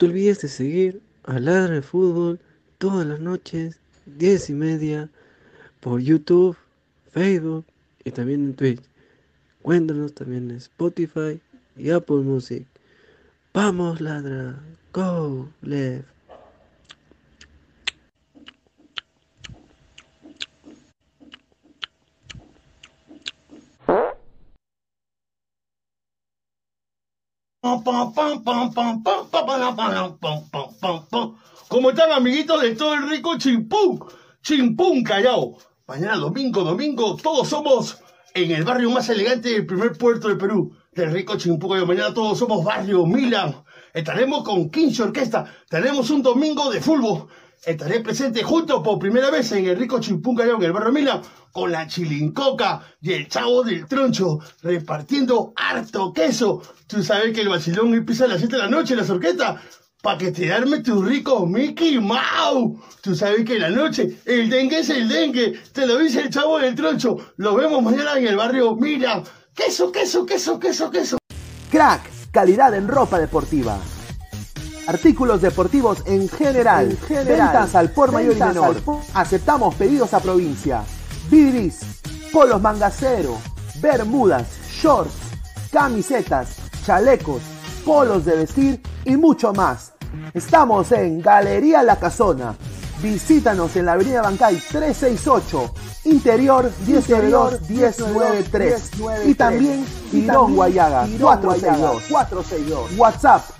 Te olvides de seguir a Ladra de Fútbol todas las noches, 10 y media, por YouTube, Facebook y también en Twitch. Cuéntanos también en Spotify y Apple Music. Vamos, ladra. Go, left. ¿Cómo están amiguitos de todo el rico Chimpún? Chimpún Callao. Mañana domingo, domingo, todos somos en el barrio más elegante del primer puerto de Perú, del rico Chimpún Callao. Mañana todos somos barrio Milan. Estaremos con 15 orquesta. Tenemos un domingo de fútbol. Estaré presente junto por primera vez en el rico Chimpún Callao, en el barrio Milan, con la chilincoca y el chavo del troncho, repartiendo harto queso. Tú sabes que el vacilón empieza a las 7 de la noche en la orquestas para que te arme tu rico Mickey Mouse. Tú sabes que en la noche el dengue es el dengue. Te lo dice el chavo del troncho. Lo vemos mañana en el barrio Mira. Queso, queso, queso, queso, queso. Crack, calidad en ropa deportiva. Artículos deportivos en general. Ventas al por mayor y menor. Aceptamos pedidos a provincia. Bidris, polos mangacero, bermudas, shorts, camisetas, chalecos, polos de vestir y mucho más. Estamos en Galería La Casona. Visítanos en la Avenida Bancay 368, Interior 1092 1093 y también Girón Guayaga 462. WhatsApp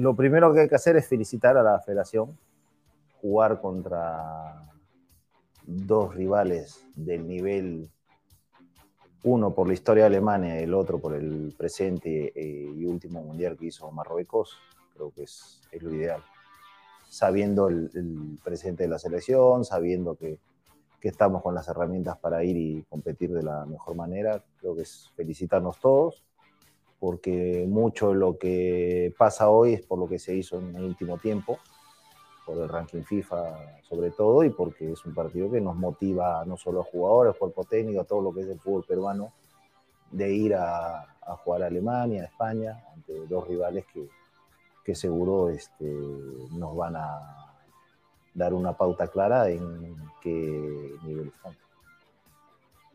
Lo primero que hay que hacer es felicitar a la federación, jugar contra dos rivales del nivel, uno por la historia de Alemania y el otro por el presente eh, y último mundial que hizo Marruecos, creo que es, lo ideal. Sabiendo el, presente de la selección, sabiendo que, que estamos con las herramientas para ir y competir de la mejor manera, creo que es felicitarnos todos porque mucho de lo que pasa hoy es por lo que se hizo en el último tiempo, por el ranking FIFA sobre todo, y porque es un partido que nos motiva no solo a jugadores, cuerpo técnico, a todo lo que es el fútbol peruano, de ir a, jugar a Alemania, a España, ante dos rivales que, seguro este, nos van a dar una pauta clara en qué nivel están.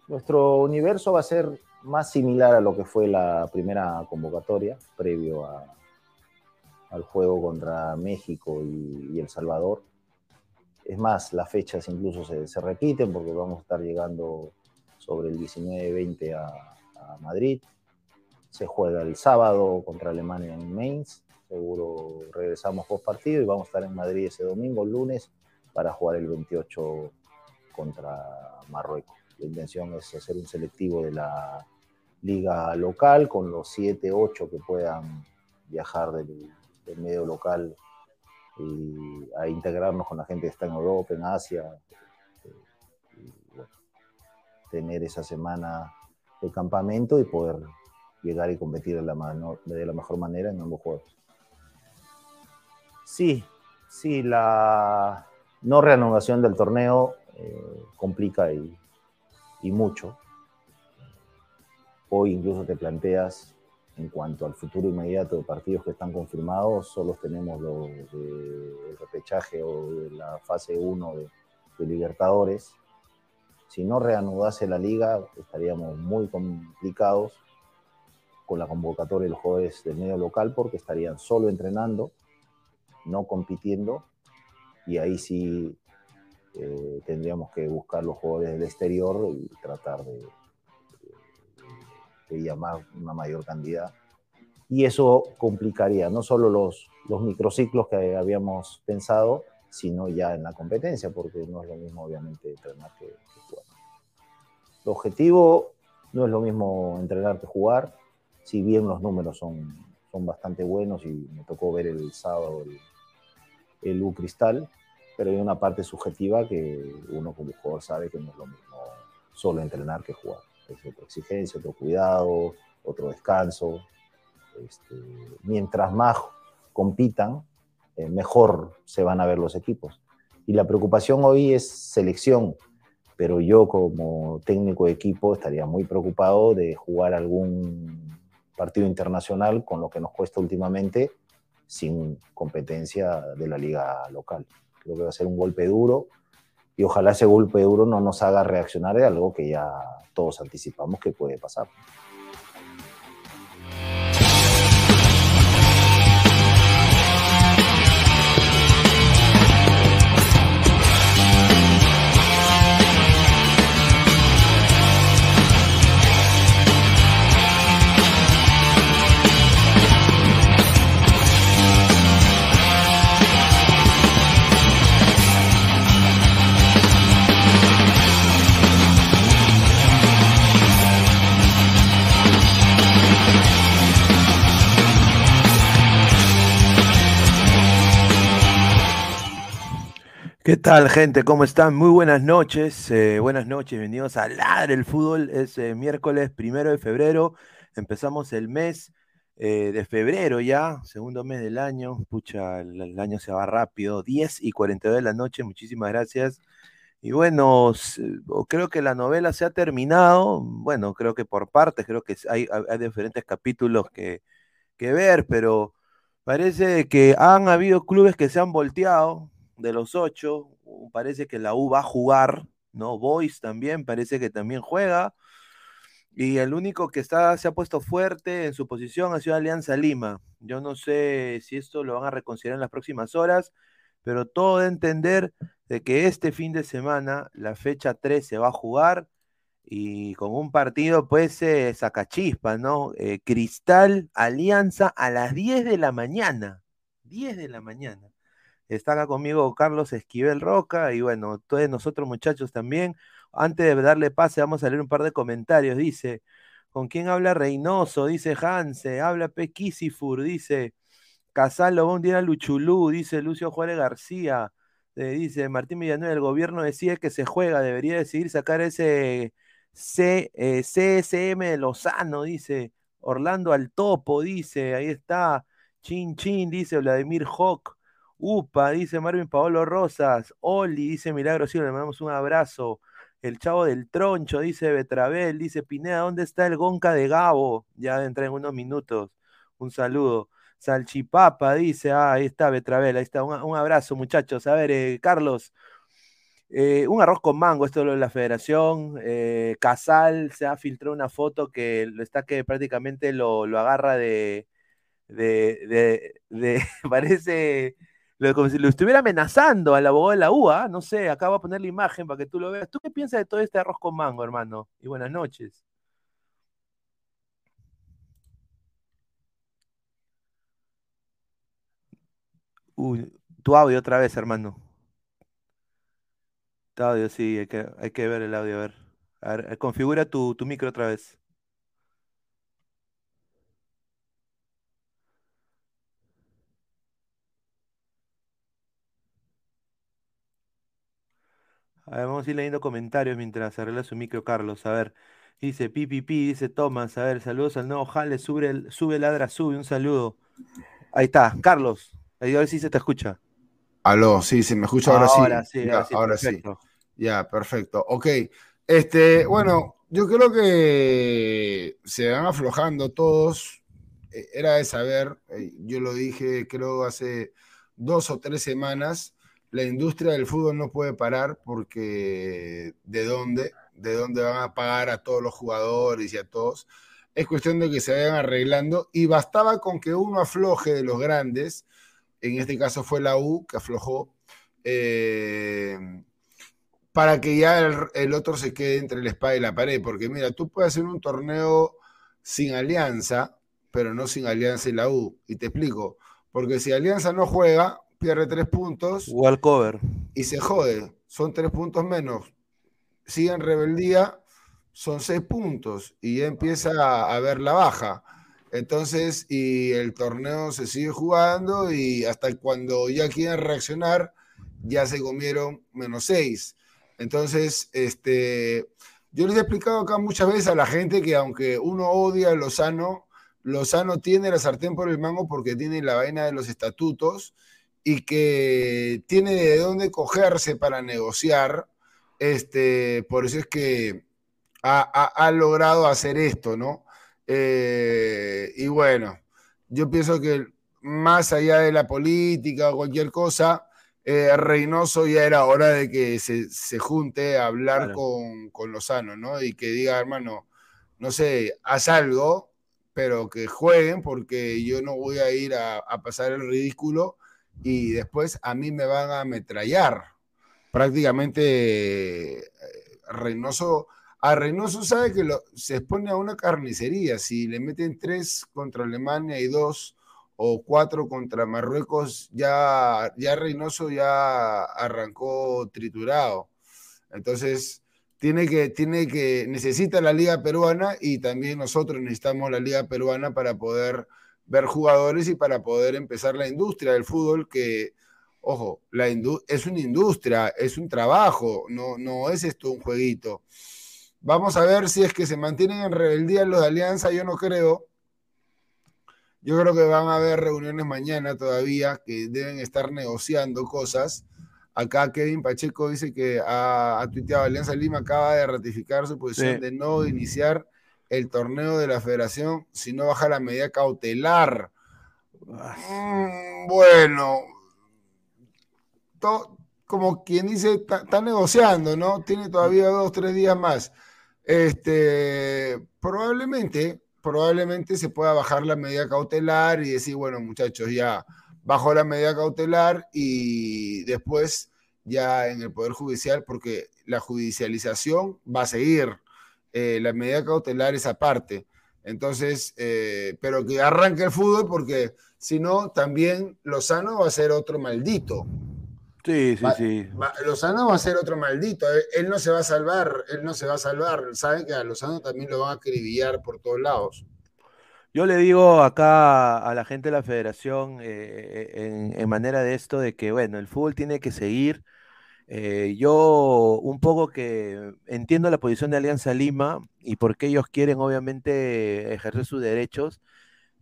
Nuestro universo va a ser más similar a lo que fue la primera convocatoria, previo al juego contra México y, El Salvador. Es más, las fechas incluso se, repiten porque vamos a estar llegando sobre el 19-20 a, Madrid. Se juega el sábado contra Alemania en Mainz. Seguro regresamos post partido y vamos a estar en Madrid ese domingo, lunes, para jugar el 28 contra Marruecos. La intención es hacer un selectivo de la liga local, con los 7, 8 que puedan viajar del, medio local a integrarnos con la gente que está en Europa, en Asia, y, tener esa semana de campamento y poder llegar y competir de la, de la mejor manera en ambos juegos. Sí, sí, la no reanudación del torneo eh, complica y mucho Hoy incluso te planteas en cuanto al futuro inmediato de partidos que están confirmados, solo tenemos los del repechaje o de la fase 1 de, Libertadores. Si no reanudase la liga, estaríamos muy complicados con la convocatoria de los jugadores del medio local porque estarían solo entrenando, no compitiendo, y ahí sí eh, tendríamos que buscar los jugadores del exterior y tratar de, de llamar una mayor cantidad. Y eso complicaría no solo los, los microciclos que habíamos pensado, sino ya en la competencia, porque no es lo mismo obviamente entrenar que, jugar. El objetivo no es lo mismo entrenar que jugar, si bien los números son, son bastante buenos y me tocó ver el sábado el, el U Cristal, pero hay una parte subjetiva que uno como jugador sabe que no es lo mismo solo entrenar que jugar. Es otra exigencia, otro cuidado, otro descanso. Este, mientras más compitan, eh, mejor se van a ver los equipos. Y la preocupación hoy es selección, pero yo como técnico de equipo estaría muy preocupado de jugar algún partido internacional con lo que nos cuesta últimamente sin competencia de la liga local. Creo que va a ser un golpe duro y ojalá ese golpe duro no nos haga reaccionar de algo que ya todos anticipamos que puede pasar. ¿Qué tal, gente? ¿Cómo están? Muy buenas noches. Eh, buenas noches, bienvenidos a Ladre el Fútbol. Es eh, miércoles primero de febrero. Empezamos el mes eh, de febrero ya, segundo mes del año. Pucha, el, año se va rápido. 10 y 42 de la noche. Muchísimas gracias. Y bueno, creo que la novela se ha terminado. Bueno, creo que por partes, creo que hay, hay diferentes capítulos que, que ver, pero parece que han habido clubes que se han volteado de los ocho, parece que la U va a jugar, ¿no? Boys también, parece que también juega. Y el único que está, se ha puesto fuerte en su posición ha sido Alianza Lima. Yo no sé si esto lo van a reconsiderar en las próximas horas, pero todo de entender de que este fin de semana, la fecha 3 se va a jugar y con un partido pues eh, sacachispa, ¿no? Eh, Cristal Alianza a las 10 de la mañana. 10 de la mañana. Está acá conmigo Carlos Esquivel Roca y bueno, todos nosotros muchachos también. Antes de darle pase, vamos a leer un par de comentarios. Dice, ¿con quién habla Reynoso? Dice Hanse, habla Pequisifur, dice Casal lo va un día a Luchulú, dice Lucio Juárez García, eh, dice Martín Villanueva, el gobierno decide que se juega, debería decidir sacar ese C, eh, CSM de Lozano, dice Orlando al topo, dice, ahí está, Chin Chin, dice Vladimir Hawk. Upa, dice Marvin Paolo Rosas. Oli, dice Milagro sí, le mandamos un abrazo. El chavo del troncho, dice Betrabel, dice Pineda, ¿dónde está el Gonca de Gabo? Ya entra en unos minutos. Un saludo. Salchipapa, dice, ah, ahí está Betrabel, ahí está. Un, abrazo, muchachos. A ver, eh, Carlos, eh, un arroz con mango, esto es lo de la federación. Eh, Casal se ha filtrado una foto que lo está que prácticamente lo, lo agarra de, de, de, de parece como si lo estuviera amenazando al abogado de la UA, no sé, acá voy a poner la imagen para que tú lo veas. ¿Tú qué piensas de todo este arroz con mango, hermano? Y buenas noches. Uy, tu audio otra vez, hermano. Tu audio, sí, hay que, hay que ver el audio, a ver. A ver, configura tu, tu micro otra vez. A ver, vamos a ir leyendo comentarios mientras arregla su micro, Carlos. A ver, dice Pipi, dice Tomás. A ver, saludos al nuevo Jale, sube, el, sube ladra, sube, un saludo. Ahí está, Carlos. Ahí a ver si se te escucha. Aló, sí, se me escucha ahora, sí. Ahora sí, Ya, perfecto. Ok. Este, bueno, yo creo que se van aflojando todos. E, era de saber, eh, yo lo dije creo hace dos o tres semanas, la industria del fútbol no puede parar porque de dónde, de dónde van a pagar a todos los jugadores y a todos. Es cuestión de que se vayan arreglando y bastaba con que uno afloje de los grandes, en este caso fue la U que aflojó, eh, para que ya el, el, otro se quede entre la espada y la pared. Porque mira, tú puedes hacer un torneo sin alianza, pero no sin alianza y la U. Y te explico, porque si alianza no juega, pierde tres puntos. cover Y se jode. Son tres puntos menos. Sigue en rebeldía, son seis puntos. Y ya empieza a, ver la baja. Entonces, y el torneo se sigue jugando y hasta cuando ya quieren reaccionar, ya se comieron menos seis. Entonces, este, yo les he explicado acá muchas veces a la gente que aunque uno odia a Lozano, Lozano tiene la sartén por el mango porque tiene la vaina de los estatutos y que tiene de dónde cogerse para negociar. Este, por eso es que ha, logrado hacer esto, ¿no? Eh, y bueno, yo pienso que más allá de la política o cualquier cosa, eh, Reynoso ya era hora de que se, junte a hablar con, con, Lozano, ¿no? Y que diga, hermano, no sé, haz algo, pero que jueguen porque yo no voy a ir a, pasar el ridículo y después a mí me van a ametrallar. Prácticamente eh, Reynoso, a Reynoso sabe que se expone a una carnicería. Si le meten tres contra Alemania y dos o cuatro contra Marruecos, ya, ya Reynoso ya arrancó triturado. Entonces, tiene que, tiene que, necesita la liga peruana y también nosotros necesitamos la liga peruana para poder ver jugadores y para poder empezar la industria del fútbol que, ojo, la es una industria, es un trabajo, no, no es esto un jueguito. Vamos a ver si es que se mantienen en rebeldía los de Alianza, yo no creo, yo creo que van a haber reuniones mañana todavía que deben estar negociando cosas. Acá Kevin Pacheco dice que ha, tuiteado Alianza Lima acaba de ratificar su posición de no iniciar el torneo de la federación si no baja la medida cautelar. Mm, bueno, como quien dice, está negociando, ¿no? Tiene todavía dos, tres días más. Este, probablemente probablemente se pueda bajar la medida cautelar y decir, bueno, muchachos, ya bajó la medida cautelar y después ya en el Poder Judicial, porque la judicialización va a seguir, eh, la medida cautelar es aparte. Entonces, eh, pero que arranque el fútbol porque si no, también Lozano va a ser otro maldito. Sí, sí, sí. Lozano va a ser otro maldito. Él, no se va a salvar, él no se va a salvar. Saben que a Lozano también lo van a acribillar por todos lados. Yo le digo acá a la gente de la federación eh, en, manera de esto, de que, bueno, el fútbol tiene que seguir. Eh, yo un poco que entiendo la posición de Alianza Lima y por qué ellos quieren obviamente ejercer sus derechos,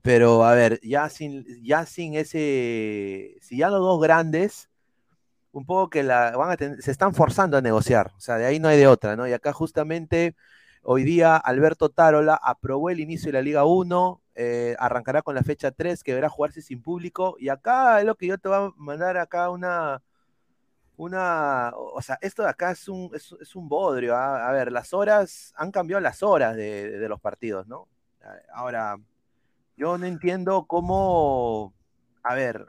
pero a ver, ya sin, ya sin ese, si ya los dos grandes un poco que la, van a se están forzando a negociar, o sea, de ahí no hay de otra, ¿no? Y acá justamente hoy día Alberto Tarola aprobó el inicio de la Liga 1, eh, arrancará con la fecha 3 que deberá jugarse sin público, y acá es lo que yo te voy a mandar acá una, una, o sea, esto de acá es un, es, un bodrio, ¿ah? a ver, las horas, han cambiado las horas de, de los partidos, ¿no? Ahora, yo no entiendo cómo, a ver,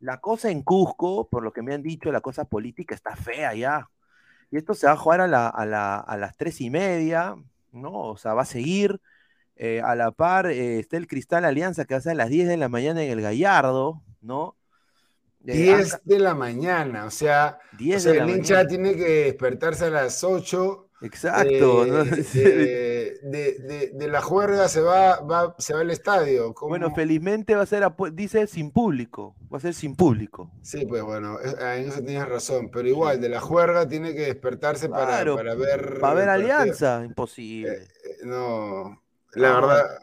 la cosa en Cusco, por lo que me han dicho, la cosa política está fea ya. Y esto se va a jugar a, las tres y media, ¿no? O sea, va a seguir. Eh, a la par eh, está el Cristal Alianza que va a ser a las 10 de la mañana en el Gallardo, ¿no? 10 eh, de la mañana, o sea, 10 el hincha tiene que despertarse a las 8 Exacto. De, de, la juerga se va, va, se va al estadio. Bueno, felizmente va a ser, dice, sin público. Va a ser sin público. Sí, pues bueno, en eso tienes razón. Pero igual, de la juerga tiene que despertarse para, para, ver. Para ver alianza, imposible. Eh, eh, no, la verdad.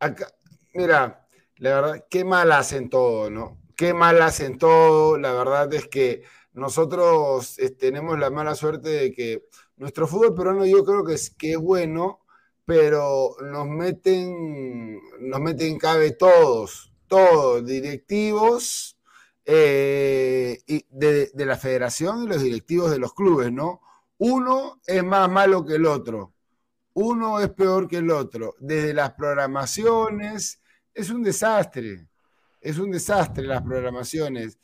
Acá, mira, la verdad, qué mal hacen todo, ¿no? Qué mal hacen todo. La verdad es que nosotros eh, tenemos la mala suerte de que nuestro fútbol peruano yo creo que es, que es bueno, pero nos meten, nos meten cabe todos, todos, directivos eh, de, la federación y los directivos de los clubes, ¿no? Uno es más malo que el otro, uno es peor que el otro. Desde las programaciones, es un desastre, es un desastre las programaciones.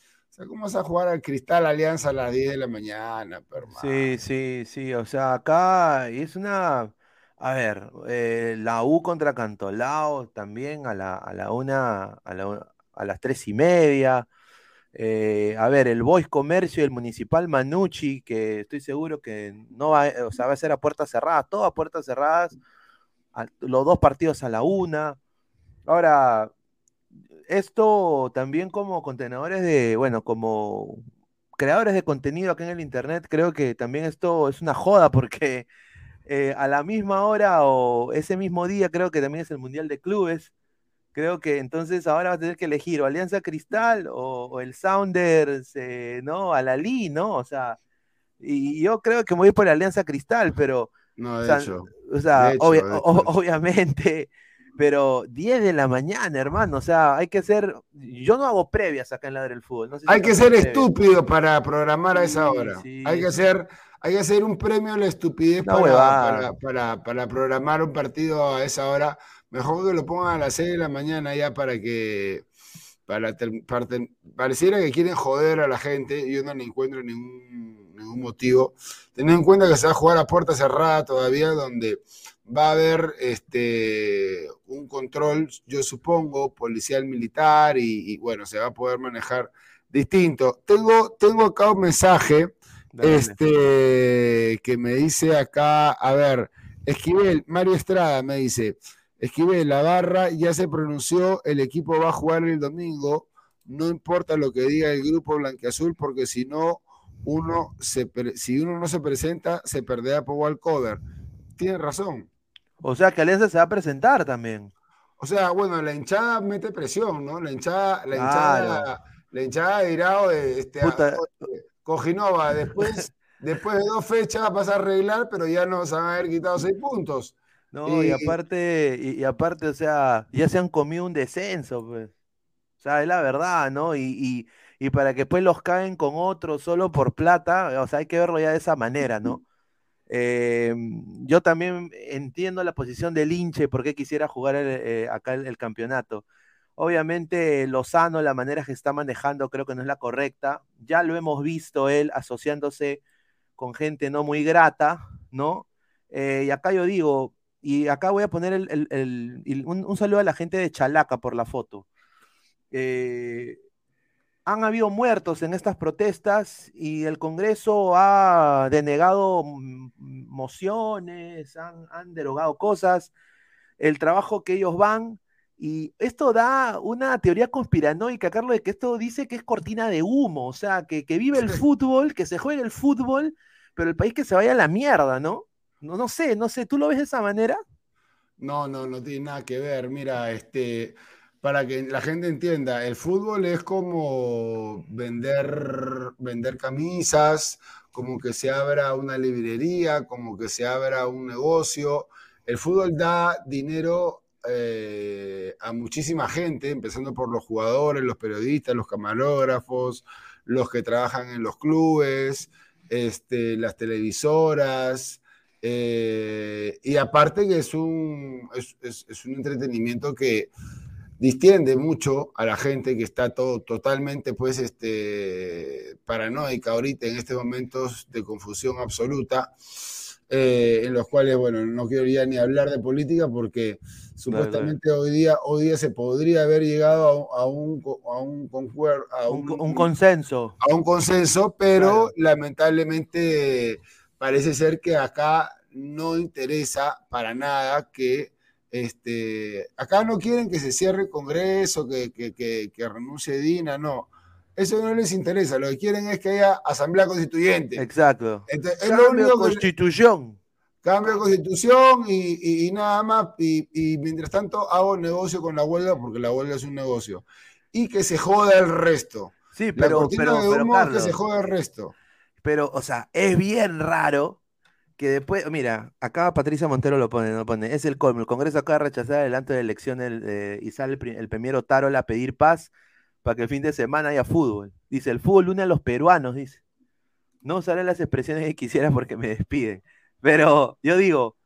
¿cómo vas a jugar al Cristal Alianza a las 10 de la mañana? sí, sí, sí. O sea, acá es una. A ver, eh, la U contra Cantolao también a la, a la una, a, las tres y media. Eh, a ver, el Boys Comercio y el Municipal Manucci, que estoy seguro que no va, o sea, va a ser a puertas cerradas, todas puertas cerradas, los dos partidos a la una. Ahora, esto también como contenedores de, bueno, como creadores de contenido acá en el Internet, creo que también esto es una joda porque eh, a la misma hora o ese mismo día creo que también es el Mundial de Clubes. Creo que entonces ahora va a tener que elegir o Alianza Cristal o, el Sounders, eh, ¿no? A la Li, ¿no? O sea, y yo creo que me voy por la Alianza Cristal, pero... No, de hecho. O sea, obviamente pero 10 de la mañana, hermano, o sea, hay que hacer, yo no hago previas acá en la del fútbol. hay que ser estúpido para programar a esa hora. Hay que hacer, hay que hacer un premio a la estupidez para, para, programar un partido a esa hora. Mejor que lo pongan a las 6 de la mañana ya para que para, pareciera que quieren joder a la gente y yo no le encuentro ningún, ningún motivo. Teniendo en cuenta que se va a jugar a puerta cerrada todavía, donde va a haber este, un control, yo supongo, policial militar y, bueno, se va a poder manejar distinto. Tengo, tengo acá un mensaje este, que me dice acá, a ver, Esquivel, Mario Estrada me dice, Esquivel, la barra ya se pronunció, el equipo va a jugar el domingo, no importa lo que diga el grupo blanqueazul, porque si no, uno se, si uno no se presenta, se perderá por walkover. Tiene razón. O sea que Alianza se va a presentar también. O sea, bueno, la hinchada mete presión, ¿no? La hinchada, la hinchada, la hinchada dirá, de este, Cojinova, después, después de dos fechas vas a arreglar, pero ya nos van a haber quitado seis puntos. No, y, aparte, y, aparte, o sea, ya se han comido un descenso, pues. O sea, es la verdad, ¿no? Y, y para que después los caen con otros solo por plata, o sea, hay que verlo ya de esa manera, ¿no? Eh, yo también entiendo la posición del hinche, por qué quisiera jugar eh, acá el, campeonato. Obviamente Lozano, la manera que está manejando creo que no es la correcta. Ya lo hemos visto él asociándose con gente no muy grata, ¿no? Eh, y acá yo digo, y acá voy a poner un, un, saludo a la gente de Chalaca por la foto. Han habido muertos en estas protestas y el Congreso ha denegado mociones, han, derogado cosas, el trabajo que ellos van, y esto da una teoría conspiranoica, Carlos, de que esto dice que es cortina de humo, o sea, que, vive el fútbol, que se juegue el fútbol, pero el país que se vaya a la mierda, ¿no? No, no sé, no sé, ¿tú lo ves de esa manera? No, no, no tiene nada que ver. Mira, este, para que la gente entienda, el fútbol es como vender, vender camisas, como que se abra una librería, como que se abra un negocio. El fútbol da dinero eh, a muchísima gente, empezando por los jugadores, los periodistas, los camarógrafos, los que trabajan en los clubes, este, las televisoras. Eh, y aparte que es un, es un entretenimiento que distiende mucho a la gente que está todo totalmente pues este paranoica ahorita en estos momentos de confusión absoluta eh, en los cuales bueno no quiero ya ni hablar de política porque supuestamente hoy día hoy día se podría haber llegado a, un a un, a un, consenso. a un consenso pero lamentablemente parece ser que acá no interesa para nada que este, acá no quieren que se cierre el Congreso, que, que, renuncie Dina, no. Eso no les interesa, lo que quieren es que haya asamblea constituyente. Exacto. cambio constitución. cambio de constitución y, nada más. Y, mientras tanto hago negocio con la huelga porque la huelga es un negocio. Y que se joda el resto. Sí, pero, pero, que se joda el resto. Pero, o sea, es bien raro que después, mira, acá Patricia Montero lo pone, no pone, es el colmo, el Congreso acaba de rechazar adelante de elecciones eh, y sale el, el primero Tarola a pedir paz para que el fin de semana haya fútbol. Dice, el fútbol une a los peruanos, dice. No usaré las expresiones que quisiera porque me despiden. Pero yo digo,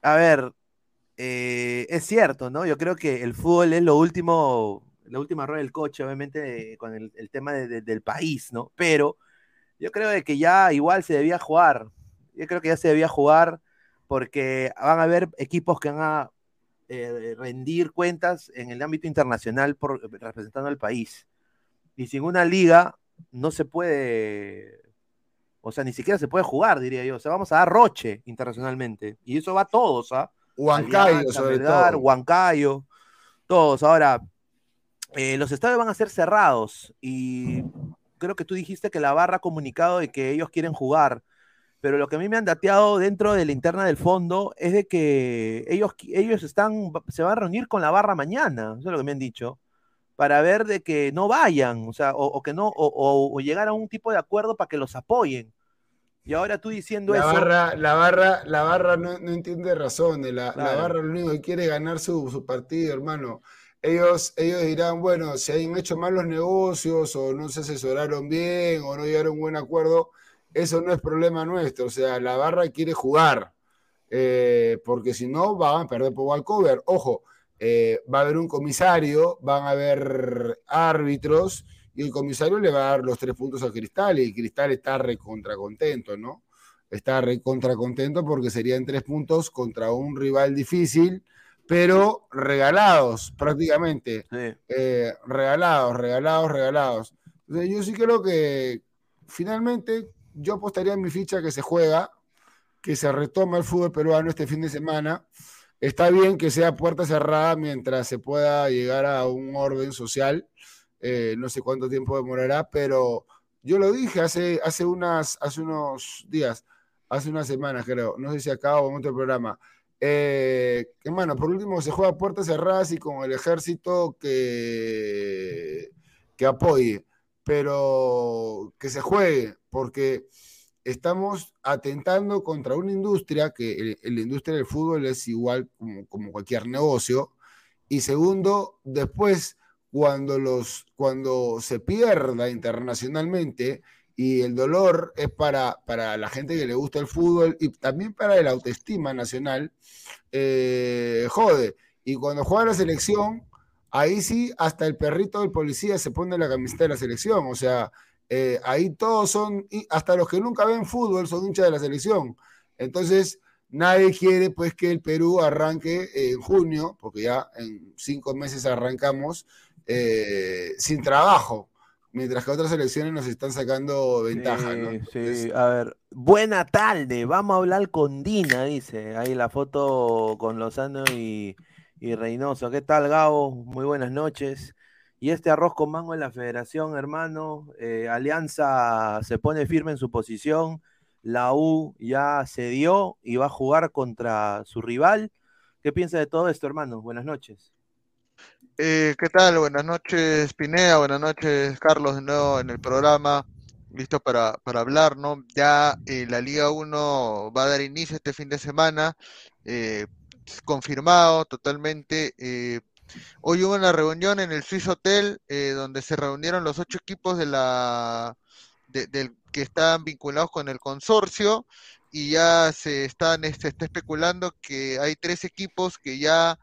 a ver, eh, es cierto, ¿no? Yo creo que el fútbol es lo último, la última rueda del coche, obviamente, con el, tema del país, ¿no? Pero yo creo de que ya igual se debía jugar yo creo que ya se debía jugar porque van a haber equipos que van a eh, rendir cuentas en el ámbito internacional por, representando al país. Y sin una liga no se puede, o sea, ni siquiera se puede jugar, diría yo. O sea, vamos a dar roche internacionalmente. Y eso va a todos, ¿ah? Huancayo, sobre todo. Huancayo. Todos. Ahora, eh, los estadios van a ser cerrados y creo que tú dijiste que la barra ha comunicado de que ellos quieren jugar, pero lo que a mí me han dateado dentro de la interna del fondo es de que ellos, ellos están, se van a reunir con la barra mañana, eso es lo que me han dicho, para ver de que no vayan, o sea, o, que no, o, llegar a un tipo de acuerdo para que los apoyen. Y ahora tú diciendo la eso. Barra, la barra, la barra no, entiende razones. La, la, barra lo único que quiere es ganar su, su partido, hermano ellos, ellos dirán, bueno, si han hecho mal los negocios o no se asesoraron bien o no llegaron a un buen acuerdo, eso no es problema nuestro. O sea, la barra quiere jugar, eh, porque si no van a perder por walkover. Ojo, eh, va a haber un comisario, van a haber árbitros y el comisario le va a dar los tres puntos a Cristal y Cristal está recontra contento, ¿no? Está recontra contento porque serían tres puntos contra un rival difícil pero regalados prácticamente. Eh, regalados, regalados, regalados. yo sí creo que finalmente yo apostaría en mi ficha que se juega, que se retoma el fútbol peruano este fin de semana. Está bien que sea puerta cerrada mientras se pueda llegar a un orden social. Eh, no sé cuánto tiempo demorará, pero yo lo dije hace, hace, unas, hace unos días, hace unas semanas creo, no sé si acá o en otro programa eh, hermano, por último se juega puertas cerradas y con el ejército que, que apoye, pero que se juegue, porque estamos atentando contra una industria que la industria del fútbol es igual como, como, cualquier negocio. Y segundo, después, cuando, los, cuando se pierda internacionalmente, y el dolor es para, para la gente que le gusta el fútbol y también para el autoestima nacional. Eh, jode. Y cuando juega la selección, ahí sí, hasta el perrito del policía se pone la camiseta de la selección. O sea, eh, ahí todos son, hasta los que nunca ven fútbol son hinchas de la selección. Entonces, nadie quiere pues que el Perú arranque en junio, porque ya en cinco meses arrancamos eh, sin trabajo mientras que otras elecciones nos están sacando ventaja, ¿no? Sí, a ver, buena tarde, vamos a hablar con Dina, dice, ahí la foto con Lozano y, y Reynoso. ¿Qué tal, Gabo? Muy buenas noches. Y este arroz con mango en la federación, hermano, eh, Alianza se pone firme en su posición, la U ya se dio y va a jugar contra su rival. ¿Qué piensa de todo esto, hermano? Buenas noches. Eh, ¿Qué tal? Buenas noches, Pinea. Buenas noches, Carlos, de nuevo en el programa. Listo para, hablar, ¿no? Ya eh, la Liga 1 va a dar inicio este fin de semana. Eh, confirmado totalmente. hoy hubo una reunión en el Swiss Hotel donde se reunieron los ocho equipos de la del que están vinculados con el consorcio y ya se están se está especulando que hay tres equipos que ya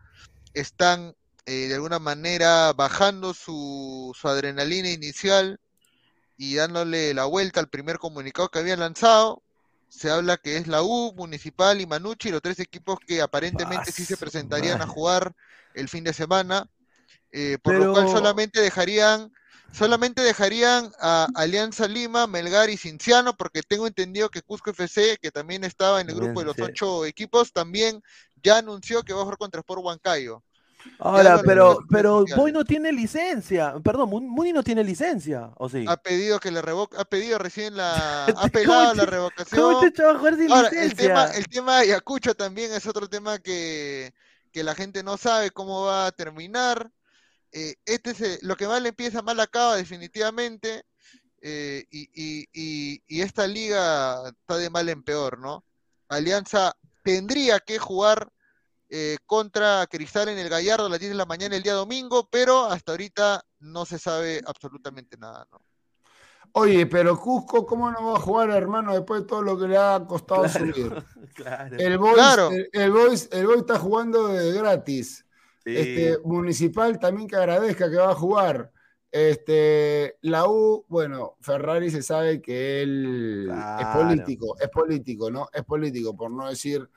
están eh, de alguna manera bajando su, su, adrenalina inicial y dándole la vuelta al primer comunicado que habían lanzado. Se habla que es la U, Municipal y Manucci, los tres equipos que aparentemente sí se presentarían a jugar el fin de semana, eh, por lo cual solamente dejarían solamente dejarían a Alianza Lima, Melgar y Cinciano, porque tengo entendido que Cusco FC, que también estaba en el grupo de los ocho equipos, también ya anunció que va a jugar contra Sport Huancayo. Ahora, pero, pero Boy no tiene licencia. Perdón, Muni no tiene licencia, ¿o sí? Ha pedido que le revoque, ha pedido recién la, ha pegado la revocación. ¿Cómo te a jugar sin Ahora, el tema, el tema de Ayacucho también es otro tema que, que la gente no sabe cómo va a terminar. Eh, este es eh, lo que mal empieza, mal acaba definitivamente. Eh, y, y, y, y esta liga está de mal en peor, ¿no? Alianza tendría que jugar eh, contra Cristal en el Gallardo a las 10 de la mañana el día domingo, pero hasta ahorita no se sabe absolutamente nada, ¿no? Oye, pero Cusco, ¿cómo no va a jugar, hermano, después de todo lo que le ha costado subir? El Boys, el, está jugando de gratis. Este, municipal también que agradezca que va a jugar. Este, la U, bueno, Ferrari se sabe que él es político, es político, ¿no? Es político, por no decir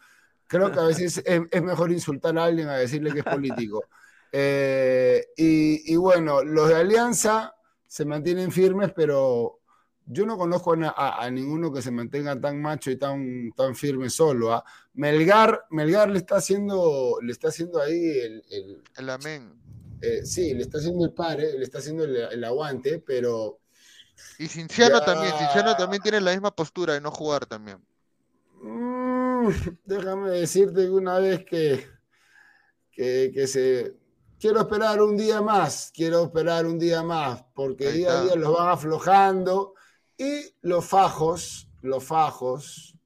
Creo que a veces es, mejor insultar a alguien a decirle que es político. Eh, y, bueno, los de Alianza se mantienen firmes, pero yo no conozco a, ninguno que se mantenga tan macho y tan, tan firme solo. ¿ah? Melgar, Melgar le está haciendo, le está haciendo ahí el, el, amén. Eh, sí, le está haciendo el pare, le está haciendo el, aguante, pero. Y Cinciano también, Cinciano también tiene la misma postura de no jugar también. Mm, déjame decirte que una vez que, que, se. Quiero esperar un día más, quiero esperar un día más, porque día a día los van aflojando y los fajos, los fajos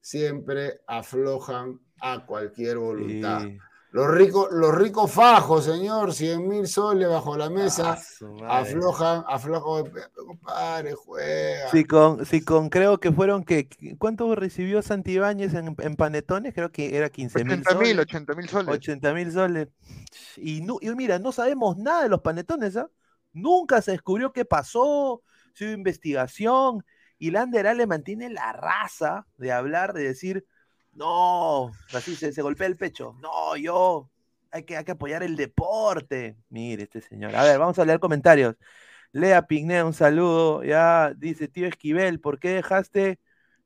siempre aflojan a cualquier voluntad. Los ricos, los ricos fajos, señor, 100 mil soles bajo la mesa, ah, aflojan, aflojan, compadre, juega. Sí, con, sí, con creo que fueron que, ¿cuánto recibió Santibáñez en, en panetones? Creo que era 15 mil soles. 80 mil soles. 80 mil soles. Y, no, y mira, no sabemos nada de los panetones, ¿ah? Nunca se descubrió qué pasó, si hubo investigación, y Lander le mantiene la raza de hablar, de decir, no, así se, se golpea el pecho. No, yo, hay que, hay que apoyar el deporte. Mire, este señor. A ver, vamos a leer comentarios. Lea Pigné, un saludo. Ya dice, tío Esquivel, ¿por qué dejaste?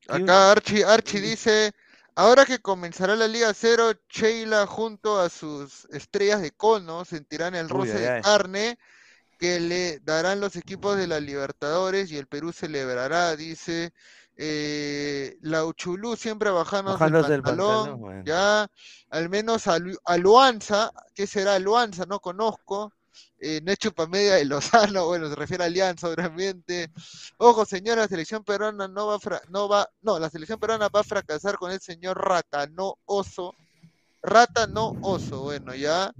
Acá Archie, Archie dice, ahora que comenzará la Liga Cero, Sheila junto a sus estrellas de cono sentirán el roce de carne que le darán los equipos de la Libertadores y el Perú celebrará, dice eh, la Uchulú siempre bajando el pantalón, ya, al menos a, Luanza, ¿qué será Luanza? No conozco, eh, Necho Pamedia de Lozano, bueno, se refiere a Alianza, obviamente. Ojo, señora, la selección peruana no va, no va, no, la selección peruana va a fracasar con el señor Rata, no Oso, Rata, no oso. Bueno, ya.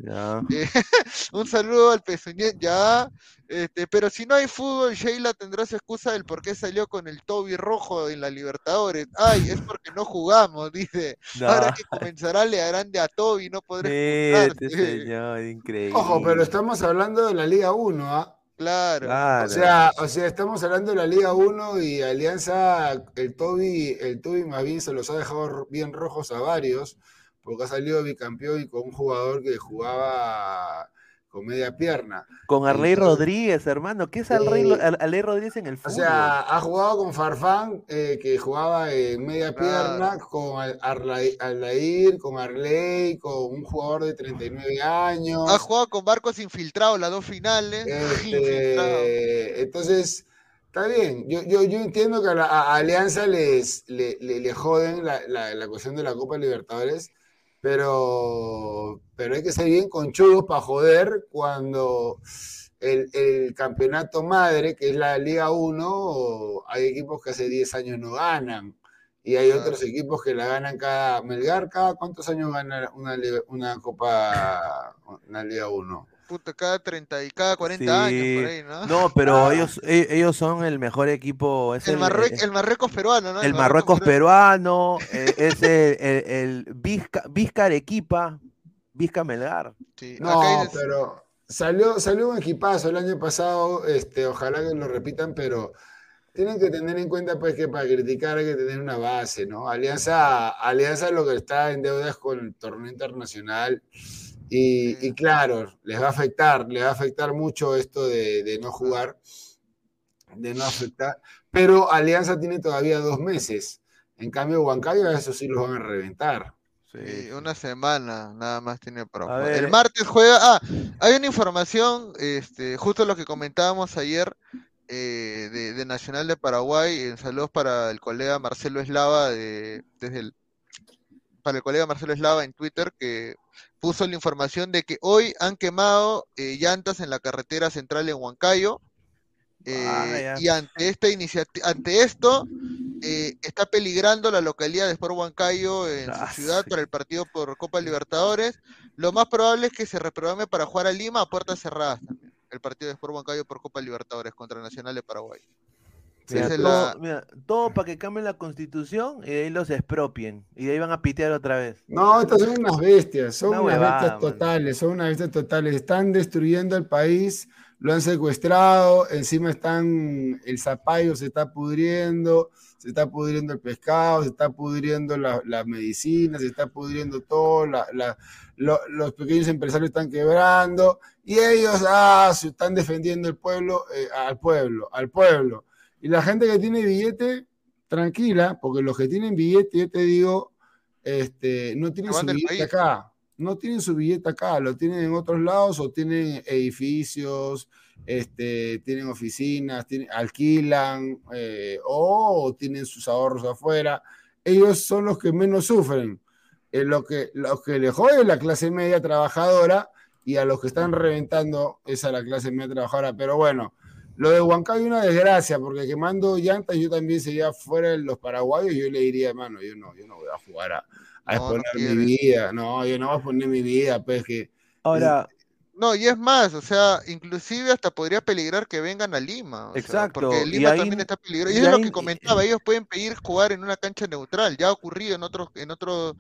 Eh, un saludo al pezuñet, ya. Este, pero si no hay fútbol, Sheila tendrá su excusa del por qué salió con el Toby rojo en la Libertadores. Ay, es porque no jugamos, dice. Ahora que comenzará le harán de a Toby, no podré este señor, increíble. Ojo, pero estamos hablando de la Liga 1, ¿ah? Claro. O, sea, o sea, estamos hablando de la Liga 1 y Alianza, el Toby, el Toby más bien se los ha dejado bien rojos a varios porque ha salido bicampeón y con un jugador que jugaba con media pierna. Con Arley Rodríguez, hermano. ¿Qué es Arley, eh, Rodríguez en el fútbol? O sea, ha jugado con Farfán, eh, que jugaba en media pierna, con Arlair, con Arley, con un jugador de 39 años. Ha jugado con Barcos infiltrados las dos finales. Este, entonces, está bien. Yo, yo, yo entiendo que a, la, Alianza les, le, le, joden la, la, la cuestión de la Copa Libertadores pero, pero hay que ser bien conchudos para joder cuando el, campeonato madre, que es la Liga 1, hay equipos que hace 10 años no ganan. Y hay otros equipos que la ganan cada. Melgar, ¿cada cuántos años gana una, una Copa, una Liga 1? Puta, cada 30 y cada 40 años por ahí, ¿no? No, pero ellos, e, ellos son el mejor equipo. Es el, el, Marruecos peruano, ¿no? El, Marruecos, peruano, eh, es el, el, Vizca, Arequipa, Vizca Melgar. No, pero salió, salió un equipazo el año pasado, este, ojalá que lo repitan, pero tienen que tener en cuenta pues que para criticar hay que tener una base, ¿no? Alianza, Alianza lo que está en deudas con el torneo internacional y, claro, les va a afectar, les va a afectar mucho esto de, no jugar, de no afectar. Pero Alianza tiene todavía dos meses. En cambio, Huancayo, eso sí los van a reventar. Sí, una semana nada más tiene para El martes juega. Ah, hay una información, este, justo lo que comentábamos ayer eh, de, Nacional de Paraguay. En saludos para el colega Marcelo Eslava de, desde el para el colega Marcelo Eslava en Twitter que puso la información de que hoy han quemado eh, llantas en la carretera central en Huancayo. Eh, y ante esta iniciativa, ante esto, eh, está peligrando la localidad de Sport Huancayo en su ah, ciudad para el partido por Copa Libertadores. Lo más probable es que se reprograme para jugar a Lima a puertas cerradas también. El partido de Sport Huancayo por Copa Libertadores contra Nacional de Paraguay. Todo, para que cambien la constitución y de ahí los expropien. Y de ahí van a pitear otra vez. No, estas son unas bestias, son unas bestias totales, son unas bestias totales. Están destruyendo el país, lo han secuestrado, encima están, el zapallo se está pudriendo, se está pudriendo el pescado, se está pudriendo las la medicinas, se está pudriendo todo, los pequeños empresarios están quebrando y ellos ah, se están defendiendo el pueblo, eh, al pueblo, al pueblo y la gente que tiene billete, tranquila, porque los que tienen billete, yo te digo, este, no tienen su billete acá. no tienen su billete acá, lo tienen en otros lados o tienen edificios, este, tienen oficinas, alquilan eh, o tienen sus ahorros afuera. Ellos son los que menos sufren. Eh, lo que, los que le jode la clase media trabajadora y a los que están reventando es a la clase media trabajadora. Pero bueno, lo de Huancayo es una desgracia, porque quemando llantas yo también sería fuera de los paraguayos, yo le diría, hermano, yo no, yo no voy a jugar a, exponer mi vida, no, yo no voy a poner mi vida, pues que... Ahora, no, y es más, o sea, inclusive hasta podría peligrar que vengan a Lima. Exacto. porque Lima también está peligroso. Y, es lo que comentaba, ellos pueden pedir jugar en una cancha neutral. Ya ha ocurrido en otros, en otros,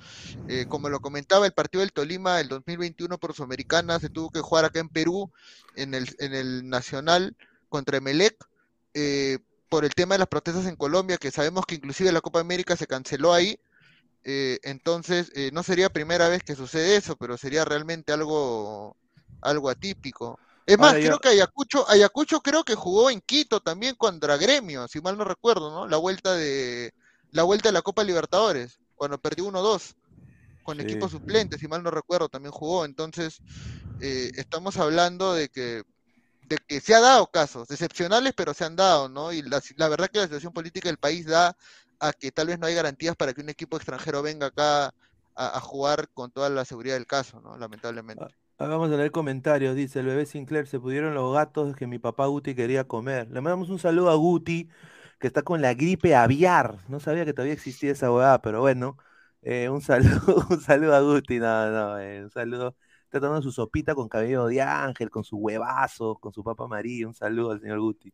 eh, como lo comentaba, el partido del Tolima el 2021 por Sudamericana se tuvo que jugar acá en Perú, en el, en el Nacional contra Emelec, eh, por el tema de las protestas en Colombia, que sabemos que inclusive la Copa América se canceló ahí. Eh, entonces, no sería primera vez que sucede eso, pero sería realmente algo algo atípico. Es más, creo que Ayacucho, Ayacucho creo que jugó en Quito también contra Gremio, si mal no recuerdo, ¿no? La vuelta de la vuelta de la Copa Libertadores, cuando perdió 1-2 con equipo suplente, si mal no recuerdo, también jugó. Entonces, eh, estamos hablando de que de que se ha dado casos excepcionales, pero se han dado, ¿no? Y la, verdad que la situación política del país da a que tal vez no hay garantías para que un equipo extranjero venga acá a, jugar con toda la seguridad del caso, ¿no? Lamentablemente. Ah, Ah, vamos a leer comentarios. Dice el bebé Sinclair, se pudieron los gatos que mi papá Guti quería comer. Le mandamos un saludo a Guti, que está con la gripe aviar. No sabía que todavía existía esa hueá, pero bueno. Eh, un saludo, un saludo a Guti, no, no, eh, un saludo. Está tomando su sopita con cabello de ángel, con su huevazo, con su papa María. Un saludo al señor Guti.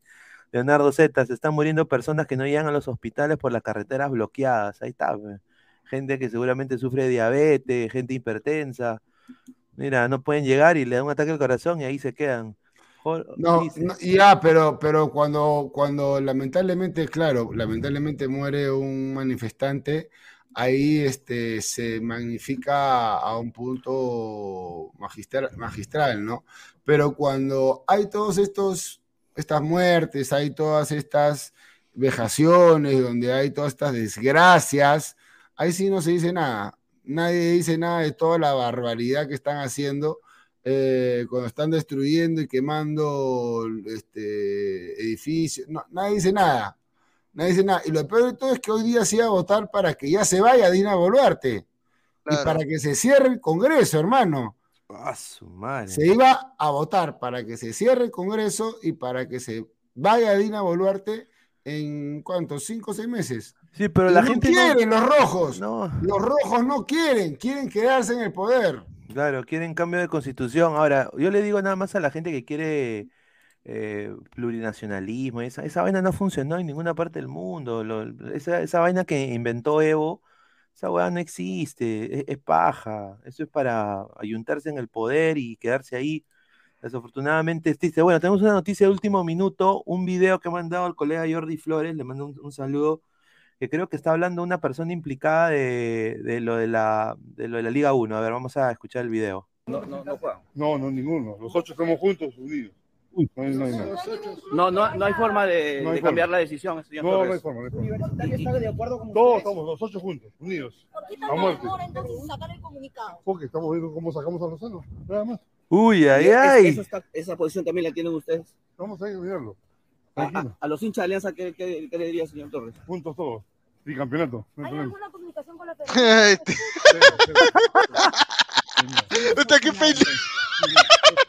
Leonardo Z, se están muriendo personas que no llegan a los hospitales por las carreteras bloqueadas. Ahí está, gente que seguramente sufre de diabetes, gente hipertensa. Mira, no pueden llegar y le dan un ataque al corazón y ahí se quedan. No, ya, pero, pero cuando, cuando lamentablemente, claro, lamentablemente muere un manifestante, ahí este, se magnifica a un punto magistral, magistral, ¿no? Pero cuando hay todos estos, estas muertes, hay todas estas vejaciones, donde hay todas estas desgracias, ahí sí no se dice nada nadie dice nada de toda la barbaridad que están haciendo eh, cuando están destruyendo y quemando este, edificios. nadie dice nada. Nadie dice nada. Y lo peor de todo es que hoy día se iba a votar para que ya se vaya Dina Boluarte. Y para que se cierre el Congreso, hermano. Se iba a votar para que se cierre el Congreso y para que se vaya Dina Boluarte en cuántos, cinco o seis meses. Sí, pero la gente. No quieren los rojos. Los rojos no quieren, quieren quedarse en el poder. Claro, quieren cambio de constitución. Ahora, yo le digo nada más a la gente que quiere eh, plurinacionalismo. Esa, esa vaina no funcionó en ninguna parte del mundo. esa, esa, vaina que inventó Evo, esa weá no existe. Es, es, paja. Eso es para ayuntarse en el poder y quedarse ahí. Desafortunadamente, dice, bueno, tenemos una noticia de último minuto, un video que ha mandado el colega Jordi Flores, le mando un saludo que creo que está hablando una persona implicada de, lo, de, la, de lo de la Liga 1. A ver, vamos a escuchar el video. No, no. No, no, ninguno. Los ocho estamos juntos, unidos. No, hay, no, no, no, hay forma de, cambiar la decisión, señor No, no hay forma. No hay forma. de acuerdo con Todos estamos, los ocho juntos, unidos. ¿Por qué a muerte. entonces sacar el comunicado? Porque estamos viendo cómo sacamos a Lozano, nada más. Uy, ay, ay. esa posición también la tienen ustedes. Vamos a ir a mirarlo. A, los hinchas de Alianza, ¿qué, qué, qué le diría, señor Torres? Juntos todos. Sí, campeonato. ¿Hay alguna comunicación con la federación? qué pendejo.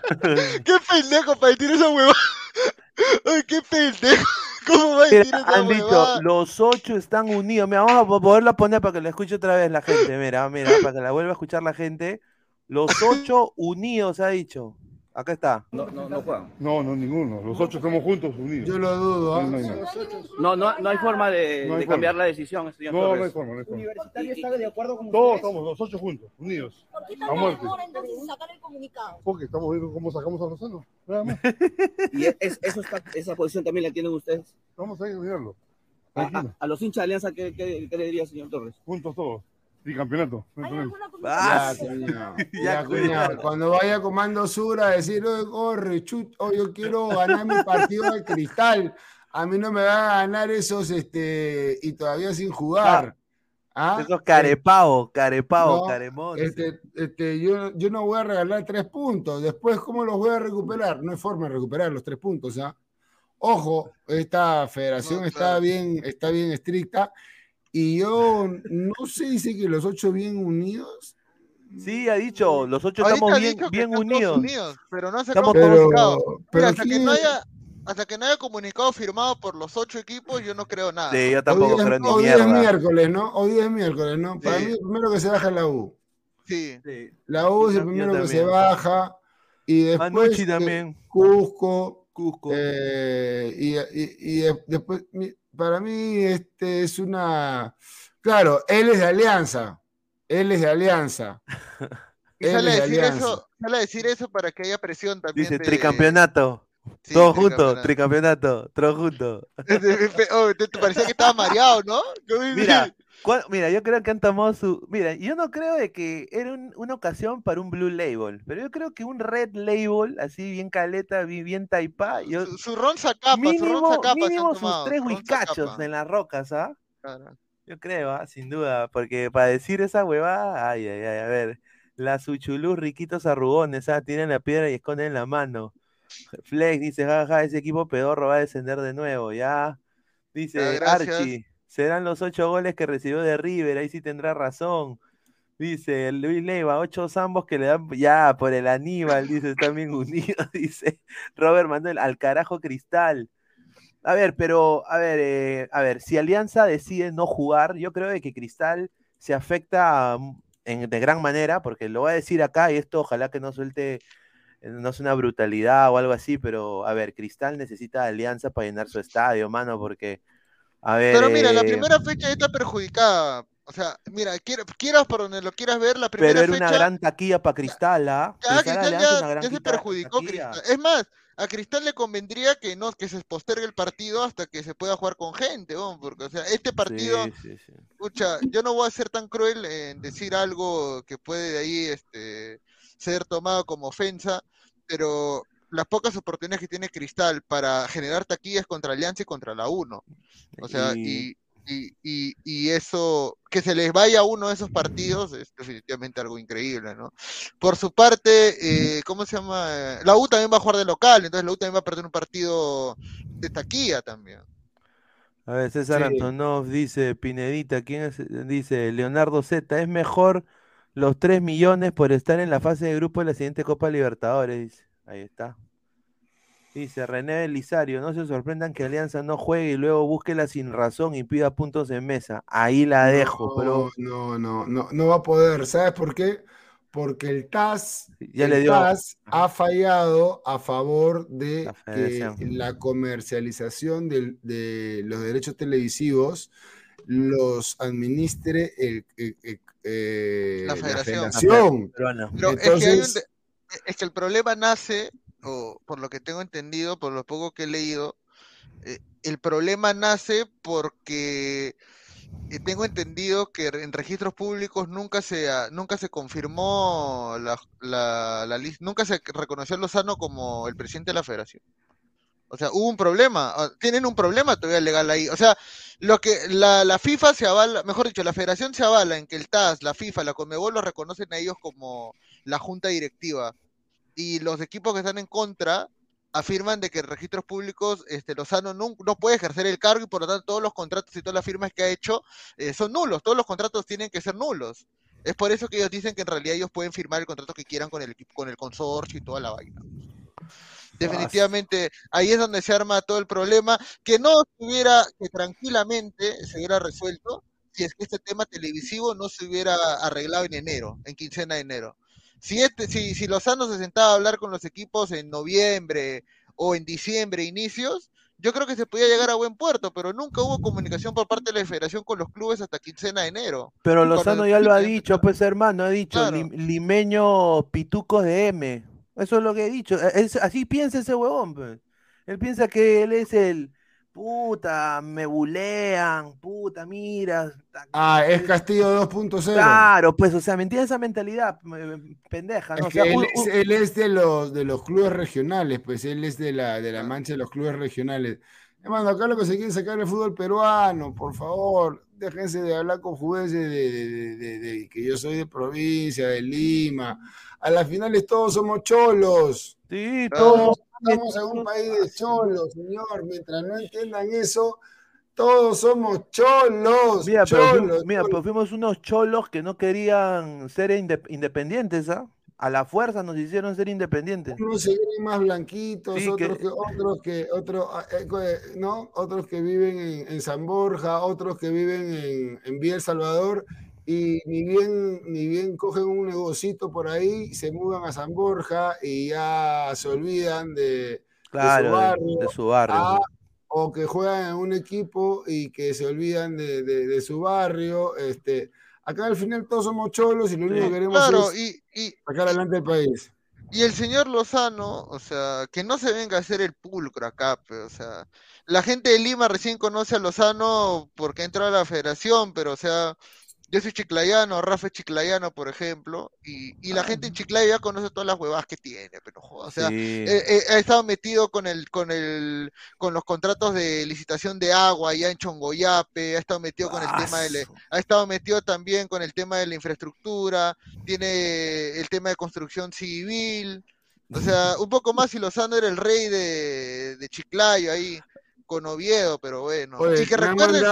qué pendejo para decir esa hueva. Ay, qué pendejo. ¿Cómo va a decir esa Han dicho, los ocho están unidos. Mira, vamos a poderla poner para que la escuche otra vez la gente. Mira, mira, para que la vuelva a escuchar la gente. Los ocho unidos, ha dicho. Acá está. No, no, no juegan. No, no, ninguno. Los ocho estamos juntos, unidos. Yo lo dudo. ¿ah? No, no, no, hay forma de, cambiar la decisión, señor No, no hay forma. No hay forma. ¿Universitario está de acuerdo con Todos estamos, los ocho juntos, unidos. ¿Por qué a muerte. entonces sacar el comunicado? Porque estamos viendo cómo sacamos a Lozano. Nada más. ¿Y eso está, esa posición también la tienen ustedes? Vamos a ir a mirarlo. A, los hinchas de Alianza, ¿qué, qué, qué le diría, señor Torres? Juntos todos. Sí, campeonato. ya, ya, Cuando vaya a Comando Sur a decir, oye, corre, chut, oh, yo quiero ganar mi partido de cristal. A mí no me van a ganar esos, este, y todavía sin jugar. ¿Ah? Eso es carepao, carepao, no, Este, este, yo, yo no voy a regalar tres puntos. Después, ¿cómo los voy a recuperar? No hay forma de recuperar los tres puntos. ¿ah? Ojo, esta federación está, bien, está bien estricta. Y yo no sé, dice que los ocho bien unidos. Sí, ha dicho, los ocho estamos bien, bien unidos. Pero no se estamos comunicado. Pero hasta, que no haya, hasta que no haya comunicado firmado por los ocho equipos, yo no creo nada. Sí, yo tampoco creo ni Hoy es miércoles, ¿no? Hoy es miércoles, ¿no? Para mí, el primero que se baja es la U. Sí. La U es el primero que se baja. Y después. Manucci también. Cusco. Cusco. Eh, y, y, y, después, para mí, este es una. Claro, él es de Alianza. Él es de Alianza. Y sale, a decir eso, sale a decir eso para que haya presión también. Dice tricampeonato. todo junto, tricampeonato, todo junto. oh, te, parecía que estaba mareado, ¿no? Mira, mira, yo creo que han tomado su. Mira, yo no creo de que era una ocasión para un blue label, pero yo creo que un red label, así bien caleta, bien, bien taipa. Yo... Su, ron sacapa, mínimo, su ron sacapa mínimo sus tres huicachos en las rocas, ¿ah? Yo creo, ¿ah? sin duda, porque para decir esa huevada, ay, ay, ay, a ver. La Suchulú, riquitos arrugones, ¿ah? Tienen la piedra y esconden la mano. Flex dice, jaja, ese equipo pedorro va a descender de nuevo, ya. Dice Archie, serán los ocho goles que recibió de River, ahí sí tendrá razón. Dice Luis Leiva, ocho zambos que le dan ya por el Aníbal, dice, están bien unidos, dice Robert Manuel, al carajo cristal. A ver, pero, a ver, eh, a ver, si Alianza decide no jugar, yo creo que Cristal se afecta en, de gran manera, porque lo voy a decir acá y esto ojalá que no suelte, eh, no es una brutalidad o algo así, pero, a ver, Cristal necesita Alianza para llenar su estadio, mano, porque, a ver... Pero mira, la eh, primera fecha está perjudicada o sea, mira, quieras por donde lo quieras ver, la primera Pero era una gran taquilla para Cristal, ¿ah? Ya, Cristal ya, se perjudicó Cristal. Es más, a Cristal le convendría que no que se postergue el partido hasta que se pueda jugar con gente, porque o sea, este partido, escucha, yo no voy a ser tan cruel en decir algo que puede de ahí este ser tomado como ofensa, pero las pocas oportunidades que tiene Cristal para generar taquillas contra Alianza y contra la 1. O sea, y y, y, eso, que se les vaya uno de esos partidos es definitivamente algo increíble, ¿no? Por su parte, eh, ¿cómo se llama? La U también va a jugar de local, entonces la U también va a perder un partido de taquilla también. A ver, César Antonov dice, Pinedita, ¿quién es? Dice, Leonardo Z, es mejor los 3 millones por estar en la fase de grupo de la siguiente Copa Libertadores, Ahí está. Dice René Belisario, no se sorprendan que Alianza no juegue y luego búsquela sin razón y pida puntos en mesa. Ahí la dejo, pero. No, no, no, no va a poder. ¿Sabes por qué? Porque el TAS, ya le dio... ha fallado a favor de la que la comercialización de, los derechos televisivos los administre el, eh, la federación. es que el problema nace o por lo que tengo entendido, por lo poco que he leído, eh, el problema nace porque eh, tengo entendido que en registros públicos nunca se nunca se confirmó la, la, lista, nunca se reconoció a Lozano como el presidente de la federación. O sea, hubo un problema, ah, tienen un problema todavía legal ahí. O sea, lo que la, la, FIFA se avala, mejor dicho, la federación se avala en que el TAS, la FIFA, la Conmebol lo reconocen a ellos como la junta directiva y los equipos que están en contra afirman de que registros públicos este, Lozano no, puede ejercer el cargo y por lo tanto todos los contratos y todas las firmas que ha hecho eh, son nulos, todos los contratos tienen que ser nulos. Es por eso que ellos dicen que en realidad ellos pueden firmar el contrato que quieran con el con el consorcio y toda la vaina. Definitivamente ahí es donde se arma todo el problema, que no estuviera, que tranquilamente se hubiera resuelto si es que este tema televisivo no se hubiera arreglado en enero, en quincena de enero. Si, este, si, si Lozano se sentaba a hablar con los equipos en noviembre o en diciembre, inicios, yo creo que se podía llegar a buen puerto, pero nunca hubo comunicación por parte de la federación con los clubes hasta quincena de enero. Pero Lozano ya lo ha dicho, pues hermano, ha dicho limeño pitucos de M. Eso es lo que he dicho. E, así piensa ese huevón. Pues. Él piensa que él es el, puta, me bulean, puta, mira. Ah, es Castillo 2.0. Claro, pues, o sea, ¿me entiendes esa mentalidad pendeja? ¿no? él, es, de los de los clubes regionales, pues él es de la, de la mancha de los clubes regionales. Hermano, acá lo que se quiere sacar el fútbol peruano, por favor, déjense de hablar con jueces de, de, que yo soy de provincia, de Lima. A las finales todos somos cholos. Sí, todos. Estamos en un país de cholos, señor. Mientras no entiendan eso, todos somos cholos. Mira, pero, mira, pero fuimos unos cholos que no querían ser independientes, ¿ah? a la fuerza nos hicieron ser independientes. Unos se ven más blanquitos, otros que, otros que, otros, ah, eh, eh, ¿no? Otros que viven en, San Borja, otros que viven en, en Vía El Salvador y ni bien, ni bien cogen un negocito por ahí, se mudan a San Borja y ya se olvidan de, su barrio. Ah, o que juegan en un equipo y que se olvidan de, de su barrio. Este, Acá al final todos somos cholos y lo único que queremos es y, sacar adelante el país. Y el señor Lozano, o sea, que no se venga a hacer el pulcro acá, pero, o sea, la gente de Lima recién conoce a Lozano porque entró a la federación, pero, o sea, yo soy chiclayano, Rafa es chiclayano, por ejemplo, y, y la gente en Chiclayo ya conoce todas las huevadas que tiene, pero o sea, ha estado metido con el, con el, con los contratos de licitación de agua allá en Chongoyape, ha estado metido con el tema de, ha estado metido también con el tema de la infraestructura, tiene el tema de construcción civil, o sea, un poco más y Lozano era el rey de, de Chiclayo ahí con Oviedo, pero bueno. Oye, que recuerden,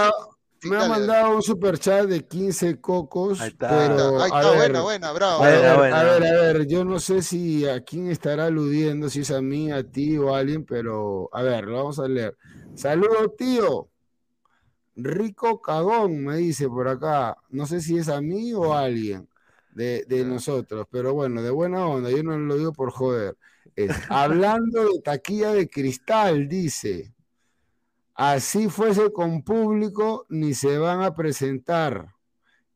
me ha mandado un super chat de 15 cocos. Pero, buena, buena, bravo. A ver, a ver, a ver, yo no sé si a quién estará aludiendo, si es a mí, a ti o a alguien, pero a ver, lo vamos a leer. Saludos, tío. Rico cagón, me dice por acá. No sé si es a mí o a alguien de, de nosotros, pero bueno, de buena onda, yo no lo digo por joder. hablando de taquilla de cristal, dice. Así fuese con público, ni se van a presentar.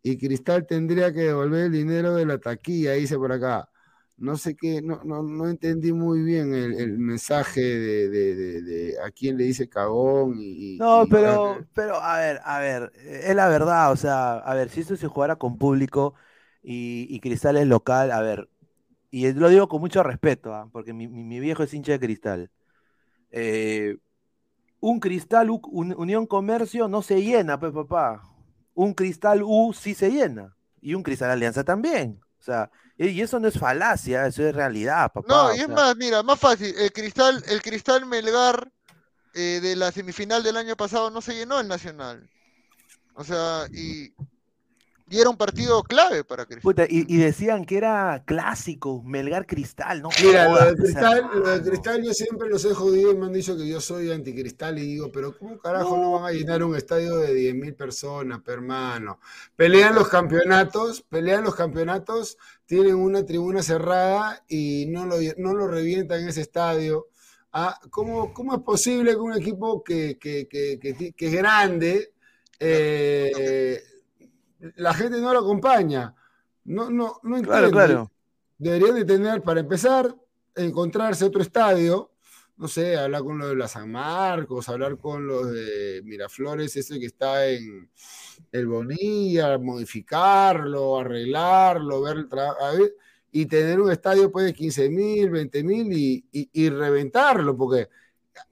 Y Cristal tendría que devolver el dinero de la taquilla, dice por acá. No sé qué, no, no, no entendí muy bien el, mensaje de, a quién le dice cagón y. No, pero, pero a ver, a ver, es la verdad, o sea, a ver, si esto se jugara con público y, Cristal es local, a ver, y lo digo con mucho respeto, ¿ah? porque mi, mi, viejo es hincha de Cristal. Eh, un cristal Unión Comercio no se llena, pues papá. Un cristal U sí se llena. Y un cristal Alianza también. O sea, y eso no es falacia, eso es realidad, papá. No, y es más, mira, más fácil. El cristal, el cristal Melgar eh, de la semifinal del año pasado no se llenó el Nacional. O sea, y y era un partido clave para Cristal. y, decían que era clásico, Melgar Cristal, ¿no? Mira, lo de Cristal, lo de Cristal yo siempre los he jodido y me han dicho que yo soy anticristal y digo, pero ¿cómo carajo no, van a llenar un estadio de 10.000 personas, hermano? Pelean los campeonatos, pelean los campeonatos, tienen una tribuna cerrada y no lo, no lo revientan en ese estadio. Ah, ¿cómo, ¿Cómo es posible que un equipo que, que, que, que es grande... Eh, la gente no lo acompaña. No, no, no entiende. Claro, claro. Deberían de tener, para empezar, encontrarse otro estadio, no sé, hablar con los de la San Marcos, hablar con los de Miraflores, ese que está en el Bonilla, modificarlo, arreglarlo, ver el trabajo, y tener un estadio pues de 15 mil, 20 mil y, y, reventarlo, porque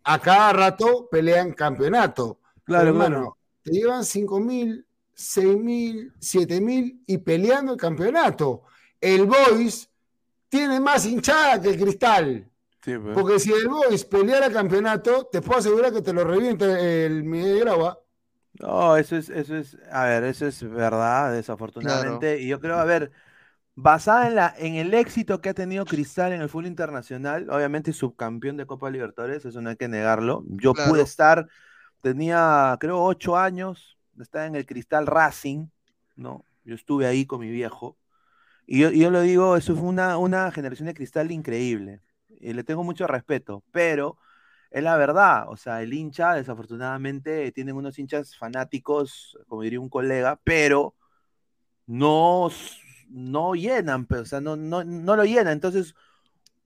a cada rato pelean campeonato. Claro, hermano, te llevan 5 mil, 6.000, 7.000 y peleando el campeonato. El Boys tiene más hinchada que el Cristal. Pues. Porque si el Boys peleara el campeonato, te puedo asegurar que te lo reviente el Miguel Grava. No, eso es, eso es, a ver, eso es verdad, desafortunadamente. Y yo creo, a ver, basada en, la, en el éxito que ha tenido Cristal en el fútbol internacional, obviamente subcampeón de Copa Libertadores, eso no hay que negarlo. Yo pude estar, tenía creo ocho años, estaba en el Cristal Racing, ¿no? Yo estuve ahí con mi viejo. Y yo, yo lo digo, eso fue una, una generación de cristal increíble. Y le tengo mucho respeto, pero es la verdad. O sea, el hincha, desafortunadamente, tienen unos hinchas fanáticos, como diría un colega, pero no, no llenan, pero, o sea, no, no, no lo llenan. Entonces,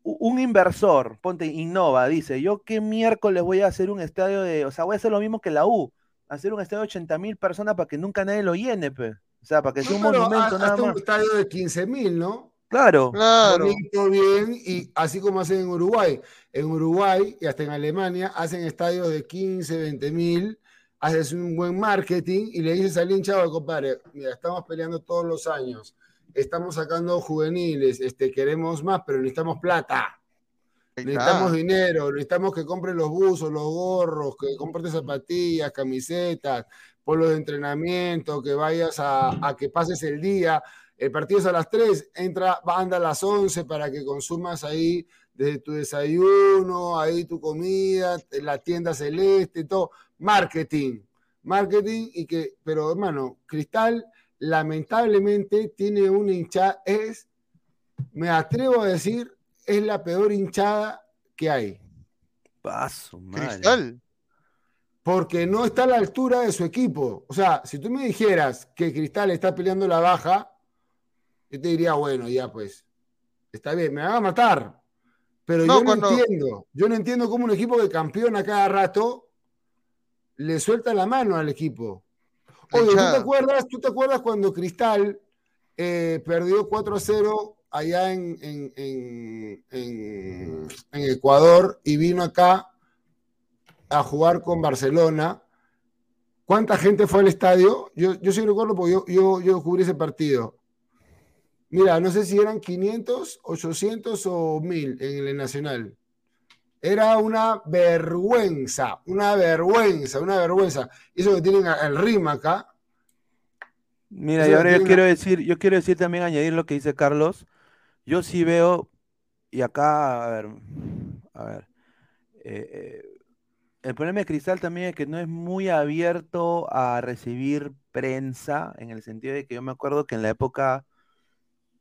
un inversor, ponte, innova, dice, yo qué miércoles voy a hacer un estadio de, o sea, voy a hacer lo mismo que la U hacer un estadio de 80 mil personas para que nunca nadie lo llene, pe. O sea, para que sea un monumento nada más. un estadio de 15 mil, ¿no? Claro. Claro. bien, y así como hacen en Uruguay. En Uruguay y hasta en Alemania hacen estadios de 15, 20 mil haces un buen marketing y le dices al hinchado, compadre, mira, estamos peleando todos los años, estamos sacando juveniles, este, queremos más, pero necesitamos plata. Necesitamos dinero, necesitamos que compre los buzos, los gorros, que compres zapatillas, camisetas, polos de entrenamiento, que vayas a, a, que pases el día. El partido es a las 3, entra, anda a las 11 para que consumas ahí desde tu desayuno, ahí tu comida, la tienda celeste, todo. Marketing, marketing y que, pero hermano, Cristal lamentablemente tiene una hinchada, es, me atrevo a decir, es la peor hinchada que hay. Paso, Cristal. Porque no está a la altura de su equipo. O sea, si tú me dijeras que Cristal está peleando la baja, yo te diría, bueno, ya pues, está bien, me van a matar. Pero yo no entiendo, yo no entiendo cómo un equipo que campeona cada rato le suelta la mano al equipo. Oye, ¿tú te acuerdas, ¿tú te acuerdas cuando Cristal eh, perdió 4 0 allá en, en, Ecuador y vino acá a jugar con Barcelona. ¿Cuánta gente fue al estadio? Yo, yo sí recuerdo porque yo, yo, yo cubrí ese partido. Mira, no sé si eran 500, 800 o 1000 en el Nacional. Era una vergüenza, una vergüenza, una vergüenza. Eso que tienen el RIM acá. Mira, y ahora yo quiero decir, yo quiero decir también añadir lo que dice Carlos. Yo sí veo, y acá, a ver, a ver, eh, eh, el problema de Cristal también es que no es muy abierto a recibir prensa, en el sentido de que yo me acuerdo que en la época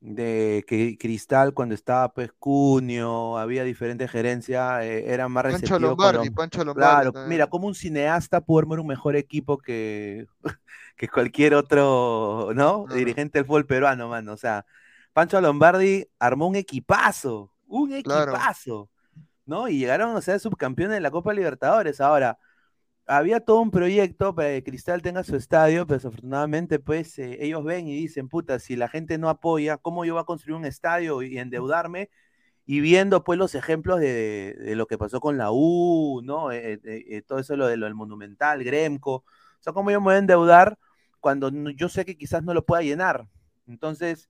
de que Cristal, cuando estaba pues Cunio, había diferentes gerencias, eh, era más receptivo. Pancho Lombardi, Pancho Lombardi. Claro, mira, como un cineasta pudo armar un mejor equipo que, que cualquier otro, ¿no? Dirigente del fútbol peruano, mano, o sea Pancho Lombardi armó un equipazo, un equipazo, ¿no? Y llegaron a ser subcampeones de la Copa Libertadores. Ahora, había todo un proyecto para que Cristal tenga su estadio, pero desafortunadamente, pues eh, ellos ven y dicen, puta, si la gente no apoya, ¿cómo yo voy a construir un estadio y endeudarme? Y viendo pues los ejemplos de, lo que pasó con la U, ¿no? Eh, eh, todo eso lo, de, lo del Monumental, Gremco. O sea, ¿cómo yo me voy a endeudar cuando yo sé que quizás no lo pueda llenar? Entonces,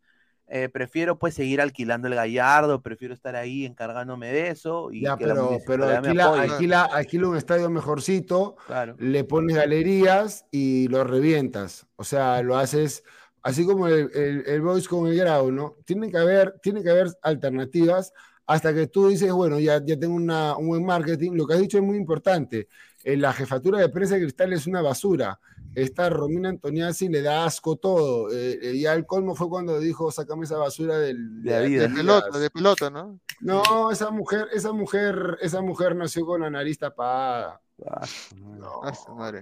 eh, prefiero pues seguir alquilando el Gallardo, prefiero estar ahí encargándome de eso. Y ya, pero, pero alquila, un estadio mejorcito, le pones galerías y lo revientas. O sea, lo haces así como el, el, Boys con el Grau, ¿no? Tiene que haber, tiene que haber alternativas hasta que tú dices, bueno, ya, ya tengo una, un buen marketing. Lo que has dicho es muy importante. Eh, la jefatura de prensa de Cristal es una basura esta Romina Antoniazzi le da asco todo. Eh, eh, ya el colmo fue cuando dijo, sácame esa basura del, de, de, pelota, de pelota, ¿no? No, esa mujer, esa mujer, esa mujer nació con la nariz tapada. Ah,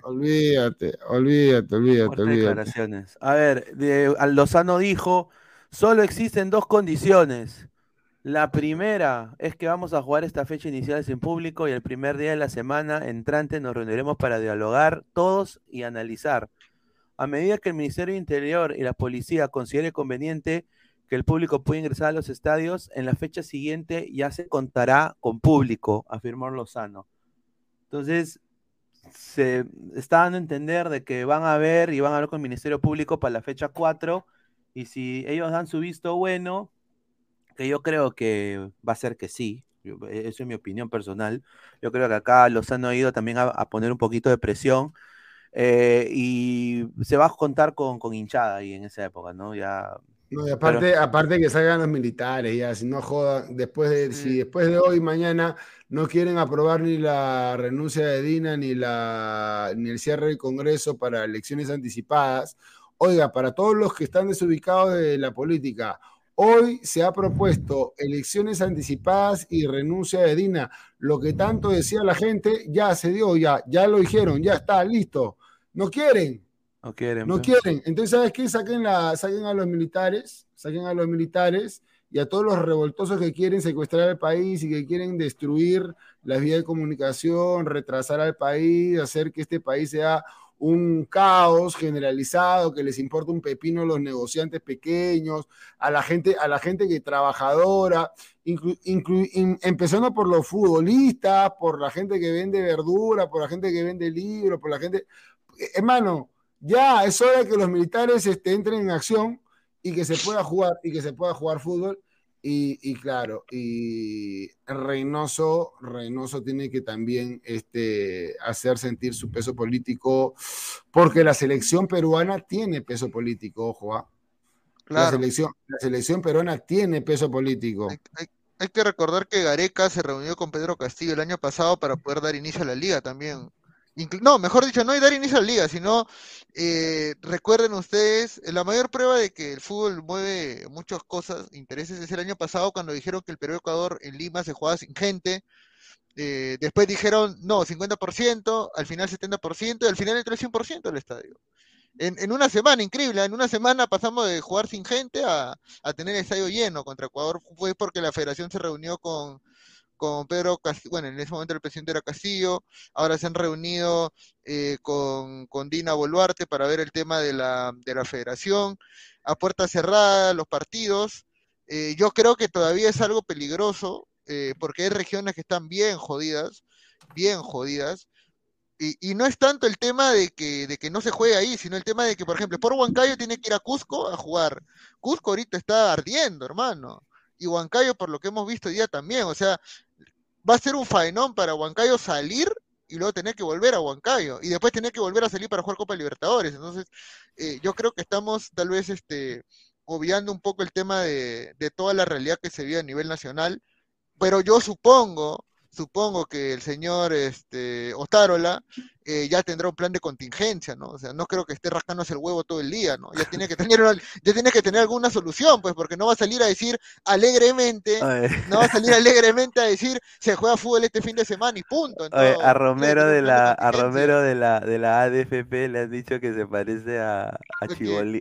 olvídate, olvídate, olvídate, olvídate. A ver, de, Lozano dijo, solo existen dos condiciones la primera es que vamos a jugar esta fecha inicial sin público y el primer día de la semana entrante nos reuniremos para dialogar todos y analizar. A medida que el Ministerio Interior y la policía considere conveniente que el público pueda ingresar a los estadios, en la fecha siguiente ya se contará con público, afirmó Lozano. Entonces, se está dando a entender de que van a ver y van a hablar con el Ministerio Público para la fecha 4 y si ellos dan su visto bueno, que yo creo que va a ser que sí, e, eso es mi opinión personal. Yo creo que acá los han oído también a, poner un poquito de presión eh, y se va a contar con, con, hinchada ahí en esa época, ¿no? Ya. No, y aparte, aparte que salgan los militares, ya, si no jodan, después de, si después de hoy, mañana, no quieren aprobar ni la renuncia de Dina, ni, la, ni el cierre del Congreso para elecciones anticipadas, oiga, para todos los que están desubicados de la política, Hoy se ha propuesto elecciones anticipadas y renuncia de Dina. Lo que tanto decía la gente ya se dio, ya, ya lo dijeron, ya está, listo. No quieren. No quieren. No pues. quieren. Entonces, ¿sabes qué? Saquen, la, saquen a los militares, saquen a los militares y a todos los revoltosos que quieren secuestrar el país y que quieren destruir las vías de comunicación, retrasar al país, hacer que este país sea un caos generalizado que les importa un pepino a los negociantes pequeños, a la gente, a la gente que trabajadora, empezando por los futbolistas, por la gente que vende verdura, por la gente que vende libros, por la gente, hermano, ya es hora que los militares este, entren en acción y que se pueda jugar, y que se pueda jugar fútbol. Y, claro, y Reynoso, Reynoso tiene que también este, hacer sentir su peso político, porque la selección peruana tiene peso político, ojo, ¿ah? la, selección, la selección peruana tiene peso político. Hay, que recordar que Gareca se reunió con Pedro Castillo el año pasado para poder dar inicio a la liga también. No, mejor dicho, no hay dar inicio a la liga, sino eh, recuerden ustedes, la mayor prueba de que el fútbol mueve muchas cosas, intereses, es el año pasado cuando dijeron que el Perú-Ecuador en Lima se jugaba sin gente. Eh, después dijeron, no, 50%, al final 70%, y al final entró el 100% del estadio. En, una semana, increíble, en una semana pasamos de jugar sin gente a, a tener el estadio lleno contra Ecuador. Fue porque la federación se reunió con, con Pedro Castillo, bueno, en ese momento el presidente era Castillo, ahora se han reunido eh, con, Dina Boluarte para ver el tema de la, de la federación, a puerta cerrada, los partidos. Eh, yo creo que todavía es algo peligroso, eh, porque hay regiones que están bien jodidas, bien jodidas, y, y, no es tanto el tema de que, de que no se juegue ahí, sino el tema de que, por ejemplo, por Huancayo tiene que ir a Cusco a jugar. Cusco ahorita está ardiendo, hermano. Y Huancayo, por lo que hemos visto hoy día también, o sea, va a ser un faenón para Huancayo salir y luego tener que volver a Huancayo y después tener que volver a salir para jugar Copa Libertadores. Entonces, eh, yo creo que estamos tal vez este, obviando un poco el tema de, de toda la realidad que se vive a nivel nacional, pero yo supongo supongo que el señor este, Otárola eh, ya tendrá un plan de contingencia, ¿no? O sea, no creo que esté rascándose el huevo todo el día, ¿no? Ya tiene que tener, ya tiene que tener alguna solución, pues, porque no va a salir a decir alegremente, no va a salir alegremente a decir se juega fútbol este fin de semana y punto. a Romero de la, a Romero de la, de la ADFP le han dicho que se parece a, a,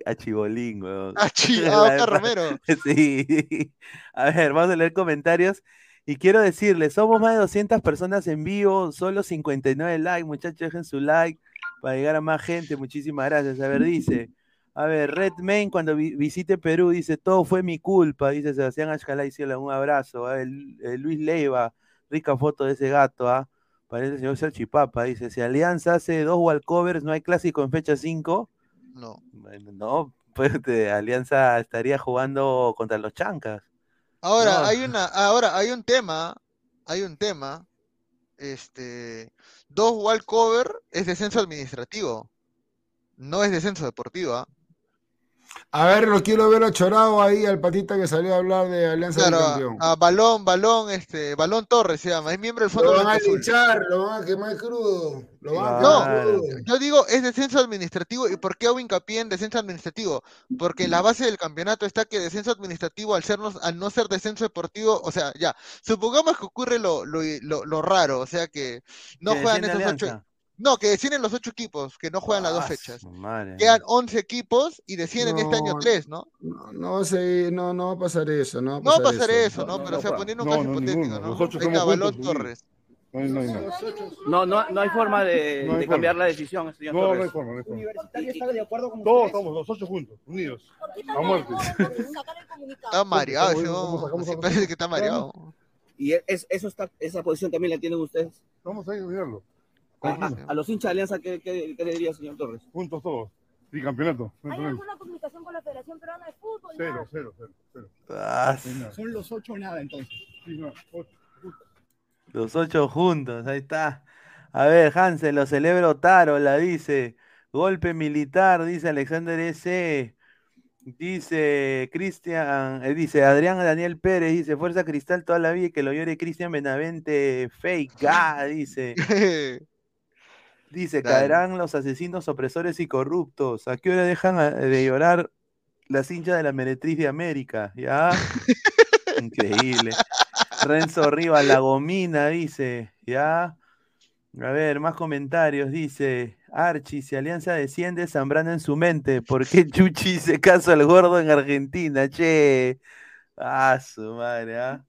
a Chibolín, weón. A, a Romero. Sí. A ver, vamos a leer comentarios. Y quiero decirles, somos más de 200 personas en vivo, solo 59 likes, muchachos, dejen su like para llegar a más gente. Muchísimas gracias. A ver, dice, a ver, Red Main cuando visite Perú, dice, todo fue mi culpa, dice Sebastián Ashkalay, un abrazo. A Luis Leiva, rica foto de ese gato, ¿ah? Parece el señor Salchipapa, dice, si Alianza hace dos walkovers, ¿no hay clásico en fecha 5? No. Bueno, no, pues Alianza estaría jugando contra los Chancas. Ahora, hay una, ahora hay un tema, hay un tema, este, dos wall cover es descenso administrativo, no es descenso deportivo. ¿ah? A ver, lo quiero ver a Chorado ahí, al patita que salió a hablar de Alianza del Campeón. A, Balón, Balón, este, Balón Torres se llama, es miembro del Fondo Lo van a linchar, lo van a quemar crudo. Lo van a no, crudo. yo digo, es descenso administrativo. ¿Y por qué hago hincapié en descenso administrativo? Porque la base del campeonato está que descenso administrativo, al, sernos, al no ser descenso deportivo, o sea, ya, supongamos que ocurre lo, lo, lo, raro, o sea que no juegan esos ocho. No, que descienden los ocho equipos, que no juegan las dos ah, fechas. Quedan once equipos y descienden este año tres, ¿no? No, no, sé, no, no va a pasar eso, ¿no? Va a pasar, eso, ¿no? Pero, o sea, poniendo un caso hipotético, ¿no? Venga, Balón Torres. No, no, no hay forma de, cambiar la decisión, señor No, no hay forma, no hay forma. ¿Universitario está de acuerdo con Todos estamos, los ocho juntos, unidos, a muerte. Está mareado ese parece que está mareado. ¿Y es, eso está, esa posición también la tienen ustedes? Vamos a ir a mirarlo. A, los hinchas de Alianza, ¿qué, qué, qué le diría, señor Torres? Juntos todos. Y campeonato. ¿Hay alguna comunicación con la Federación Peruana de Fútbol? Cero, cero, cero. cero. Ah, Son los ocho nada, entonces. Sí, no, Los ocho juntos, ahí está. A ver, Hansel, lo celebro Taro, la dice. Golpe militar, dice Alexander S. Dice Cristian, eh, dice Adrián Daniel Pérez, dice Fuerza Cristal toda la vida y que lo llore Cristian Benavente, fake, ah, dice. Dice, caerán los asesinos, opresores y corruptos. ¿A qué hora dejan de llorar las hinchas de la meretriz de América? ¿Ya? Increíble. Renzo Rivas, la gomina, dice. ¿Ya? A ver, más comentarios. Dice, Archie, si Alianza desciende, Zambrano en su mente. ¿Por qué Chuchi se casó al gordo en Argentina? Che. Ah, su madre, ¿ah?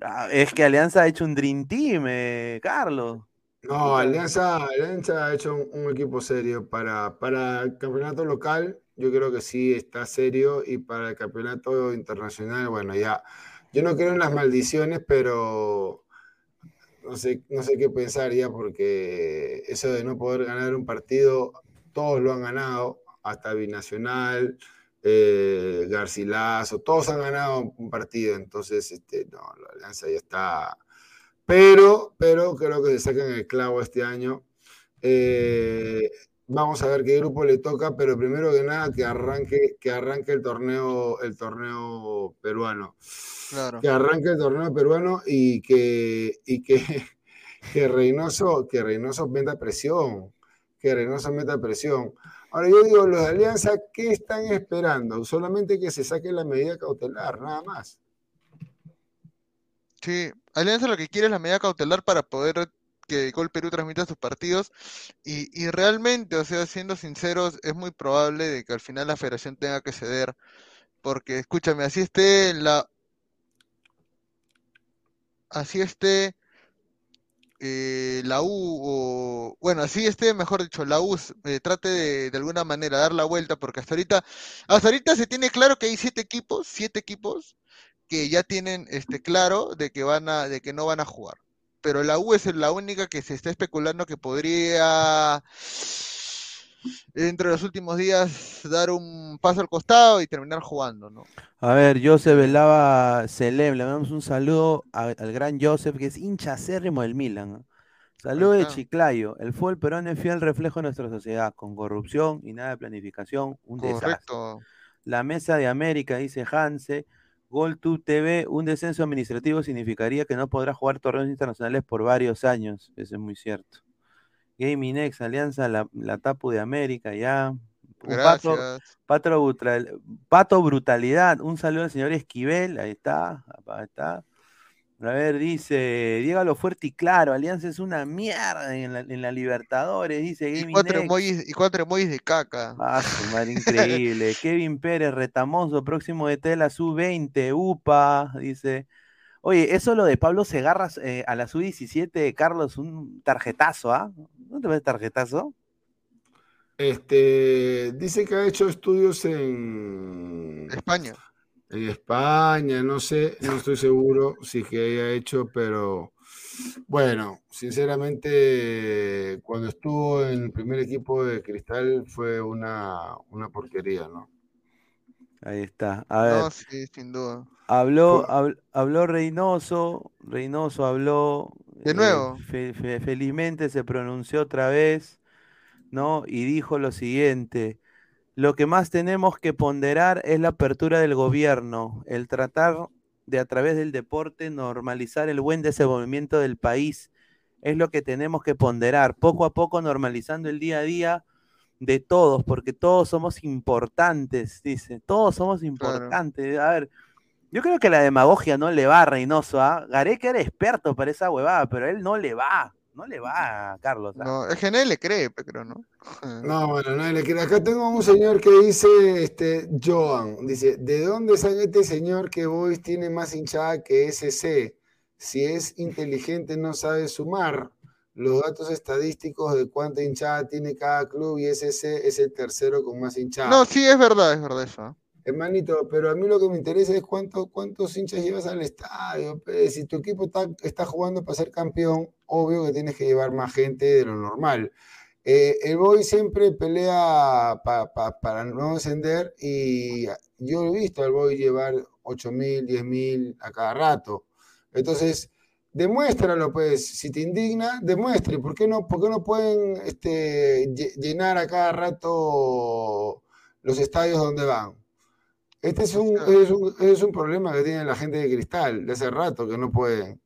ah es que Alianza ha hecho un Dream Team, eh, Carlos. No, Alianza, Alianza ha hecho un, equipo serio. Para, para el campeonato local, yo creo que sí está serio. Y para el campeonato internacional, bueno, ya. Yo no creo en las maldiciones, pero no sé, no sé qué pensar ya, porque eso de no poder ganar un partido, todos lo han ganado, hasta Binacional, eh, Garcilaso, todos han ganado un partido, entonces, este, no, la alianza ya está. Pero, pero creo que se sacan el clavo este año. Eh, vamos a ver qué grupo le toca, pero primero que nada que arranque, que arranque el torneo, el torneo peruano. Que arranque el torneo peruano y que, y que, que Reynoso, que Reynoso meta presión, que Reynoso meta presión. Ahora yo digo, los de Alianza, ¿qué están esperando? Solamente que se saque la medida cautelar, nada más. Sí, Alianza lo que quiere es la medida cautelar para poder que Gol Perú transmita sus partidos y, realmente, o sea, siendo sinceros, es muy probable de que al final la federación tenga que ceder, porque escúchame, así esté la... Así esté eh, la U, o bueno, así esté, mejor dicho, la U eh, trate de, de alguna manera dar la vuelta, porque hasta ahorita, hasta ahorita se tiene claro que hay siete equipos, siete equipos que ya tienen este claro de que van a, de que no van a jugar pero la U es la única que se está especulando que podría dentro de los últimos días dar un paso al costado y terminar jugando, ¿no? A ver, Joseph Velava Celem, le damos un saludo al gran Joseph, que es hincha acérrimo del Milan. Saludo de Chiclayo. El fútbol peruano es fiel reflejo de nuestra sociedad, con corrupción y nada de planificación, un desastre. La Mesa de América, dice Hanse, Gol2 TV, un descenso administrativo significaría que no podrá jugar torneos internacionales por varios años. Eso es muy cierto. Gaming X, Alianza, la, Tapu de América, ya. Pato, Pato, Pato, Brutalidad, un saludo al señor Esquivel, ahí está, ahí está. A ver, dice, dígalo fuerte y claro, Alianza es una mierda en la, Libertadores, dice Gaming y cuatro, emojis, y cuatro emojis de caca. Ah, su madre, increíble. Kevin Pérez, retamoso, próximo de Tela, Sub-20, UPA, dice. Oye, eso lo de Pablo Segarras eh, a la Sub-17, Carlos, un tarjetazo, ¿ah? ¿No te ves tarjetazo? Este, dice que ha hecho estudios en España en España, no sé, no estoy seguro si que haya hecho, pero bueno, sinceramente, cuando estuvo en el primer equipo de Cristal fue una, porquería, ¿no? Ahí está. A ver. No, sí, sin duda. Habló, habló Reynoso, Reynoso habló. De nuevo. Eh, felizmente se pronunció otra vez, ¿no? Y dijo lo siguiente. Lo que más tenemos que ponderar es la apertura del gobierno, el tratar de a través del deporte normalizar el buen desenvolvimiento del país. Es lo que tenemos que ponderar, poco a poco normalizando el día a día de todos, porque todos somos importantes, dice, todos somos importantes. A ver, yo creo que la demagogia no le va a Reynoso, ¿ah? Gareca era experto para esa huevada, pero él no le va. No le va a Carlos. ¿ah? No, es que nadie le cree, pero no. No, bueno, nadie le cree. Acá tengo un señor que dice, este, Joan, dice, ¿de dónde sale este señor que Boys tiene más hinchada que SC? Si es inteligente no sabe sumar los datos estadísticos de cuánta hinchada tiene cada club y SC es el tercero con más hinchada. No, sí, es verdad, es verdad eso. Hermanito, pero a mí lo que me interesa es cuánto, cuántos hinchas llevas al estadio. Si tu equipo está, está, jugando para ser campeón, obvio que tienes que llevar más gente de lo normal. Eh, el Boy siempre pelea para no descender y yo he visto al Boy llevar 8.000, 10.000 a cada rato. Entonces, demuéstralo, pues. Si te indigna, demuestre. ¿Por qué no, por qué no pueden este, llenar a cada rato los estadios donde van? Este es un, es un, es, un, problema que tiene la gente de Cristal de hace rato, que no pueden.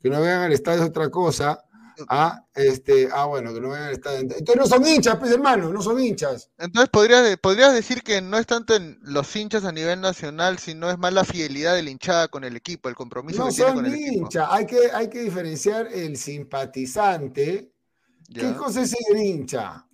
Que no vean al estadio otra cosa. Ah, este, ah, bueno, que no vean al estadio. Entonces no son hinchas, pues hermano, no son hinchas. Entonces podrías, podrías decir que no es tanto en los hinchas a nivel nacional, sino es más la fidelidad de la hinchada con el equipo, el compromiso que tiene con el equipo. No son Hay que, hay que diferenciar el simpatizante. ¿Qué cosa es ser hincha?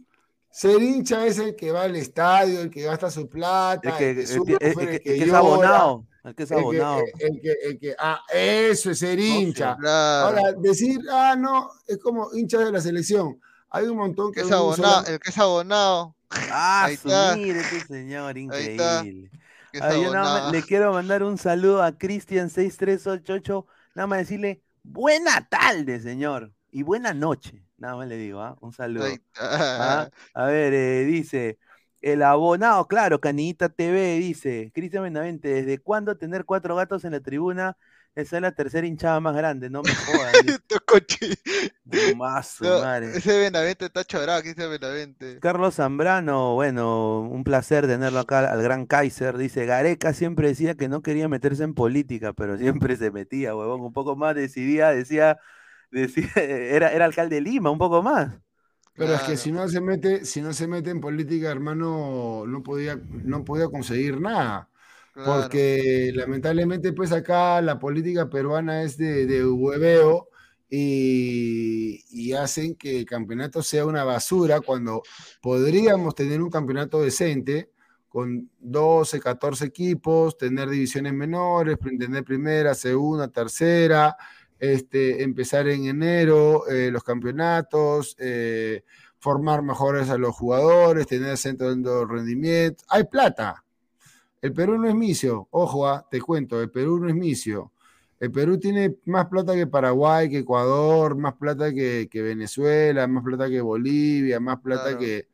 Ser hincha es el que va al estadio, el que gasta su plata, el que, el es abonado. El que es abonado. El que, ah, eso es ser hincha. Ahora, decir, ah, no, es como hincha de la selección. Hay un montón que. es abonado, El que es abonado. Ah, Ahí está. mire este señor, increíble. yo nada más le quiero mandar un saludo a Cristian6388, nada más decirle, buena tarde, señor. Y buena noche. Nada más le digo, ¿ah? Un saludo. ¿Ah? A ver, eh, dice, el abonado, claro, Canita TV, dice, Cristian Benavente, ¿desde cuándo tener cuatro gatos en la tribuna? Esa es la tercera hinchada más grande, no me jodas. ese Benavente está chorado, Cristian Benavente. Carlos Zambrano, bueno, un placer tenerlo acá al gran Kaiser. Dice, Gareca siempre decía que no quería meterse en política, pero siempre se metía, huevón. Un poco más decidía, decía, decía era, era alcalde de Lima, un poco más. Pero es que si no se mete, si no se mete en política, hermano, no podía, no podía conseguir nada. Porque lamentablemente, pues acá la política peruana es de, de hueveo y, y, hacen que el campeonato sea una basura cuando podríamos tener un campeonato decente con 12, 14 equipos, tener divisiones menores, tener primera, segunda, tercera, este, empezar en enero eh, los campeonatos, eh, formar mejores a los jugadores, tener centro de rendimiento. Hay plata. El Perú no es misio. Ojo, ah, te cuento, el Perú no es misio. El Perú tiene más plata que Paraguay, que Ecuador, más plata que, Venezuela, más plata que Bolivia, más plata que...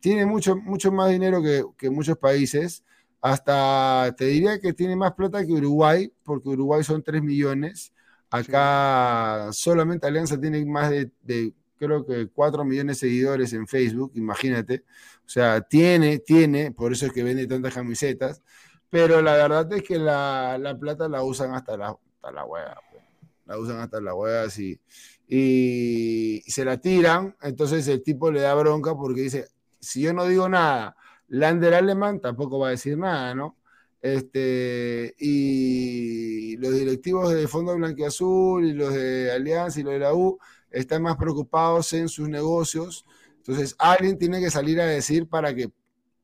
Tiene mucho, mucho más dinero que, que muchos países. Hasta te diría que tiene más plata que Uruguay, porque Uruguay son 3 millones Acá solamente Alianza tiene más de, creo que 4 millones de seguidores en Facebook, imagínate. O sea, tiene, tiene, por eso es que vende tantas camisetas, pero la verdad es que la, plata la usan hasta la, hasta la hueá, pues. la usan hasta la hueá así. Y, y se la tiran, entonces el tipo le da bronca porque dice, si yo no digo nada, Lander Alemán tampoco va a decir nada, ¿no? Este, y los directivos de Fondo Blanquiazul y los de Alianza y los de la U están más preocupados en sus negocios. Entonces, alguien tiene que salir a decir para que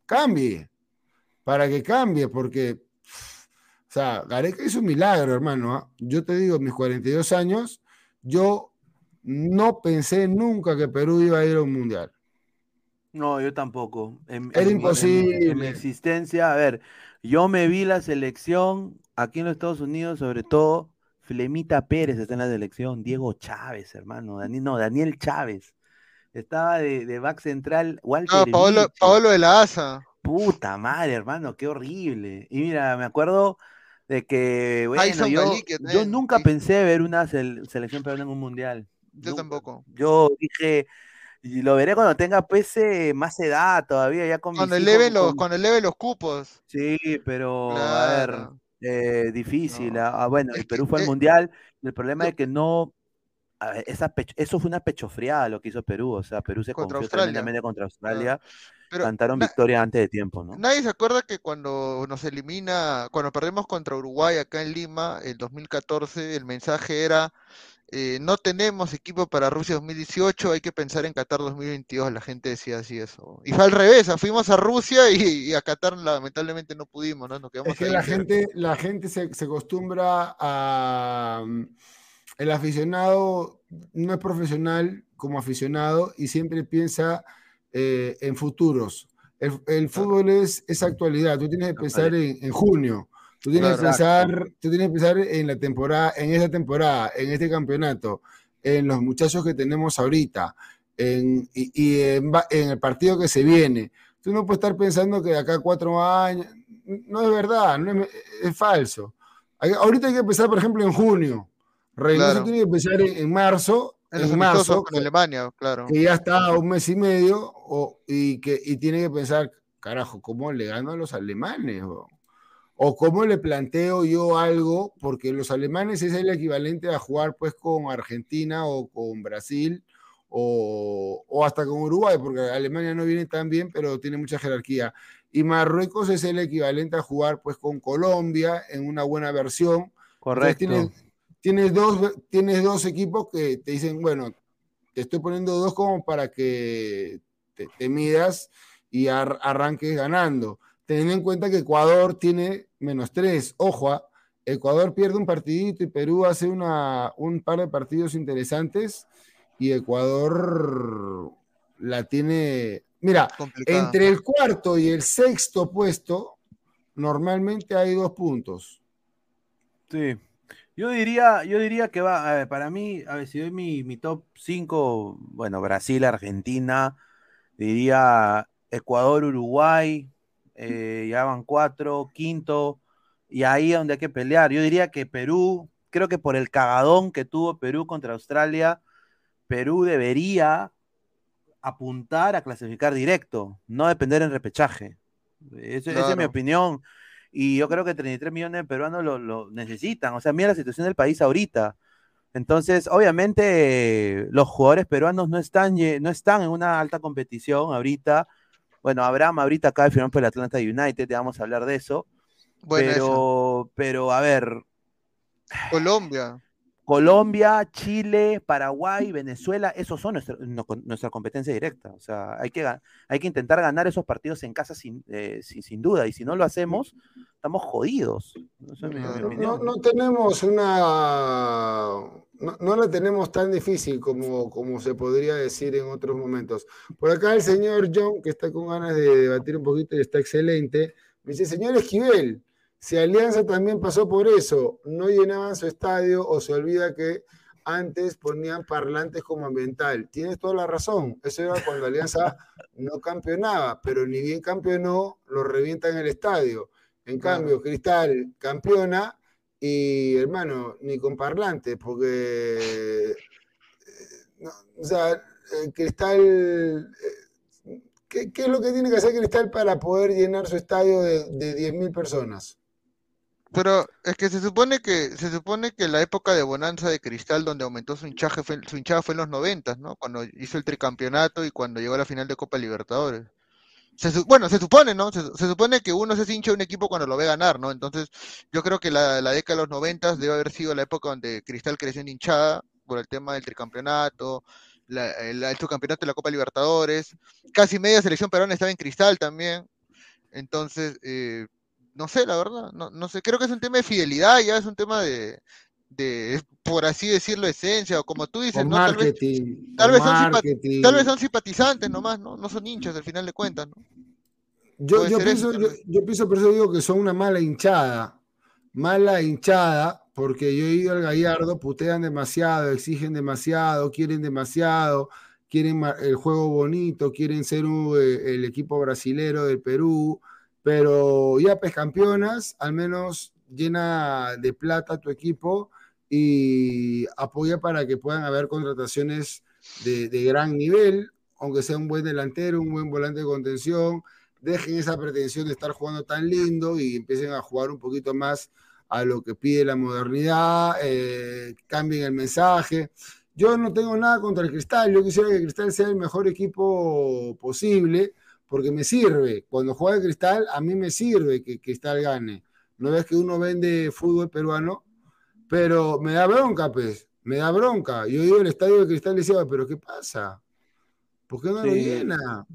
cambie, para que cambie, porque, o sea, Gareca hizo un milagro, hermano. ¿ah? Yo te digo, mis 42 años, yo no pensé nunca que Perú iba a ir a un mundial. No, yo tampoco. Era imposible. en mi existencia, a ver, yo me vi la selección aquí en los Estados Unidos, sobre todo Flemita Pérez está en la selección, Diego Chávez, hermano, Daniel, no, Daniel Chávez. Estaba de, back central Walter. No, Paolo, de la Asa. Puta madre, hermano, qué horrible. Y mira, me acuerdo de que, bueno, yo, nunca pensé ver una selección peruana en un mundial. Yo tampoco. Yo dije, y lo veré cuando tenga pues más edad todavía, ya con cuando eleve los, cuando eleve los cupos. Sí, pero a ver, eh, difícil. Ah, ah, bueno, el Perú fue al mundial. El problema es que no. esa eso fue una pechofriada lo que hizo Perú. O sea, Perú se contra confió tremendamente contra Australia. cantaron victoria antes de tiempo, ¿no? Nadie se acuerda que cuando nos elimina, cuando perdemos contra Uruguay acá en Lima, en 2014, el mensaje era eh, no tenemos equipo para Rusia 2018, hay que pensar en Qatar 2022, la gente decía así eso. Y fue al revés, fuimos a Rusia y, a Qatar lamentablemente no pudimos, ¿no? es que la gente, la gente se, acostumbra a... Mm, el aficionado no es profesional como aficionado y siempre piensa eh, en futuros. El, fútbol es, esa actualidad, tú tienes que pensar en junio. Tú tienes, que pensar, tú tienes que pensar en la temporada, en esa temporada, en este campeonato, en los muchachos que tenemos ahorita, en, y, en, el partido que se viene. Tú no puedes estar pensando que de acá cuatro años, no es verdad, no es, falso. ahorita hay que empezar, por ejemplo, en junio. Reynoso tiene que empezar en, marzo, en, marzo, con Alemania, claro. Que ya está un mes y medio, o, y que y tiene que pensar, carajo, ¿cómo le gano a los alemanes? O cómo le planteo yo algo, porque los alemanes es el equivalente a jugar pues con Argentina o con Brasil o, o, hasta con Uruguay, porque Alemania no viene tan bien, pero tiene mucha jerarquía. Y Marruecos es el equivalente a jugar pues con Colombia en una buena versión. Correcto. Tienes, dos, tienes dos equipos que te dicen, bueno, te estoy poniendo dos como para que te, midas y arranques ganando teniendo en cuenta que Ecuador tiene menos tres. Ojo, ¿ah? Ecuador pierde un partidito y Perú hace una, un par de partidos interesantes y Ecuador la tiene. Mira, entre el cuarto y el sexto puesto, normalmente hay dos puntos. Sí. Yo diría, yo diría que va, a ver, para mí, a ver, si doy mi, mi top 5, bueno, Brasil, Argentina, diría Ecuador, Uruguay, eh, ya van cuatro, quinto, y ahí es donde hay que pelear. Yo diría que Perú, creo que por el cagadón que tuvo Perú contra Australia, Perú debería apuntar a clasificar directo, no depender en repechaje. Esa es mi opinión. Y yo creo que 33 millones de peruanos lo, necesitan. O sea, mira la situación del país ahorita. Entonces, obviamente, los jugadores peruanos no están, no están en una alta competición ahorita. Bueno, Abraham ahorita acaba de firmar por el Atlanta United, te vamos a hablar de eso. pero, pero, a ver. Colombia. Colombia, Chile, Paraguay, Venezuela, esos son nuestra, competencia directa. O sea, hay que, hay que intentar ganar esos partidos en casa sin, eh, sin, duda. Y si no lo hacemos, estamos jodidos. No, tenemos una. No, la tenemos tan difícil como, como se podría decir en otros momentos. Por acá el señor John, que está con ganas de debatir un poquito y está excelente, me dice: Señor Esquivel. Si Alianza también pasó por eso, no llenaban su estadio o se olvida que antes ponían parlantes como ambiental. Tienes toda la razón. Eso era cuando Alianza no campeonaba, pero ni bien campeonó, lo revienta en el estadio. En cambio, Cristal campeona y, hermano, ni con parlantes, porque. Eh, o sea, Cristal. Eh, ¿qué, es lo que tiene que hacer Cristal para poder llenar su estadio de, de 10.000 personas? Pero es que se supone que se supone que la época de bonanza de Cristal, donde aumentó su hinchaje, fue, su hinchada fue en los noventas, ¿no? Cuando hizo el tricampeonato y cuando llegó a la final de Copa Libertadores. bueno, se supone, ¿no? Se, supone que uno se hincha un equipo cuando lo ve ganar, ¿no? Entonces, yo creo que la, década de los noventas debe haber sido la época donde Cristal creció en hinchada por el tema del tricampeonato, el, el subcampeonato de la Copa Libertadores, casi media selección peruana estaba en Cristal también. Entonces, eh, no sé, la verdad, no, no sé, creo que es un tema de fidelidad, ya es un tema de, de por así decirlo, esencia, o como tú dices, ¿no? tal, vez, tal, vez son tal vez son simpatizantes nomás, ¿no? No son hinchas al final de cuentas, ¿no? Yo, yo pienso, yo, yo, pienso, por eso digo que son una mala hinchada, mala hinchada, porque yo he ido al Gallardo, putean demasiado, exigen demasiado, quieren demasiado, quieren el juego bonito, quieren ser eh, el equipo brasilero del Perú, pero ya pues campeonas, al menos llena de plata tu equipo y apoya para que puedan haber contrataciones de, gran nivel, aunque sea un buen delantero, un buen volante de contención, dejen esa pretensión de estar jugando tan lindo y empiecen a jugar un poquito más a lo que pide la modernidad, eh, cambien el mensaje. Yo no tengo nada contra el Cristal, yo quisiera que el Cristal sea el mejor equipo posible, porque me sirve. Cuando juega Cristal, a mí me sirve que Cristal gane. No es que uno vende fútbol peruano, pero me da bronca, pues. Me da bronca. Yo iba al estadio de Cristal y decía, pero ¿qué pasa? ¿Por qué no lo llena?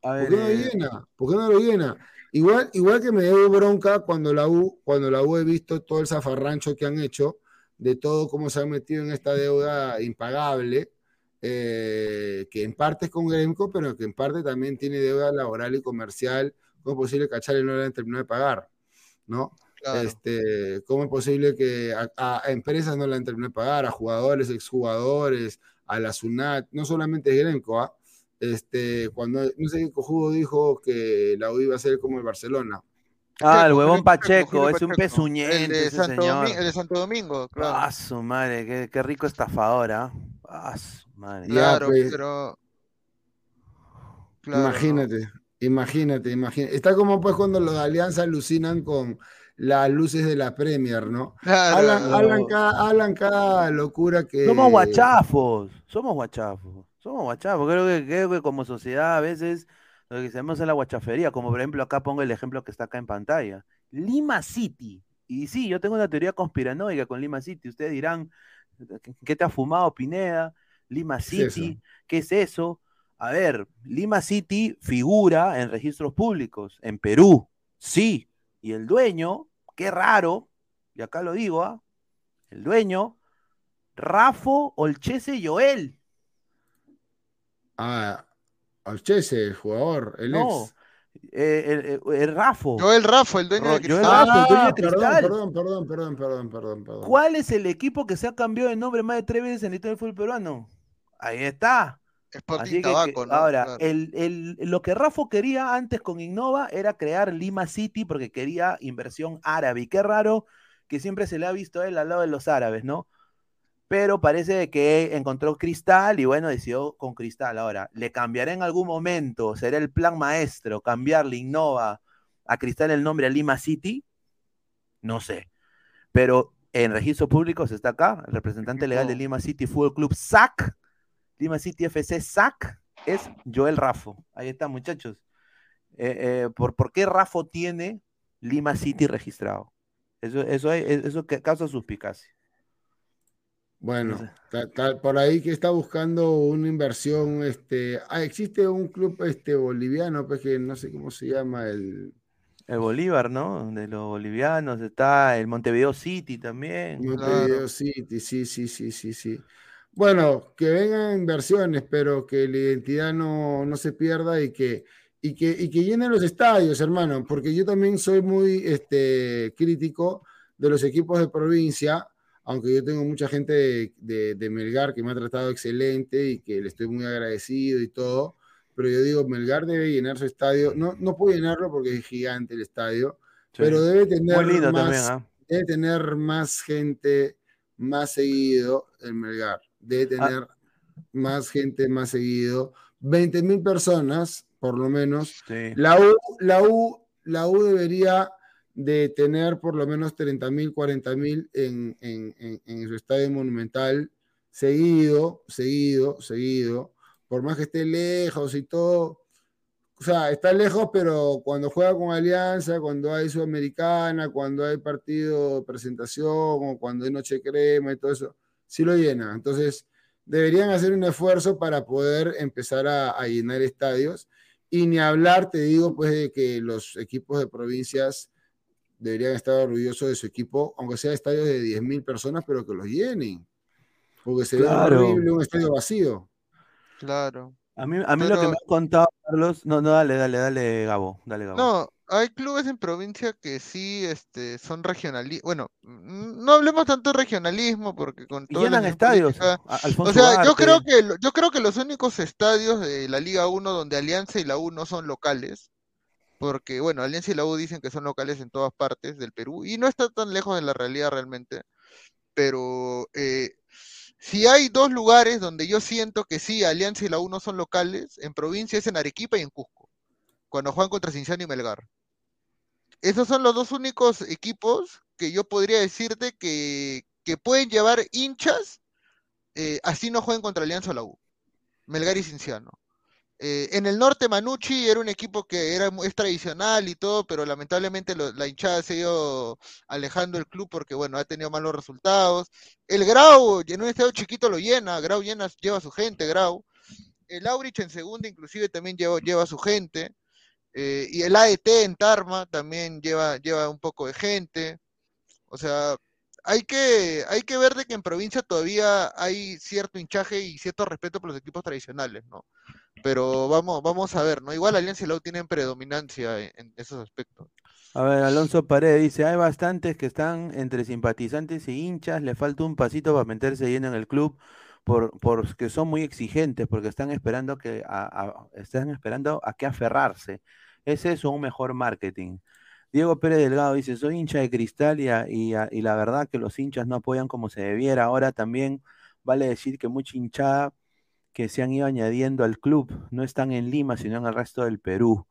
¿Por qué no lo eh. llena? ¿Por qué no lo llena? Igual, igual que me dio bronca cuando la U, cuando la U he visto todo el zafarrancho que han hecho, de todo cómo se han metido en esta deuda impagable, eh, que en parte es con Gremco, pero que en parte también tiene deuda laboral y comercial. ¿Cómo es posible que a Chale no le hayan terminado de pagar? ¿No? Este, ¿Cómo es posible que a, empresas no le han terminado de pagar, a jugadores, exjugadores, a la SUNAT, no solamente Gremco, ¿ah? este, cuando, no sé qué cojudo dijo que la U iba a ser como el Barcelona. Ah, el huevón Pacheco, es un pezuñente. El de, Santo, Domingo, el de Santo Domingo, claro. Ah, su madre, qué, qué rico estafador, ¿ah? Claro, pues. pero. imagínate, imagínate, imagínate. Está como pues cuando los de Alianza alucinan con las luces de la Premier, ¿no? hablan, cada, locura que. Somos guachafos, somos guachafos, somos guachafos. Creo que, creo que como sociedad a veces lo que hacemos es la guachafería, como por ejemplo acá pongo el ejemplo que está acá en pantalla. Lima City. Y sí, yo tengo una teoría conspiranoica con Lima City. Ustedes dirán, ¿qué te ha fumado Pineda? Lima City, ¿qué es eso? A ver, Lima City figura en registros públicos, en Perú, sí, y el dueño, qué raro, y acá lo digo, ¿ah? el dueño, Rafo Olchese Joel. Ah, Olchese, el jugador, el no, Eh, el, el, Rafo. Yo el Rafo, el dueño de Cristal. Rafo, el dueño de ah, Cristal. Perdón, perdón, perdón, perdón, perdón, perdón. ¿Cuál es el equipo que se ha cambiado de nombre más de tres veces en el del fútbol peruano? Ahí está. Así tabaco, ¿no? Ahora, el, el, lo que Rafo quería antes con Innova era crear Lima City porque quería inversión árabe. Y qué raro que siempre se le ha visto él al lado de los árabes, ¿no? pero parece que encontró Cristal y bueno, decidió con Cristal. Ahora, ¿le cambiará en algún momento? ¿Será el plan maestro cambiarle Innova a Cristal el nombre a Lima City? No sé. Pero en registro público está acá, el representante legal de Lima City Fútbol Club SAC, Lima City FC SAC, es Joel Rafo. Ahí está, muchachos. Eh, eh, ¿por, ¿por, qué Rafo tiene Lima City registrado? Eso, eso, eso causa suspicacia. Bueno, por ahí que está buscando una inversión, este, ah, existe un club este boliviano, pues que no sé cómo se llama el el Bolívar, ¿no? De los bolivianos está el Montevideo City también. Montevideo City, sí, sí, sí, sí, sí. Bueno, que vengan inversiones, pero que la identidad no, no se pierda y que, y que, y que llenen los estadios, hermano, porque yo también soy muy este, crítico de los equipos de provincia aunque yo tengo mucha gente de, Melgar que me ha tratado excelente y que le estoy muy agradecido y todo, pero yo digo, Melgar debe llenar su estadio, no, no puede llenarlo porque es gigante el estadio, pero debe tener, más, ¿ah? debe tener más gente más seguido en Melgar, debe ah. tener más gente más seguido, 20 mil personas por lo menos. La, U, la, U, la U debería de tener por lo menos 30 mil, 40 mil en, su estadio monumental, seguido, seguido, seguido, por más que esté lejos y todo. O sea, está lejos, pero cuando juega con Alianza, cuando hay Sudamericana, cuando hay partido de presentación o cuando hay Noche Crema y todo eso, sí lo llena. Entonces, deberían hacer un esfuerzo para poder empezar a, a llenar estadios. Y ni hablar, te digo, pues, de que los equipos de provincias deberían estar orgullosos de su equipo, aunque sea estadios de 10.000 personas, pero que los llenen. Porque sería horrible un estadio vacío. Claro. A mí, a mí lo que me ha contado, Carlos, no, no, dale, dale, dale, Gabo, dale, Gabo. No, hay clubes en provincia que sí este, son regionalistas. Bueno, no hablemos tanto de regionalismo porque con todo llenan estadios. o sea, yo creo que yo creo que los únicos estadios de la Liga 1 donde Alianza y la U no son locales porque bueno, Alianza y la U dicen que son locales en todas partes del Perú y no está tan lejos de la realidad realmente, pero eh, si hay dos lugares donde yo siento que sí, Alianza y la U no son locales, en provincia es en Arequipa y en Cusco, cuando juegan contra Cinciano y Melgar. Esos son los dos únicos equipos que yo podría decirte que, pueden llevar hinchas, eh, así no jueguen contra Alianza o Melgar y Cinciano. Eh, en el norte, Manucci era un equipo que era es tradicional y todo, pero lamentablemente la hinchada se ha ido alejando del club porque, bueno, ha tenido malos resultados. El Grau, en un estadio chiquito lo llena, Grau llena, lleva su gente, Grau. El Aurich en segunda, inclusive, también lleva, lleva su gente. Eh, y el AET en Tarma también lleva, lleva un poco de gente. O sea, hay que, hay que ver de que en provincia todavía hay cierto hinchaje y cierto respeto por los equipos tradicionales, ¿no? Pero vamos, vamos a ver, ¿no? Igual Alianza y Lau tienen predominancia en, esos aspectos. A ver, Alonso Paredes dice, hay bastantes que están entre simpatizantes y hinchas, le falta un pasito para meterse lleno en el club, por, porque son muy exigentes, porque están esperando que a, están esperando a que aferrarse. Es un mejor marketing. Diego Pérez Delgado dice, soy hincha de cristal y, la verdad que los hinchas no apoyan como se debiera. Ahora también vale decir que mucha hinchada que se han ido añadiendo al club no están en Lima, sino en el resto del Perú.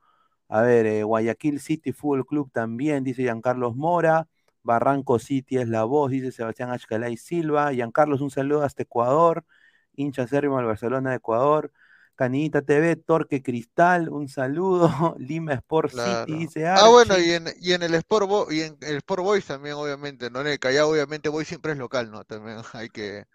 A ver, eh, Guayaquil City Fútbol Club también, dice Giancarlos Mora. Barranco City es la voz, dice Sebastián Ashcalay Silva. Giancarlos, un saludo hasta Ecuador. Hincha acérrimo al Barcelona de Ecuador. Canita TV, Torque Cristal, un saludo. Lima Sport City, dice Ah, bueno, y en, y en el Sport y en el Sport Boys también, obviamente, ¿no? En el Callao, obviamente, Boys siempre es local, ¿no? También hay que,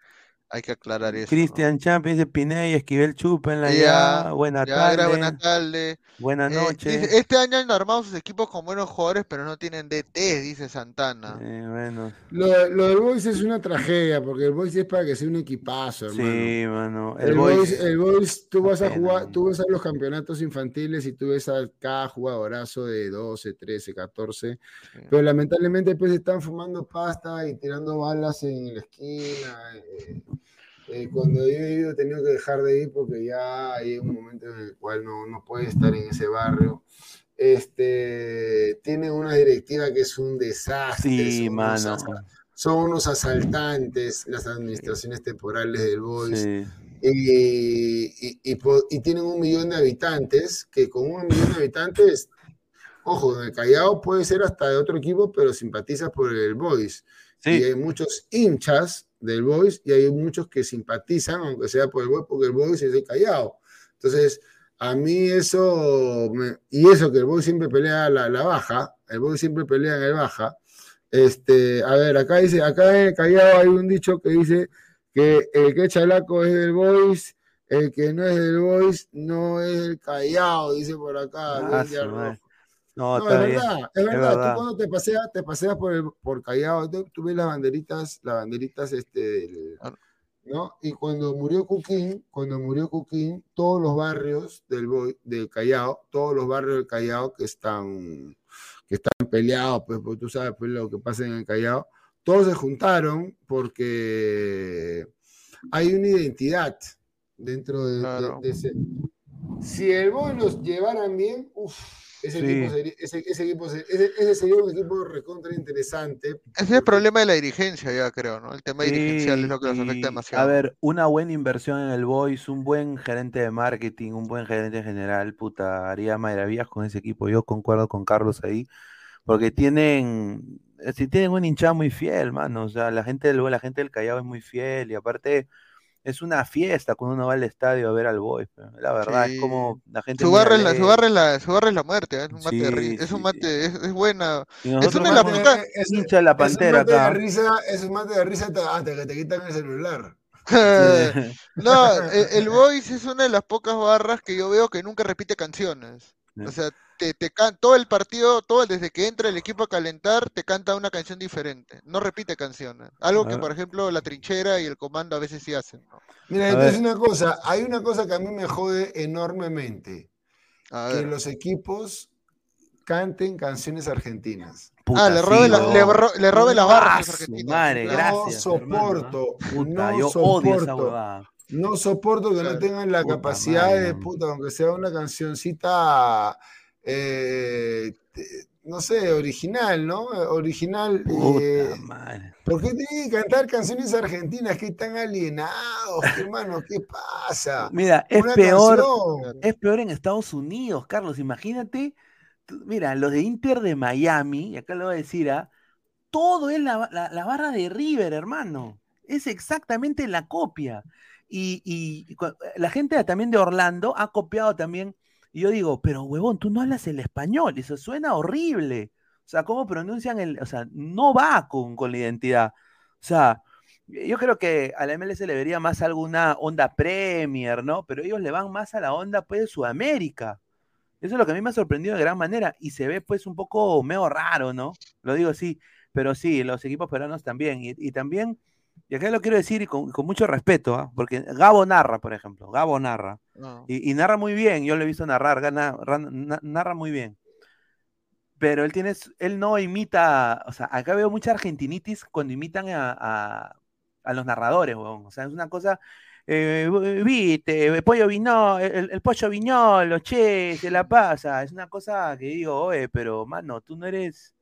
Hay que aclarar eso. Cristian Champions dice Piney, Esquivel Chupa en la ya. Buena tarde. Buenas tardes. Buenas noches. este año han armado sus equipos con buenos jugadores, pero no tienen DT, dice Santana. bueno. Lo, lo, del Boys es una tragedia, porque el Boys es para que sea un equipazo, hermano. Sí, mano. El, Boys, el Boys, tú vas a jugar, tú ves a los campeonatos infantiles y tú ves a cada jugadorazo de 12, 13, 14, pero lamentablemente pues están fumando pasta y tirando balas en la esquina. Eh, eh, cuando yo he ido he tenido que dejar de ir porque ya hay un momento en el cual no, no puede estar en ese barrio. Este, tiene una directiva que es un desastre. Sí, son, mano. Unos, son unos asaltantes, las administraciones temporales del Boys. Y, y, y, tienen un millón de habitantes, que con un millón de habitantes, ojo, en el Callao puede ser hasta de otro equipo, pero simpatiza por el Boys. Y hay muchos hinchas del Boys y hay muchos que simpatizan, aunque sea por el Boys, porque el Boys es de Callao. Entonces, a mí eso, y eso que el Boys siempre pelea la, la, baja, el Boys siempre pelea en el baja. Este, a ver, acá dice, acá en Callao hay un dicho que dice que el que chalaco es del Boys, el que no es del Boys no es el Callao, dice por acá. Ah, no, es, verdad, es, verdad, Tú cuando te paseas, te paseas por, el, por Callao, tú, ves las banderitas, las banderitas, este, ¿no? Y cuando murió Cuquín, cuando murió Cuquín, todos los barrios del, del Callao, todos los barrios del Callao que están, que están peleados, pues, tú sabes pues, lo que pasa en el Callao, todos se juntaron porque hay una identidad dentro de, ese. Si el Boy los llevaran bien, uff ese, equipo sería, ese, equipo ese, sería un equipo recontra interesante. Ese es el problema de la dirigencia, ya creo, ¿no? El tema dirigencial es lo que nos afecta demasiado. A ver, una buena inversión en el Voice, un buen gerente de marketing, un buen gerente general, puta, haría maravillas con ese equipo. Yo concuerdo con Carlos ahí, porque tienen, si tienen un hinchado muy fiel, mano. O sea, la gente del, la gente del Callao es muy fiel y aparte es una fiesta cuando uno va al estadio a ver al Boys. La verdad, es como la gente. Su barra, la, su, barra la, su barra es la muerte, ¿eh? es un mate, de risa, es, un mate es, es, buena. Es una de las pocas. Es la pantera es un mate De risa, es un mate de risa hasta que te quitan el celular. no, el, el Boys es una de las pocas barras que yo veo que nunca repite canciones. O sea, te, te todo el partido, todo desde que entra el equipo a calentar, te canta una canción diferente. No repite canciones. Algo que, por ejemplo, la trinchera y el comando a veces sí hacen. Mira, entonces una cosa, hay una cosa que a mí me jode enormemente. Que los equipos canten canciones argentinas. ah, le robe, la, le, robe las barras Madre, gracias. No soporto. no soporto. No soporto que no tengan la capacidad de puta, aunque sea una cancioncita, eh, no sé, original, ¿no? Original. Eh, ¿Por qué tienen que cantar canciones argentinas que están alienados, hermano? ¿Qué pasa? Mira, es peor, es peor en Estados Unidos, Carlos. Imagínate, mira, los de Inter de Miami, y acá lo voy a decir, ¿ah? todo es la, la barra de River, hermano. Es exactamente la copia. Y, la gente también de Orlando ha copiado también. Y yo digo, pero huevón, tú no hablas el español, eso suena horrible. O sea, ¿cómo pronuncian el.? O sea, no va con, con la identidad. O sea, yo creo que a la MLS le vería más alguna onda Premier, ¿no? Pero ellos le van más a la onda, pues, de Sudamérica. Eso es lo que a mí me ha sorprendido de gran manera. Y se ve, pues, un poco medio raro, ¿no? Lo digo así. Pero sí, los equipos peruanos también. y también y acá lo quiero decir con, con mucho respeto, ¿ah? porque Gabo narra, por ejemplo, Gabo narra. Y, narra muy bien, yo lo he visto narrar, narra, muy bien. Pero él tiene, él no imita, o sea, acá veo mucha argentinitis cuando imitan a, a, los narradores, weón. O sea, es una cosa, eh, viste, el pollo vino, el, el, pollo viñolo, che, se la pasa. Es una cosa que digo, oye, pero mano, tú no eres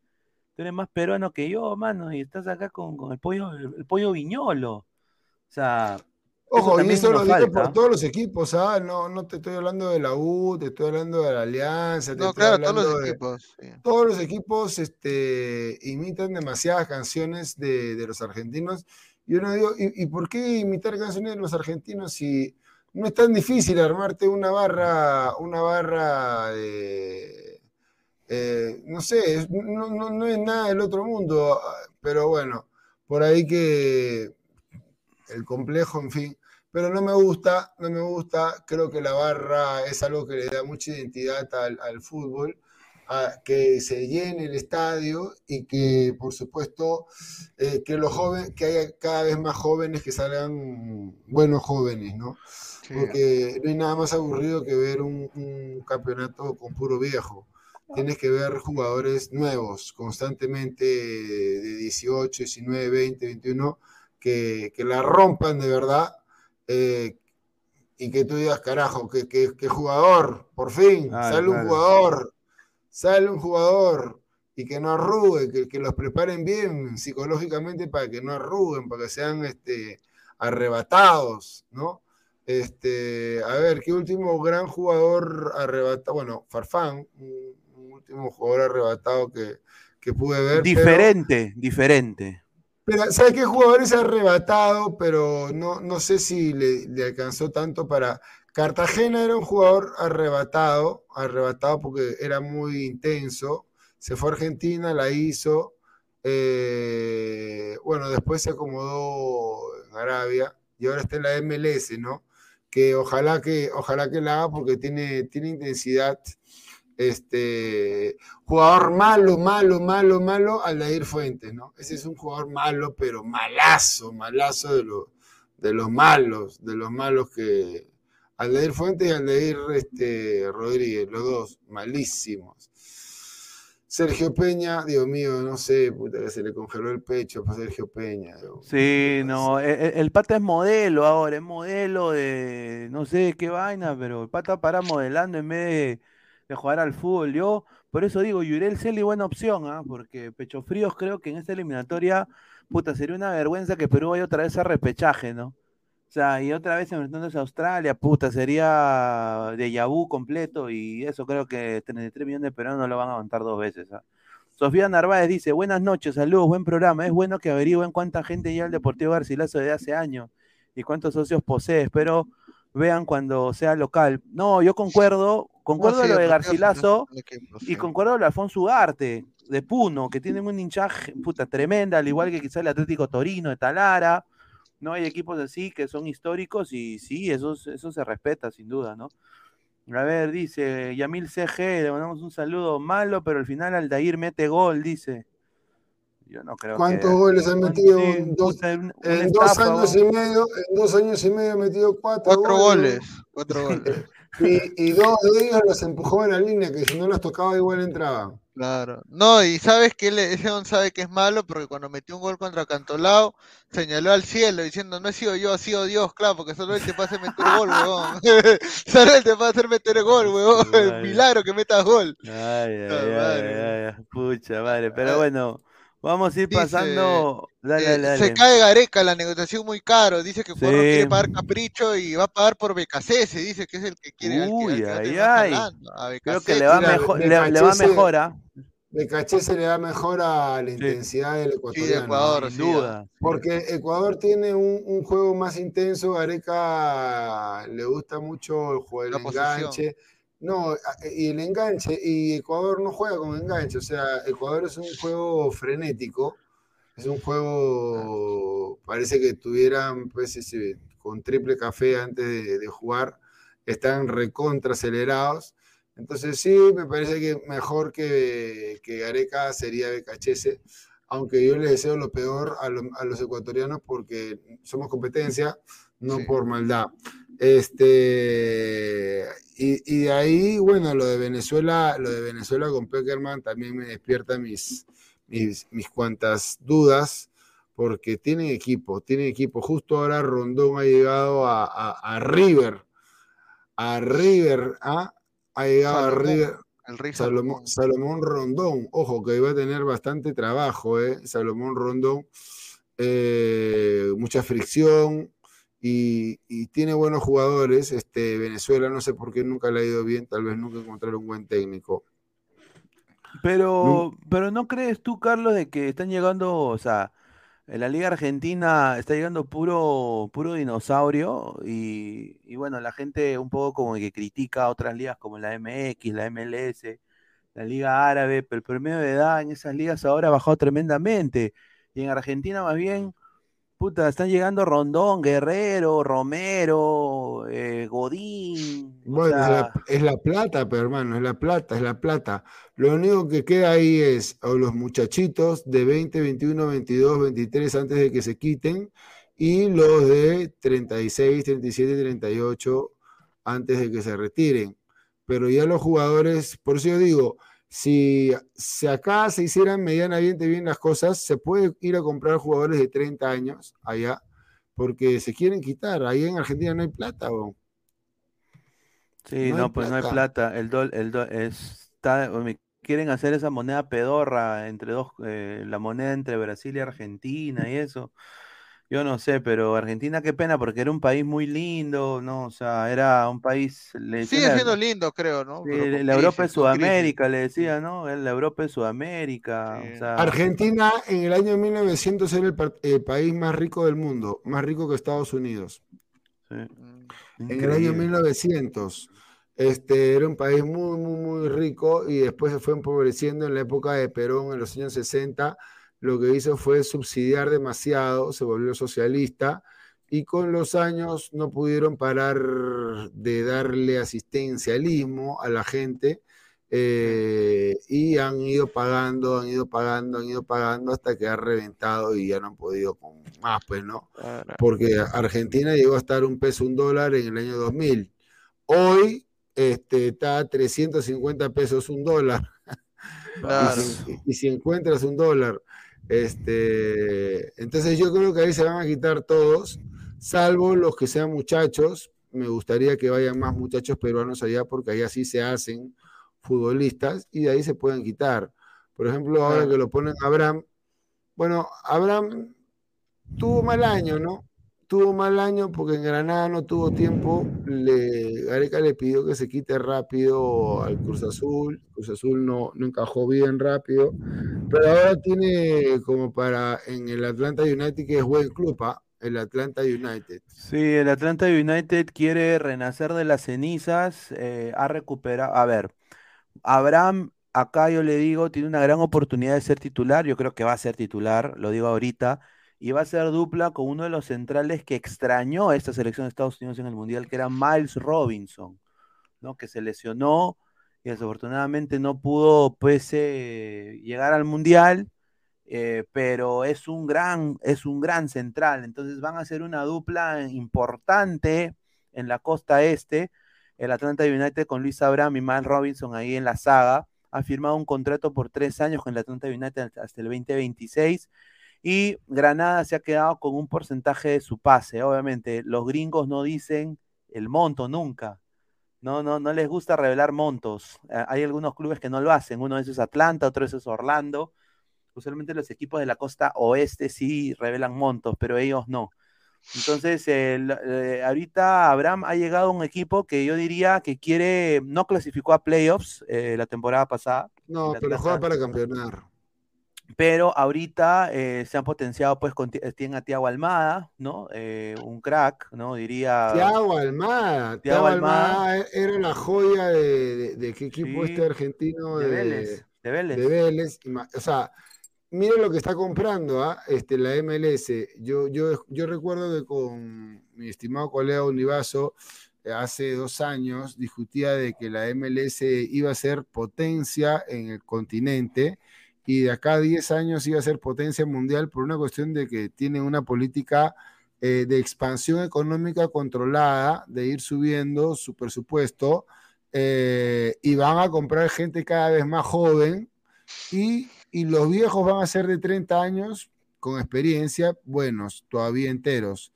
tú eres más peruano que yo, mano, y estás acá con, con el pollo, el, pollo viñolo. O sea. Ojo, y eso lo digo por todos los equipos, ¿ah? No, no te estoy hablando de la U, te estoy hablando de la Alianza, te no, estoy claro, todos los equipos. Todos los equipos este, imitan demasiadas canciones de, de los argentinos. Y uno digo, ¿y, ¿y, por qué imitar canciones de los argentinos si no es tan difícil armarte una barra, una barra de eh, no sé, no, es nada del otro mundo, pero bueno, por ahí que el complejo, en fin. Pero no me gusta, no me gusta. Creo que la barra es algo que le da mucha identidad al, fútbol. que se llene el estadio y que, por supuesto, eh, que los jóvenes, que haya cada vez más jóvenes que salgan buenos jóvenes, ¿no? Porque no hay nada más aburrido que ver un, un campeonato con puro viejo tienes que ver jugadores nuevos constantemente de 18, 19, 20, 21, que, que la rompan de verdad eh, y que tú digas, carajo, que, que, jugador, por fin, sale un jugador, sale un jugador y que no arruguen, que, que, los preparen bien psicológicamente para que no arruguen, para que sean este, arrebatados, ¿no? Este, a ver, ¿qué último gran jugador arrebatado? Bueno, Farfán, último jugador arrebatado que, que pude ver. Diferente, diferente. Pero, ¿sabes qué jugador es arrebatado? Pero no, no sé si le, alcanzó tanto para. Cartagena era un jugador arrebatado, arrebatado porque era muy intenso. Se fue a Argentina, la hizo. Eh, bueno, después se acomodó en Arabia y ahora está en la MLS, ¿no? Que ojalá que, ojalá que la haga porque tiene, tiene intensidad este, jugador malo, malo, malo, malo, Aldair Fuentes, ¿no? Ese es un jugador malo, pero malazo, malazo de, de los malos, de los malos que... Aldair Fuentes y Aldair este, Rodríguez, los dos, malísimos. Sergio Peña, Dios mío, no sé, puta que se le congeló el pecho para Sergio Peña. sí, no, e, e, el, pata es modelo ahora, es modelo de no sé qué vaina, pero el pata para modelando en vez de de jugar al fútbol. Yo, por eso digo, Yurel Celi buena opción, ¿ah? porque Pecho Fríos creo que en esta eliminatoria, puta, sería una vergüenza que Perú vaya otra vez a repechaje, ¿no? O sea, y otra vez enfrentándose a Australia, puta, sería de Yabú completo y eso creo que 33 millones de peruanos no lo van a aguantar dos veces. ¿ah? Sofía Narváez dice, buenas noches, saludos, buen programa. Es bueno que averigüen cuánta gente lleva al Deportivo Garcilaso de hace años y cuántos socios posee. Espero vean cuando sea local. No, yo concuerdo, concuerdo lo de Garcilaso y concuerdo lo de Alfonso Ugarte, de Puno, que tienen un hinchaje puta tremenda, al igual que quizá el Atlético Torino de Talara. No hay equipos así que son históricos y sí, eso, eso se respeta sin duda, ¿no? A ver, dice Yamil CG, le mandamos un saludo malo, pero al final Aldair mete gol, dice. Yo no creo ¿Cuántos goles han metido? en dos, años y medio, en dos años y medio ha metido cuatro, cuatro goles. Cuatro goles. y, dos de ellos los empujó en la línea, que si no los tocaba igual entraban. Claro. No, y sabes que ese don sabe que es malo porque cuando metió un gol contra Cantolao, señaló al cielo diciendo, no he sido yo, ha sido Dios, claro, porque solo él te puede hacer meter gol, weón. solo él te puede hacer meter gol, weón. Milagro que metas gol. Ay, ay, ay, ay, pucha madre. Pero bueno, Vamos a ir pasando. Eh, se cae Gareca, la negociación muy caro. Dice que Cuerno quiere pagar capricho y va a pagar por BKC. Se dice que es el que quiere. Uy, ay, ay. Creo que le va, mejor, le, va mejor. ¿ah? se le da mejor a la intensidad del ecuatoriano. Sí, Ecuador, sin duda. Porque Ecuador tiene un, juego más intenso. Gareca le gusta mucho el juego del enganche. No, y el enganche, y Ecuador no juega con enganche, o sea, Ecuador es un juego frenético, es un juego, parece que tuvieran pues ese, con triple café antes de, jugar, están recontra acelerados, entonces sí, me parece que mejor que, que Areca sería BKHS, aunque yo les deseo lo peor a, a los ecuatorianos porque somos competencia, no por maldad. Este, y, de ahí, bueno, lo de Venezuela, lo de Venezuela con Peckerman también me despierta mis, mis, cuantas dudas, porque tienen equipo, tienen equipo. Justo ahora Rondón ha llegado a, River, a River, ¿ah? ha llegado a River. Salomón, Salomón, Rondón, ojo que iba a tener bastante trabajo, ¿eh? Salomón Rondón, eh, mucha fricción, y, tiene buenos jugadores. Este, Venezuela no sé por qué nunca le ha ido bien, tal vez nunca encontraron un buen técnico. Pero, pero ¿no crees tú, Carlos, de que están llegando, o sea, en la Liga Argentina está llegando puro, puro dinosaurio y, y, bueno, la gente un poco como que critica a otras ligas como la MX, la MLS, la Liga Árabe, pero el promedio de edad en esas ligas ahora ha bajado tremendamente. Y en Argentina más bien puta, están llegando Rondón, Guerrero, Romero, eh, Godín. Bueno, es, la, plata, pero hermano, es la plata, es la plata. Lo único que queda ahí es o los muchachitos de 20, 21, 22, 23 antes de que se quiten y los de 36, 37, 38 antes de que se retiren. Pero ya los jugadores, por eso yo digo, si, si acá se hicieran medianamente bien las cosas, se puede ir a comprar jugadores de 30 años allá, porque se quieren quitar. Ahí en Argentina no hay plata. ¿o? Sí, no, pues no hay plata. El dol, el está, quieren hacer esa moneda pedorra entre dos, eh, la moneda entre Brasil y Argentina y eso. Yo no sé, pero Argentina qué pena porque era un país muy lindo, ¿no? O sea, era un país... Sigue siendo lindo, creo, ¿no? la Europa de Sudamérica, le decía, ¿no? La Europa de Sudamérica. Argentina en el año 1900 era el, país más rico del mundo, más rico que Estados Unidos. En el año 1900. Este, era un país muy, muy, muy rico y después se fue empobreciendo en la época de Perón, en los años 60 lo que hizo fue subsidiar demasiado, se volvió socialista y con los años no pudieron parar de darle asistencialismo a la gente eh, y han ido pagando, han ido pagando, han ido pagando hasta que ha reventado y ya no han podido con más, pues, ¿no? Porque Argentina llegó a estar un peso, un dólar en el año 2000. Hoy este, está a 350 pesos un dólar. y si encuentras un dólar este, entonces yo creo que ahí se van a quitar todos, salvo los que sean muchachos. Me gustaría que vayan más muchachos peruanos allá porque allá sí se hacen futbolistas y de ahí se pueden quitar. Por ejemplo, ahora que lo ponen Abraham, bueno, Abraham tuvo mal año, ¿no? Tuvo mal año porque en Granada no tuvo tiempo. Le, Gareca le pidió que se quite rápido al Cruz Azul. Cruz Azul no, no encajó bien rápido. Pero ahora tiene como para en el Atlanta United, que es buen club, ¿ah? el Atlanta United. Sí, el Atlanta United quiere renacer de las cenizas, eh, ha recuperado. A ver, Abraham, acá yo le digo, tiene una gran oportunidad de ser titular. Yo creo que va a ser titular, lo digo ahorita y va a ser dupla con uno de los centrales que extrañó a esta selección de Estados Unidos en el Mundial, que era Miles Robinson, ¿no? que se lesionó y desafortunadamente no pudo pues, eh, llegar al Mundial, eh, pero es un, gran, es un gran central, entonces van a ser una dupla importante en la costa este, el Atlanta United con Luis Abraham y Miles Robinson ahí en la saga, ha firmado un contrato por tres años con el Atlanta United hasta el 2026 y Granada se ha quedado con un porcentaje de su pase. Obviamente, los gringos no dicen el monto nunca. No, no, no les gusta revelar montos. Eh, hay algunos clubes que no lo hacen. Uno de esos es Atlanta, otro de esos es Orlando. Usualmente los equipos de la costa oeste sí revelan montos, pero ellos no. Entonces, eh, ahorita Abraham ha llegado a un equipo que yo diría que quiere, no clasificó a playoffs eh, la temporada pasada. No, pero juega para campeonar. Pero ahorita eh, se han potenciado, pues, con, eh, tienen a Tiago Almada, ¿no? Eh, un crack, ¿no? Diría. Tiago Almada. Tiago Almada, era la joya de, de, qué equipo este argentino. De, Vélez. De Vélez. De Vélez. O sea, miren lo que está comprando ¿ah? este, la MLS. Yo, yo, yo recuerdo que con mi estimado colega Univaso, hace dos años, discutía de que la MLS iba a ser potencia en el continente y de acá a 10 años iba a ser potencia mundial por una cuestión de que tiene una política eh, de expansión económica controlada, de ir subiendo su presupuesto eh, y van a comprar gente cada vez más joven y, y, los viejos van a ser de 30 años con experiencia, buenos, todavía enteros.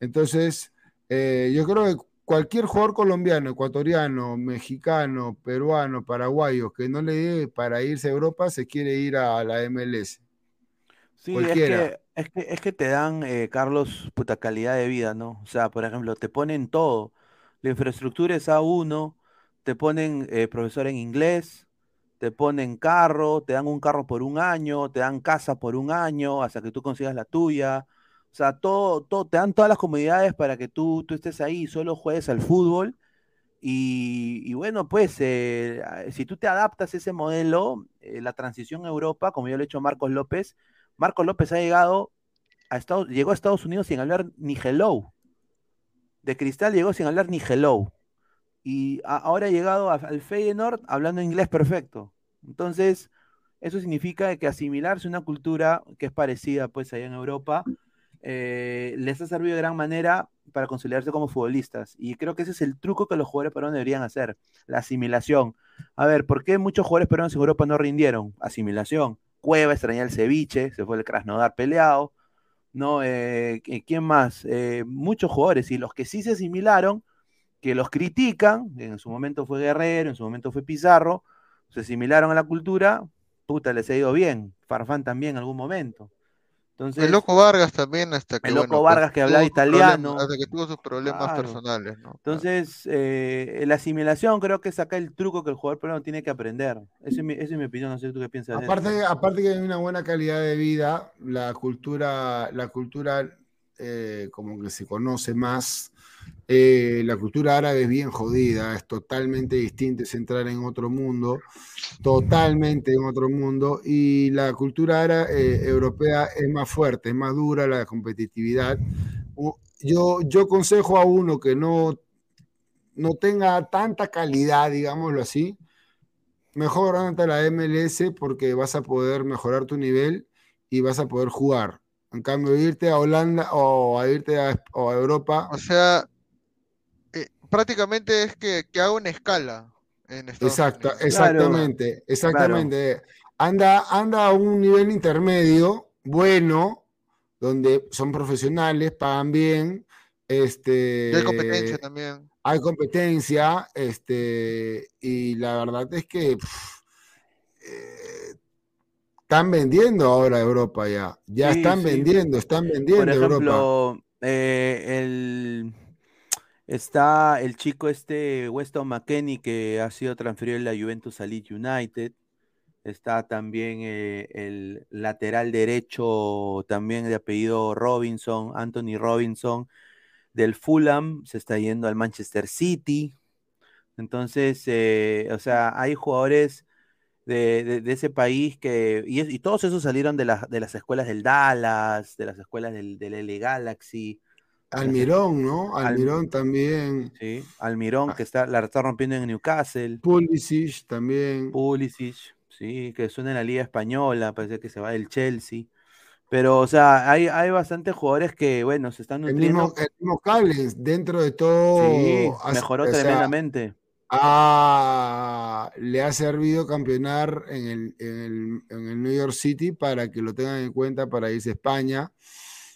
Entonces, eh, yo creo que cualquier jugador colombiano, ecuatoriano, mexicano, peruano, paraguayo que no le dé para irse a Europa, se quiere ir a la MLS. Sí, es que, es que, te dan, eh, Carlos, puta calidad de vida, ¿no? O sea, por ejemplo, te ponen todo. La infraestructura es A1, te ponen eh, profesor en inglés, te ponen carro, te dan un carro por un año, te dan casa por un año hasta que tú consigas la tuya o sea, todo, todo, te dan todas las comodidades para que tú, tú estés ahí y solo juegues al fútbol. Y, bueno, pues eh, si tú te adaptas a ese modelo, eh, la transición a Europa, como ya lo ha hecho Marcos López, Marcos López ha llegado llegó a Estados Unidos sin hablar ni hello. De Cristal llegó sin hablar ni hello. Y ahora ha llegado al Feyenoord hablando inglés perfecto. Entonces, eso significa que asimilarse a una cultura que es parecida pues allá en Europa, eh, les ha servido de gran manera para consolidarse como futbolistas. Y creo que ese es el truco que los jugadores peruanos deberían hacer, la asimilación. A ver, ¿por qué muchos jugadores peruanos en Europa no rindieron? Asimilación. Cueva extraña el ceviche, se fue el Krasnodar peleado. ¿no? Eh, ¿Quién más? Eh, muchos jugadores, y los que sí se asimilaron, que los critican, en su momento fue Guerrero, en su momento fue Pizarro, se asimilaron a la cultura, puta, les ha ido bien. Farfán también en algún momento el Loco Vargas también, hasta que. El Loco Vargas que hablaba italiano. Hasta que tuvo sus problemas personales, ¿no? Entonces, eh, la asimilación creo que es acá el truco que el jugador peruano tiene que aprender. Esa es mi, opinión, no sé tú qué piensas aparte, de eso. Aparte que hay una buena calidad de vida, la cultura, la cultura eh, como que se conoce más eh, la cultura árabe es bien jodida, es totalmente distinta, es entrar en otro mundo, totalmente en otro mundo, y la cultura árabe, eh, europea es más fuerte, es más dura la competitividad. Yo, yo aconsejo a uno que no, no tenga tanta calidad, digámoslo así, mejor ante la MLS porque vas a poder mejorar tu nivel y vas a poder jugar. En cambio, irte a Holanda o a irte a, a Europa. O sea, prácticamente es que, que haga una escala en Estados Unidos. Exactamente, exactamente. Anda, anda a un nivel intermedio, bueno, donde son profesionales, pagan bien. Este, y hay competencia también. Hay competencia, este, y la verdad es que eh, están vendiendo ahora Europa ya. Ya están vendiendo, están vendiendo Por ejemplo, eh, el Está el chico este Weston McKenney que ha sido transferido de la Juventus a Leeds United. Está también eh, el lateral derecho, también de apellido Robinson, Anthony Robinson, del Fulham, se está yendo al Manchester City. Entonces, eh, o sea, hay jugadores de, ese país que, y, todos esos salieron de, de, las escuelas del Dallas, de las escuelas del, del L Galaxy. Almirón, ¿no? Almirón también. Sí, Almirón, ah. que está, la está rompiendo en Newcastle. Pulisic también. Pulisic, sí, que suena en la Liga Española, parece que se va del Chelsea. Pero, o sea, hay, hay bastantes jugadores que, bueno, se están nutriendo. El mismo, el dentro de todo. Sí, mejoró tremendamente. Ah, le ha servido campeonar en el, en, el, en el New York City para que lo tengan en cuenta para irse a España.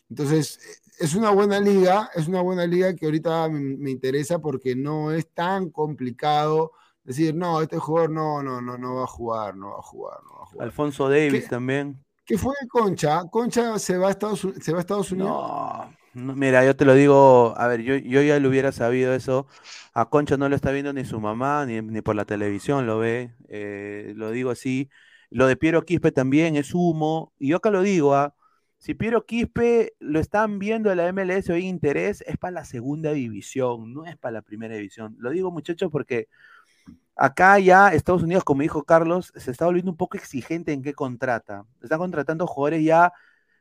Entonces, es una buena liga, es una buena liga que ahorita me, interesa porque no es tan complicado decir, no, este jugador no, no, no, no va a jugar, no va a jugar, no va a jugar. Alfonso Davis también. ¿Qué fue Concha? ¿Concha se va a Estados, se va a Estados Unidos? No, mira, yo te lo digo, a ver, yo, yo ya lo hubiera sabido eso. A Concha no lo está viendo ni su mamá, ni, ni por la televisión lo ve. Eh, lo digo así. Lo de Piero Quispe también es humo. Y yo acá lo digo, ¿ah? Si Piero Quispe lo están viendo en la MLS hoy interés, es para la segunda división, no es para la primera división. Lo digo, muchachos, porque acá ya Estados Unidos, como dijo Carlos, se está volviendo un poco exigente en qué contrata. Están contratando jugadores ya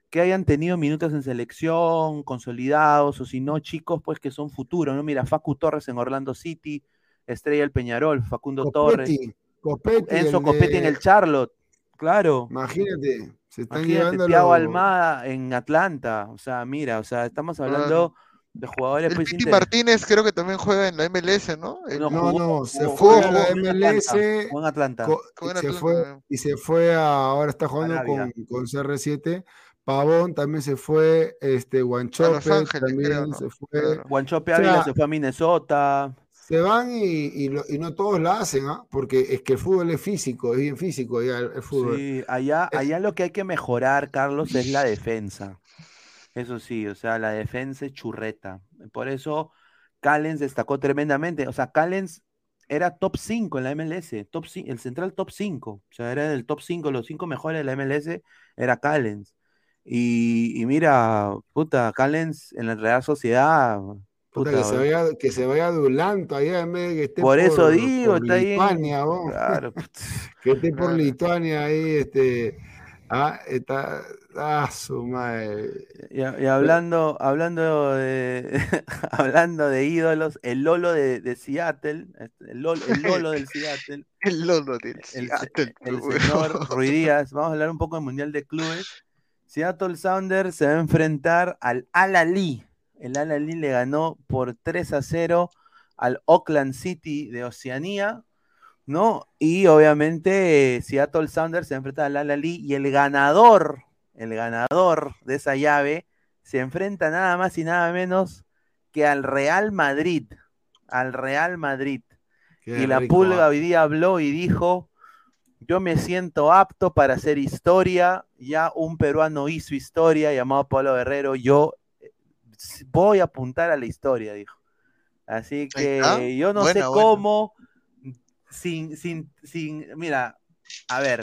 que hayan tenido minutos en selección, consolidados, o si no, chicos, pues que son futuros, ¿no? Mira, Facu Torres en Orlando City, Estrella el Peñarol, Facundo Torres, Enzo Copetti en el Charlotte, claro. Imagínate. Se están llevando Thiago Almada en Atlanta. O sea, mira, o sea, estamos hablando de jugadores. El pues, Martínez creo que también juega en la MLS, ¿no? No, no, se fue a la MLS. en Atlanta. se fue, y se fue a, ahora está jugando con, con, CR7. Pavón también se fue, este, Guanchope también se fue. Guanchope Ávila se fue a Minnesota se van y, no todos la hacen, ¿ah? porque es que el fútbol es físico, es bien físico el fútbol. Sí, allá, allá lo que hay que mejorar, Carlos, es la defensa. Eso sí, o sea, la defensa es churreta. Por eso Callens destacó tremendamente. O sea, Callens era top 5 en la MLS, top el central top 5. O sea, era del top 5, los 5 mejores de la MLS era Callens. Y, y, mira, puta, Callens en la Real Sociedad que, se vaya, que se vaya allá en vez de que esté por, eso digo, está Lituania, ahí. Claro. que esté por Lituania ahí, este. Ah, está. Ah, su madre. Y, hablando, hablando de hablando de ídolos, el Lolo de, Seattle, este, el Lolo, del Seattle. el Lolo del Seattle. El, señor Ruidías. Vamos a hablar un poco del Mundial de Clubes. Seattle Sounders se va a enfrentar al Al-Ali. El Al-Ali le ganó por 3 a 0 al Auckland City de Oceanía ¿no? Y obviamente Seattle Sounders se enfrenta al Al y el ganador, el ganador de esa llave se enfrenta nada más y nada menos que al Real Madrid, al Real Madrid. y la pulga ¿ah? hoy día habló y dijo, yo me siento apto para hacer historia, ya un peruano hizo historia llamado Pablo Guerrero, yo eh, voy a apuntar a la historia, dijo. Así que yo no sé cómo, sin, sin, sin, mira, a ver,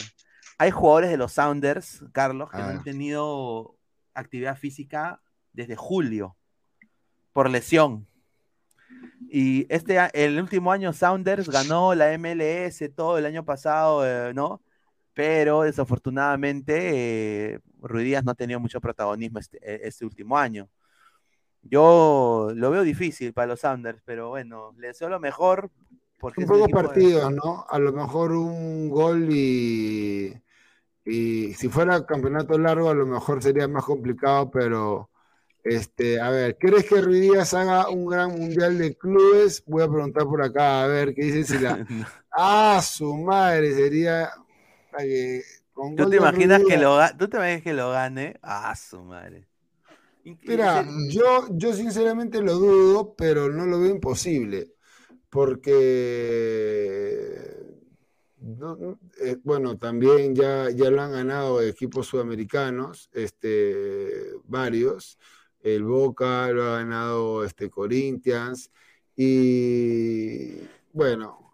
hay jugadores de los Sounders, Carlos, que no han ah. tenido actividad física desde julio por lesión. Y este, el último año Sounders ganó la MLS todo el año pasado, eh, ¿no? Pero desafortunadamente eh, Ruidías no ha tenido mucho protagonismo este, e, este, último año. Yo lo veo difícil para los Sounders, pero bueno, le deseo lo mejor un poco partidos, ¿no? A lo mejor un gol y, y si fuera campeonato largo a lo mejor sería más complicado, pero este, a ver, ¿crees que Ruidías haga un gran mundial de clubes? Voy a preguntar por acá, a ver, ¿qué dice si la... ah, su madre, sería... ¿Tú te, imaginas que lo, ¿Tú te imaginas que lo gane? Ah, su madre. Mira, yo, yo sinceramente lo dudo, pero no lo veo imposible porque, eh, bueno, también ya, ya lo han ganado equipos sudamericanos, este, varios. El Boca lo ha ganado este, Corinthians. Y bueno,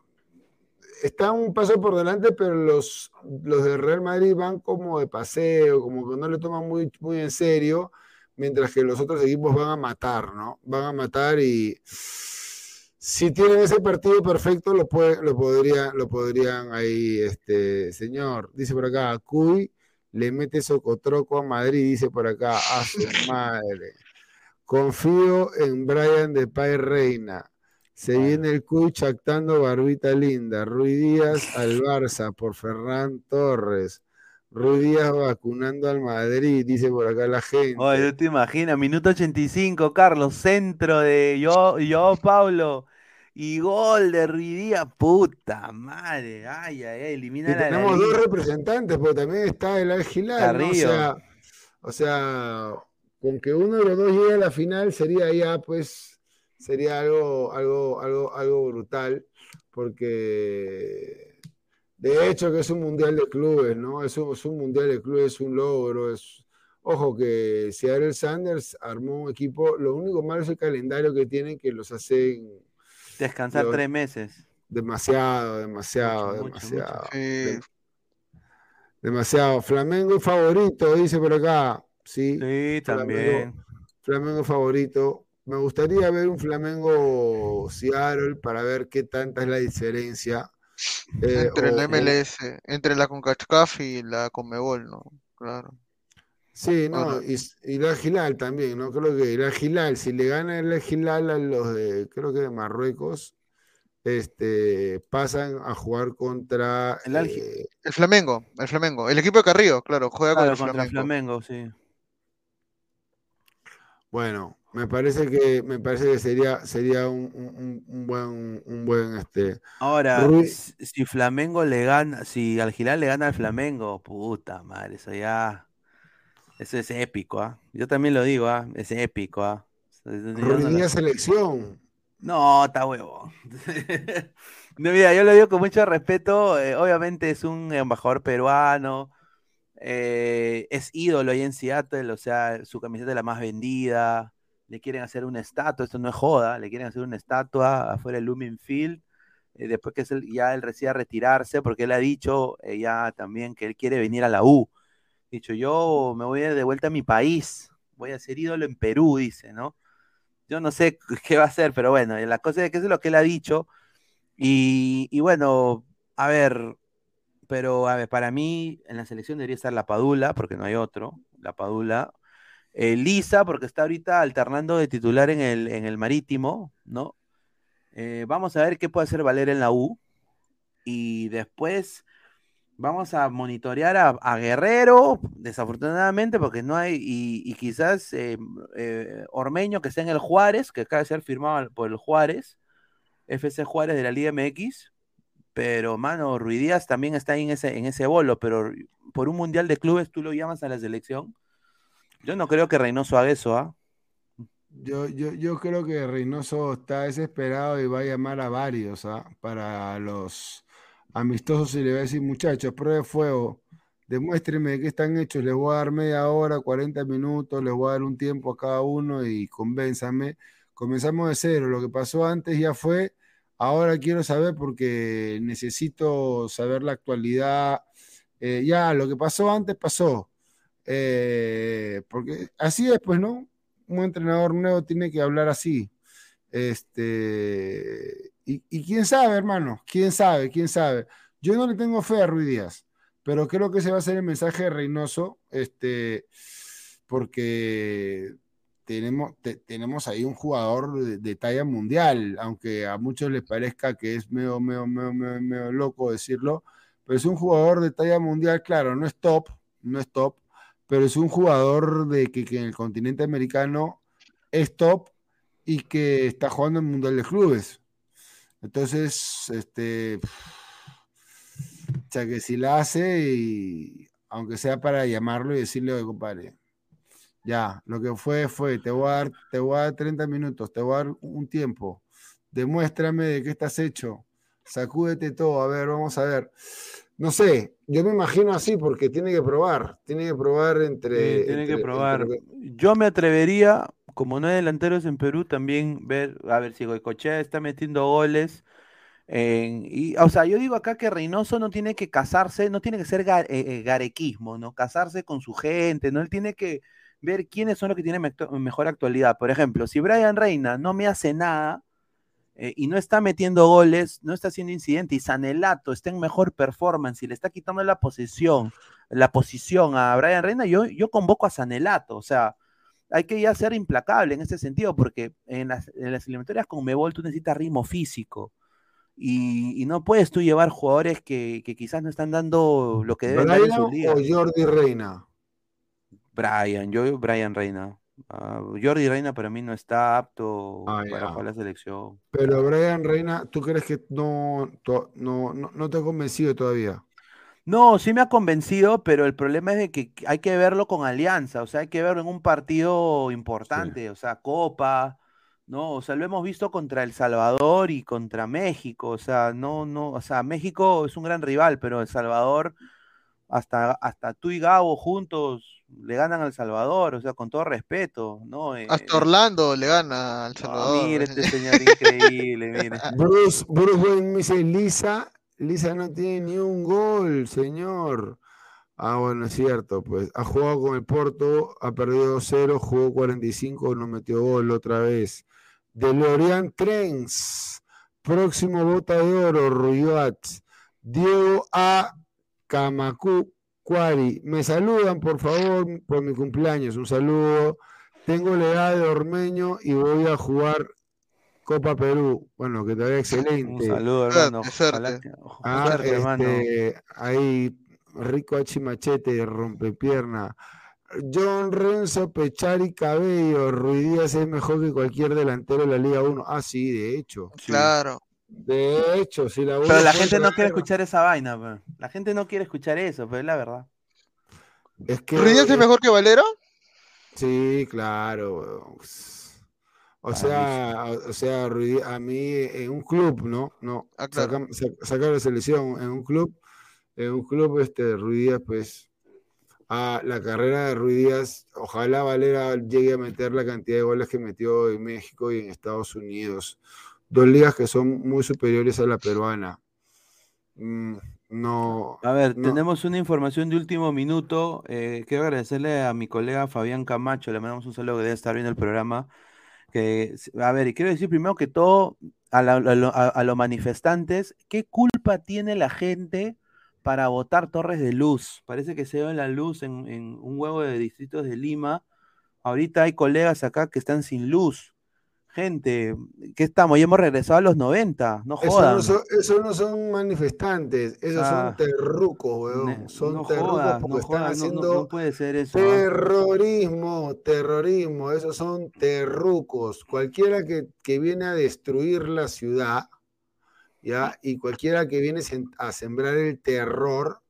está un paso por delante, pero los, los de Real Madrid van como de paseo, como que no le toman muy, muy en serio, mientras que los otros equipos van a matar, ¿no? Van a matar y si tienen ese partido perfecto, lo, puede, lo, podría, lo podrían ahí, este señor, dice por acá, Cuy le mete socotroco a Madrid, dice por acá, a su madre. Confío en Brian de Pai Reina. Se viene el Cuy chactando barbita linda. Rui Díaz al Barça por Ferran Torres. Rui Díaz vacunando al Madrid, dice por acá la gente. Oye, te imaginas, minuto 85, Carlos, centro de yo, yo Pablo. Y gol de Ruidía, puta madre. Ay, ay, ay, elimina y Tenemos dos representantes, porque también está el Algilar. O, sea, o sea, con que uno de los dos llegue a la final sería ya, pues, sería algo, algo, algo, algo brutal, porque de hecho que es un mundial de clubes, ¿no? Es un, es un mundial de clubes, es un logro, es. Ojo que Seattle Sanders armó un equipo, lo único malo es el calendario que tienen que los hacen Descansar tres meses. Demasiado, demasiado, demasiado. Demasiado. Flamengo favorito, dice por acá. Sí, sí también. Flamengo favorito. Me gustaría ver un Flamengo Seattle para ver qué tanta es la diferencia. Eh, entre la MLS, entre la CONCACAF y la CONMEBOL, ¿no? Claro. Sí, no, y, y, la Gilal también, ¿no? Creo que la Gilal, si le gana el Gilal a los de, creo que de Marruecos, este, pasan a jugar contra el, eh, el Flamengo, el Flamengo, el equipo de Carrillo, claro, juega contra, el Flamengo. sí. Bueno, me parece que me parece que sería sería un, buen un buen este ahora si Flamengo le gana si al Gilal le gana al Flamengo puta madre eso ya eso es épico, ¿ah? Yo también lo digo, ¿ah? Es épico, ¿ah? selección. No, está huevo. no, mira, yo lo digo con mucho respeto. Eh, obviamente es un embajador peruano. Eh, es ídolo ahí en Seattle, o sea, su camiseta es la más vendida. Le quieren hacer una estatua, esto no es joda, le quieren hacer una estatua afuera del Lumen Field. Eh, después que es ya él decía retirarse, porque él ha dicho ya también que él quiere venir a la U dicho, yo me voy de vuelta a mi país, voy a ser ídolo en Perú, dice, ¿no? Yo no sé qué va a hacer, pero bueno, la cosa es que es lo que él ha dicho. Y, bueno, a ver, pero a ver, para mí en la selección debería estar la Padula, porque no hay otro, la Padula. Eh, Lisa, porque está ahorita alternando de titular en el, en el Marítimo, ¿no? Eh, vamos a ver qué puede hacer Valer en la U. Y después vamos a monitorear a, Guerrero, desafortunadamente, porque no hay, y, quizás eh, Ormeño que está en el Juárez, que acaba de ser firmado por el Juárez, FC Juárez de la Liga MX, pero mano, Ruidías también está en ese, en ese bolo, pero por un mundial de clubes tú lo llamas a la selección. Yo no creo que Reynoso haga eso, ¿ah? Yo, yo, yo, creo que Reynoso está desesperado y va a llamar a varios ¿ah? para los amistosos y le va a decir, muchachos, pruebe fuego, demuéstrenme de qué están hechos, les voy a dar media hora, 40 minutos, les voy a dar un tiempo a cada uno y convénzame. Comenzamos de cero, lo que pasó antes ya fue, ahora quiero saber porque necesito saber la actualidad. Eh, ya, lo que pasó antes pasó. Eh, porque así es, pues, ¿no? Un entrenador nuevo tiene que hablar así. Este, y, quién sabe, hermano, quién sabe, quién sabe. Yo no le tengo fe a Ruiz Díaz, pero creo que ese va a ser el mensaje de Reynoso, este, porque tenemos, tenemos ahí un jugador de, talla mundial, aunque a muchos les parezca que es medio, medio, medio, medio, loco decirlo, pero es un jugador de talla mundial, claro, no es top, no es top, pero es un jugador de que, en el continente americano es top y que está jugando en Mundial de Clubes. Entonces, este, o que si la hace, y, aunque sea para llamarlo y decirle, oye, compadre, ya, lo que fue, fue, te voy, a dar, te voy a dar 30 minutos, te voy a dar un tiempo, demuéstrame de qué estás hecho, sacúdete todo, a ver, vamos a ver. No sé, yo me imagino así porque tiene que probar, tiene que probar entre... tiene que probar. Yo me atrevería, como no hay delanteros en Perú, también ver, a ver si Goicochea está metiendo goles. y, o sea, yo digo acá que Reynoso no tiene que casarse, no tiene que ser eh, eh, garequismo, ¿no? Casarse con su gente, ¿no? Él tiene que ver quiénes son los que tienen mejor actualidad. Por ejemplo, si Brian Reina no me hace nada eh, y no está metiendo goles, no está haciendo incidente y Sanelato está en mejor performance y le está quitando la posición, la posición a Brian Reina, yo, yo convoco a Sanelato. O sea, hay que ya ser implacable en ese sentido porque en las, en las eliminatorias con Mebol tú necesitas ritmo físico. Y, no puedes tú llevar jugadores que, quizás no están dando lo que deben dar en su o Jordi Reina? Brian, yo Brian Reina. Ah, Jordi Reina para mí no está apto ah, para jugar la selección. Pero Brian Reina, ¿tú crees que no, no, no, te ha convencido todavía? No, sí me ha convencido, pero el problema es de que hay que verlo con alianza, o sea, hay que verlo en un partido importante, o sea, Copa, ¿no? O sea, lo hemos visto contra El Salvador y contra México, o sea, no, no, o sea, México es un gran rival, pero El Salvador, hasta, hasta tú y Gabo juntos le ganan al Salvador, o sea, con todo respeto, ¿no? Eh, Hasta Orlando le gana al Salvador. mire este señor increíble, mire. Bruce, Bruce Wayne me dice, Lisa, Lisa no tiene ni un gol, señor. Ah, bueno, es cierto, pues ha jugado con el Porto, ha perdido 0, jugó 45, no metió gol otra vez. De Lorian Trens, próximo bota de oro, Ruyat. Diego A. Camacu Cuari, me saludan por favor por mi cumpleaños, un saludo. Tengo la edad de Ormeño y voy a jugar Copa Perú. Bueno, que te vaya excelente. Un saludo, hermano. ah, este, ahí, Rico H. Machete, rompepierna. John Renzo Pechari Cabello, Ruidías es mejor que cualquier delantero de la Liga 1. Ah, sí, de hecho. Claro. De hecho, si la Pero la gente no quiere escuchar esa vaina, la gente no quiere escuchar eso, pero es la verdad. Es que, es mejor que Valero? Sí, claro. O sea, o sea, a mí en un club, ¿no? No, ah, sacar la selección en un club, en un club, este, Ruidías, pues, a la carrera de Ruidías, ojalá Valera llegue a meter la cantidad de goles que metió en México y en Estados Unidos dos ligas que son muy superiores a la peruana. Mm, no. A ver, tenemos una información de último minuto. Eh, quiero agradecerle a mi colega Fabián Camacho, le mandamos un saludo que debe estar viendo el programa. Que, a ver, y quiero decir primero que todo a, los manifestantes, ¿qué culpa tiene la gente para botar torres de luz. Parece que se ve la luz en, un huevo de distritos de Lima. Ahorita hay colegas acá que están sin luz. Gente, ¿qué estamos? Ya hemos regresado a los 90, no jodan. Eso no son, manifestantes, esos son ah. terrucos, weón. Son terrucos porque están haciendo puede ser eso, ¿ah? terrorismo, terrorismo. Esos son terrucos. Cualquiera que, que viene a destruir la ciudad, ¿ya? Y cualquiera que viene a sembrar el terror,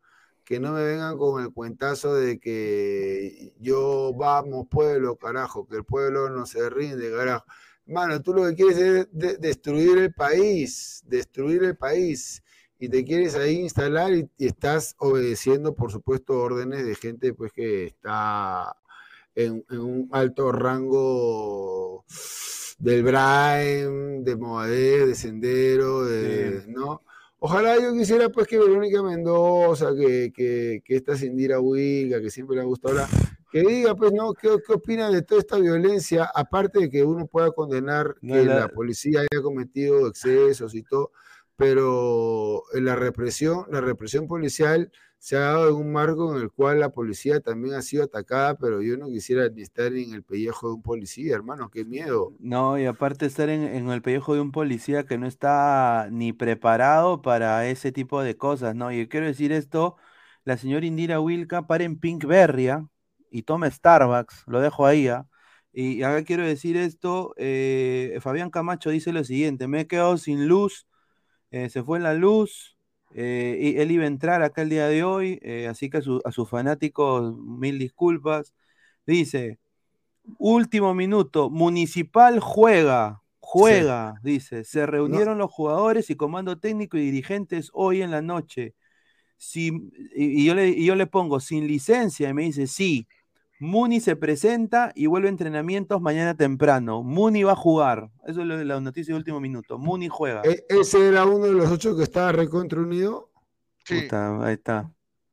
que no me vengan con el cuentazo de que yo vamos pueblo, carajo, que el pueblo no se rinde, carajo. Mano, tú lo que quieres es destruir el país, destruir el país, y te quieres ahí instalar y, estás obedeciendo, por supuesto, órdenes de gente pues que está en, en un alto rango del Brain, de Moadé, de Sendero, de, ¿no? Ojalá yo quisiera pues que Verónica Mendoza, que, que, que esta Cindira Huiga, que siempre le ha gustado hablar, que diga pues, ¿no? ¿Qué, ¿Qué, opina de toda esta violencia? Aparte de que uno pueda condenar que la... policía haya cometido excesos y todo, pero la represión, la represión policial se ha dado en un marco en el cual la policía también ha sido atacada, pero yo no quisiera ni estar en el pellejo de un policía, hermano, qué miedo. No, y aparte estar en, el pellejo de un policía que no está ni preparado para ese tipo de cosas, ¿no? Y quiero decir esto, la señora Indira Wilka para en Pinkberry y toma Starbucks, lo dejo ahí, ¿ah? Y acá quiero decir esto, eh, Fabián Camacho dice lo siguiente, me he quedado sin luz, eh, se fue la luz, eh, él iba a entrar acá el día de hoy, así que a, sus fanáticos, mil disculpas. Dice, último minuto, Municipal juega, juega, dice. Se reunieron los jugadores y comando técnico y dirigentes hoy en la noche. y, yo le, y yo le pongo, sin licencia, y me dice, sí. Muni se presenta y vuelve a entrenamientos mañana temprano. Muni va a jugar. Eso es la noticia de último minuto. Muni juega. ¿E-, ¿Ese era uno de los ocho que estaba recontra unido? Sí. ahí está.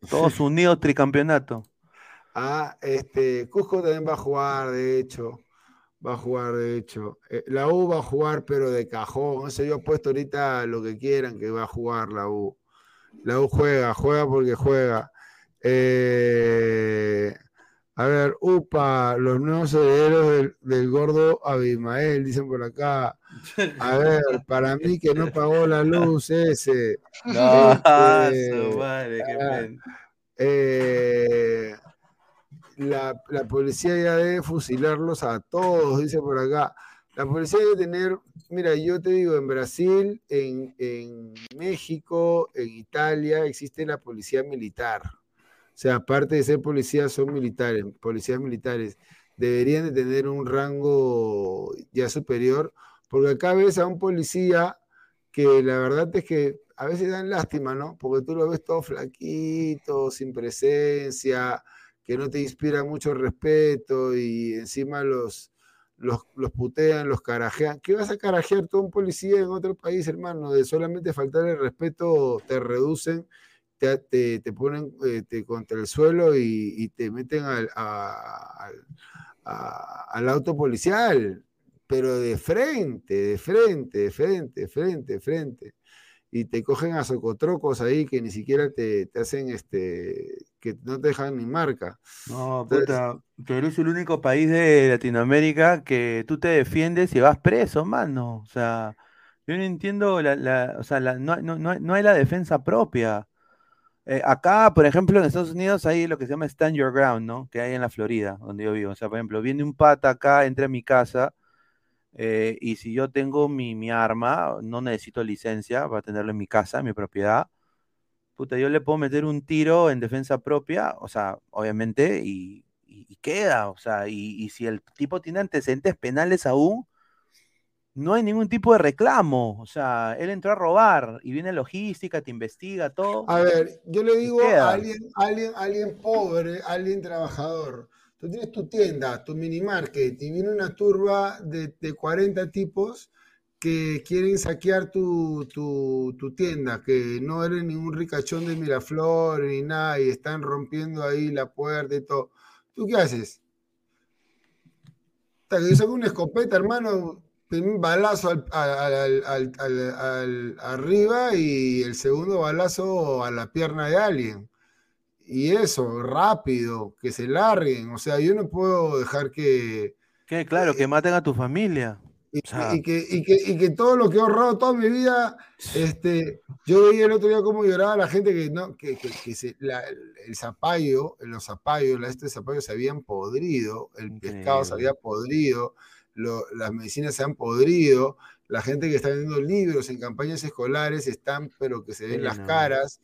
Todos unidos, tricampeonato. Ah, este, Cusco también va a jugar, de hecho. Va a jugar, de hecho. Eh, la U va a jugar, pero de cajón. No sé, yo he puesto ahorita lo que quieran que va a jugar la U. La U juega, juega porque juega. Eh, a ver, upa, los nuevos herederos del, gordo Abimael, dicen por acá. A ver, para mí que no pagó la luz ese. No, este, madre, qué ah, eh, la, la, policía ya debe fusilarlos a todos, dice por acá. La policía debe tener, mira, yo te digo, en Brasil, en, en México, en Italia, existe la policía militar sea, aparte de ser policías, son militares, policías militares. Deberían de tener un rango ya superior, porque acá ves a un policía que la verdad es que a veces dan lástima, ¿no? Porque tú lo ves todo flaquito, sin presencia, que no te inspira mucho respeto y encima los, los, los, putean, los carajean. ¿Qué vas a carajear todo un policía en otro país, hermano? De solamente faltar el respeto te reducen te, te, ponen este, contra el suelo y, te meten al, al auto policial, pero de frente, de frente, de frente, de frente, de frente. Y te cogen a socotrocos ahí que ni siquiera te, hacen este, que no te dejan ni marca. No, puta, Perú es el único país de Latinoamérica que tú te defiendes y vas preso, mano. O sea, yo no entiendo, la, o sea, no, no, no, hay la defensa propia. Eh, acá, por ejemplo, en Estados Unidos hay lo que se llama Stand Your Ground, ¿no? Que hay en la Florida, donde yo vivo. O sea, por ejemplo, viene un pata acá, entra a mi casa, eh, y si yo tengo mi, arma, no necesito licencia para tenerlo en mi casa, en mi propiedad. Puta, yo le puedo meter un tiro en defensa propia, o sea, obviamente, y, queda. O sea, y, y si el tipo tiene antecedentes penales aún, no hay ningún tipo de reclamo. O sea, él entró a robar y viene logística, te investiga todo. A ver, yo le digo a alguien, alguien, alguien pobre, alguien trabajador. Tú tienes tu tienda, tu mini market, y viene una turba de, 40 tipos que quieren saquear tu, tu, tienda, que no eres ningún ricachón de Miraflores ni nada, y están rompiendo ahí la puerta y todo. ¿Tú qué haces? que yo saco una escopeta, hermano, un balazo al, arriba y el segundo balazo a la pierna de alguien. Y eso, rápido, que se larguen. O sea, yo no puedo dejar que... Que claro, que maten a tu familia. Y, que, y, que, y, que, todo lo que he ahorrado toda mi vida, este, yo veía el otro día cómo lloraba la gente que, no, que, que se, el zapallo, los zapallos, este zapallo se habían podrido, el pescado se había podrido, las medicinas se han podrido, la gente que está vendiendo libros en campañas escolares están, pero que se ven las caras.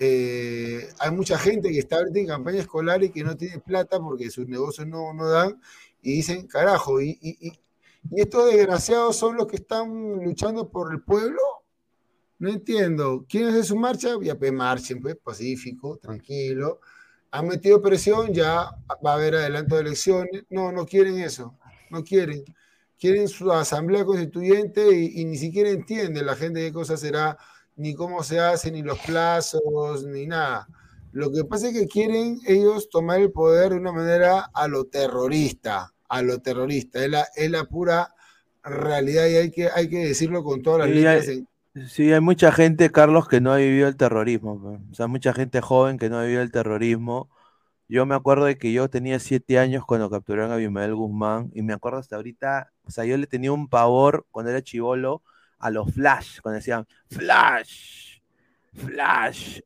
Eh, hay mucha gente que está ahorita en campaña escolar y que no tiene plata porque sus negocios no, no dan y dicen, carajo, y, y estos desgraciados son los que están luchando por el pueblo. No entiendo. ¿Quién hace su marcha? Ya pues marchen, pues, pacífico, tranquilo. Han metido presión, ya va a haber adelanto de elecciones. No, no quieren eso. No quieren. Quieren su asamblea constituyente y, ni siquiera entienden la gente qué cosa será, ni cómo se hace, ni los plazos, ni nada. Lo que pasa es que quieren ellos tomar el poder de una manera a lo terrorista a lo terrorista. Es la, es la pura realidad y hay que, hay que decirlo con todas las sí, Sí, hay mucha gente, Carlos, que no ha vivido el terrorismo. O sea, mucha gente joven que no ha vivido el terrorismo. Yo me acuerdo de que yo tenía siete años cuando capturaron a Abimael Guzmán y me acuerdo hasta ahorita, o sea, yo le tenía un pavor cuando era chivolo a los flash, cuando decían flash, flash,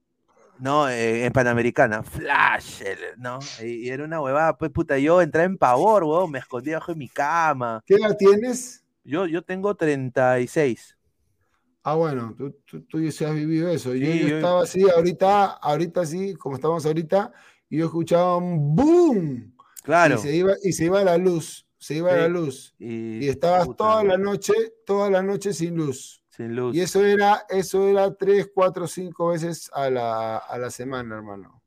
¿no? Eh, en Panamericana, Flash, ¿no? Y, era una huevada, pues puta, yo entré en pavor, weón, me escondí bajo de mi cama. ¿Qué edad tienes? Yo, yo tengo 36. Ah, bueno, tú, tú, ya has vivido eso. yo, estaba así, ahorita, ahorita sí, como estamos ahorita, y yo escuchaba un boom. Claro. Y se iba, y se iba la luz, se iba la luz. Y, estabas toda la noche, toda la noche sin luz. Y eso era, eso era tres, cuatro, cinco veces a la, a la semana, hermano.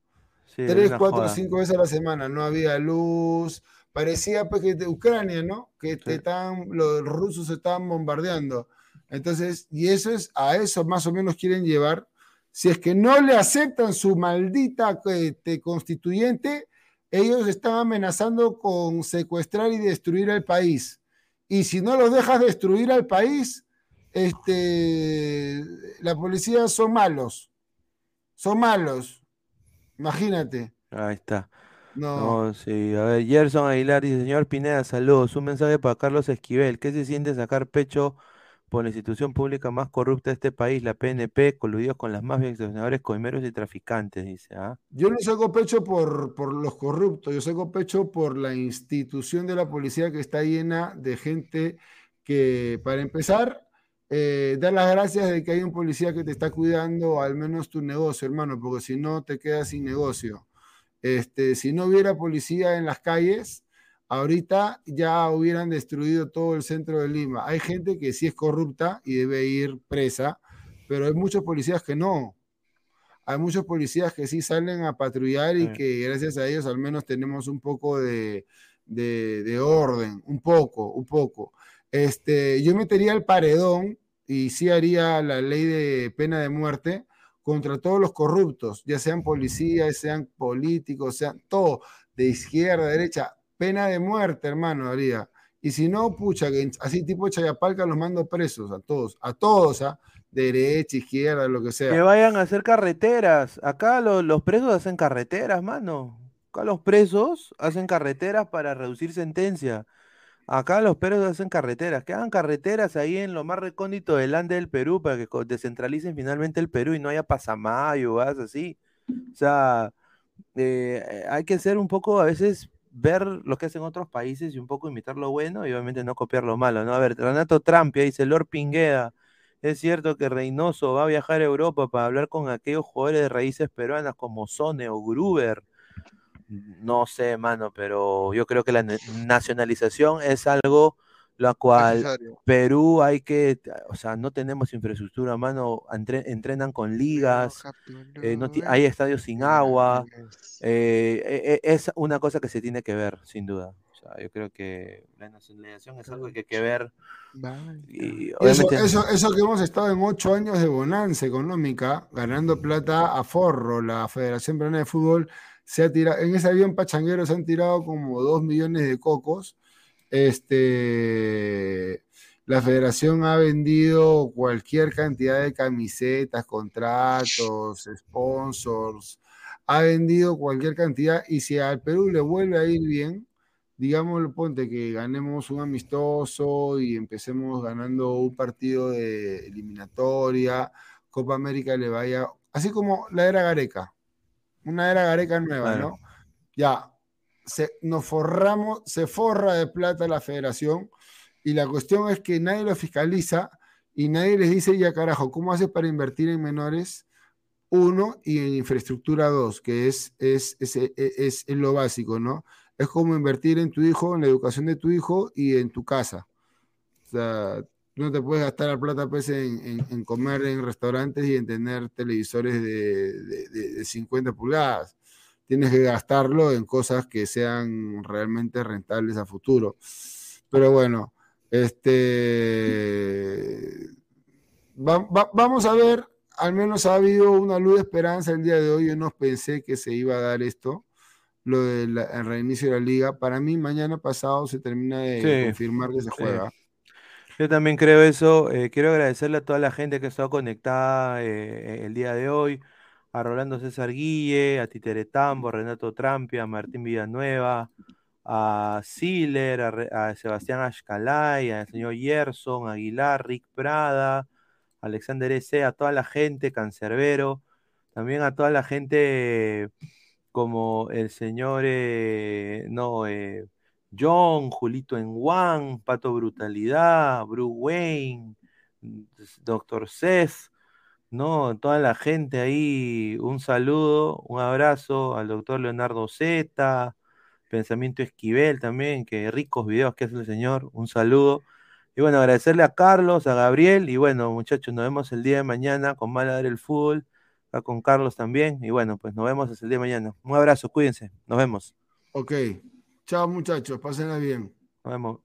tres, cuatro, cinco veces a la semana. No había luz. Parecía pues que de Ucrania, ¿no? Que te están, los rusos estaban bombardeando. Entonces, y eso es, a eso más o menos quieren llevar. Si es que no le aceptan su maldita este, constituyente, ellos están amenazando con secuestrar y destruir el país. Y si no los dejas destruir al país, este, la policía son malos. Son malos. Imagínate. Ahí está. No. sí. A ver, Gerson Aguilar dice, señor Pineda, saludos. Un mensaje para Carlos Esquivel. ¿Qué se siente sacar pecho la institución pública más corrupta de este país, la PNP, coludidos con las mafias, extorsionadores, coimeros y traficantes? Dice, ¿ah? Yo no saco pecho por, por los corruptos, yo saco pecho por la institución de la policía que está llena de gente que, para empezar, eh, dar las gracias de que hay un policía que te está cuidando al menos tu negocio, hermano, porque si no te quedas sin negocio. Este, si no hubiera policía en las calles, ahorita ya hubieran destruido todo el centro de Lima. Hay gente que sí es corrupta y debe ir presa, pero hay muchos policías que no. Hay muchos policías que sí salen a patrullar y que gracias a ellos al menos tenemos un poco de, de, de orden, un poco, un poco. Este, yo metería el paredón y sí haría la ley de pena de muerte contra todos los corruptos, ya sean policías, sean políticos, sean todo, de izquierda, derecha, pena de muerte, hermano, haría. Y si no, pucha, que así tipo Chayapalca los mando presos a todos, a todos, ¿ah? derecha, izquierda, lo que sea. Que vayan a hacer carreteras. Acá los presos hacen carreteras, mano. Acá los presos hacen carreteras para reducir sentencia. Acá los perros hacen carreteras, que hagan carreteras ahí en lo más recóndito del Ande del Perú para que descentralicen finalmente el Perú y no haya pasamayo, así. O sea, eh, hay que ser un poco, a veces, ver lo que hacen otros países y un poco imitar lo bueno y obviamente no copiar lo malo, ¿no? A ver, Renato Trampia dice, Lord Pingueda, es cierto que Reynoso va a viajar a Europa para hablar con aquellos jugadores de raíces peruanas como Sone o Gruber no sé, mano, pero yo creo que la nacionalización es algo la cual Perú hay que, o sea, no tenemos infraestructura, mano, entrenan con ligas, eh, no hay estadios sin agua, eh, e, e, es una cosa que se tiene que ver, sin duda. O sea, yo creo que la nacionalización es algo que hay que ver. eso, eso, que hemos estado en ocho años de bonanza económica, ganando plata a forro, la Federación Peruana de Fútbol se ha tirado, en ese avión pachanguero se han tirado como dos millones de cocos. Este, la federación ha vendido cualquier cantidad de camisetas, contratos, sponsors, ha vendido cualquier cantidad y si al Perú le vuelve a ir bien, digamos, ponte que ganemos un amistoso y empecemos ganando un partido de eliminatoria, Copa América le vaya, así como la era Gareca, una era Gareca nueva, ¿no? Ya, se, nos forramos, se forra de plata la federación y la cuestión es que nadie lo fiscaliza y nadie les dice, ya carajo, ¿cómo haces para invertir en menores? Uno y en infraestructura dos, que es, es, es, es, lo básico, ¿no? Es como invertir en tu hijo, en la educación de tu hijo y en tu casa. O sea, no te puedes gastar la plata pues, en, en, comer en restaurantes y en tener televisores de, de, de 50 pulgadas. Tienes que gastarlo en cosas que sean realmente rentables a futuro. Pero bueno, este, vamos a ver, al menos ha habido una luz de esperanza el día de hoy. Yo no pensé que se iba a dar esto, lo del reinicio de la liga. Para mí, mañana pasado se termina de confirmar que se juega. Yo también creo eso. Eh, quiero agradecerle a toda la gente que ha estado conectada eh, el día de hoy. A Rolando César Guille, a Titeretambo, a Renato Trampia, a Martín Villanueva, a Siller, a, Sebastián Ashkalay, al señor Gerson, Aguilar, Rick Prada, Alexander S., a toda la gente, Cancerbero, también a toda la gente como el señor, eh, no, eh, John, Julito Enwan, Pato Brutalidad, Bruce Wayne, Doctor Seth, ¿no? Toda la gente ahí, un saludo, un abrazo al doctor Leonardo Zeta, Pensamiento Esquivel también, que ricos videos que hace el señor. Un saludo. Y bueno, agradecerle a Carlos, a Gabriel. Y bueno, muchachos, nos vemos el día de mañana con Maladar el Fútbol. Acá con Carlos también. Y bueno, pues nos vemos el día de mañana. Un abrazo, cuídense. Nos vemos. Ok. Chao, muchachos. Pásenla bien. Nos vemos.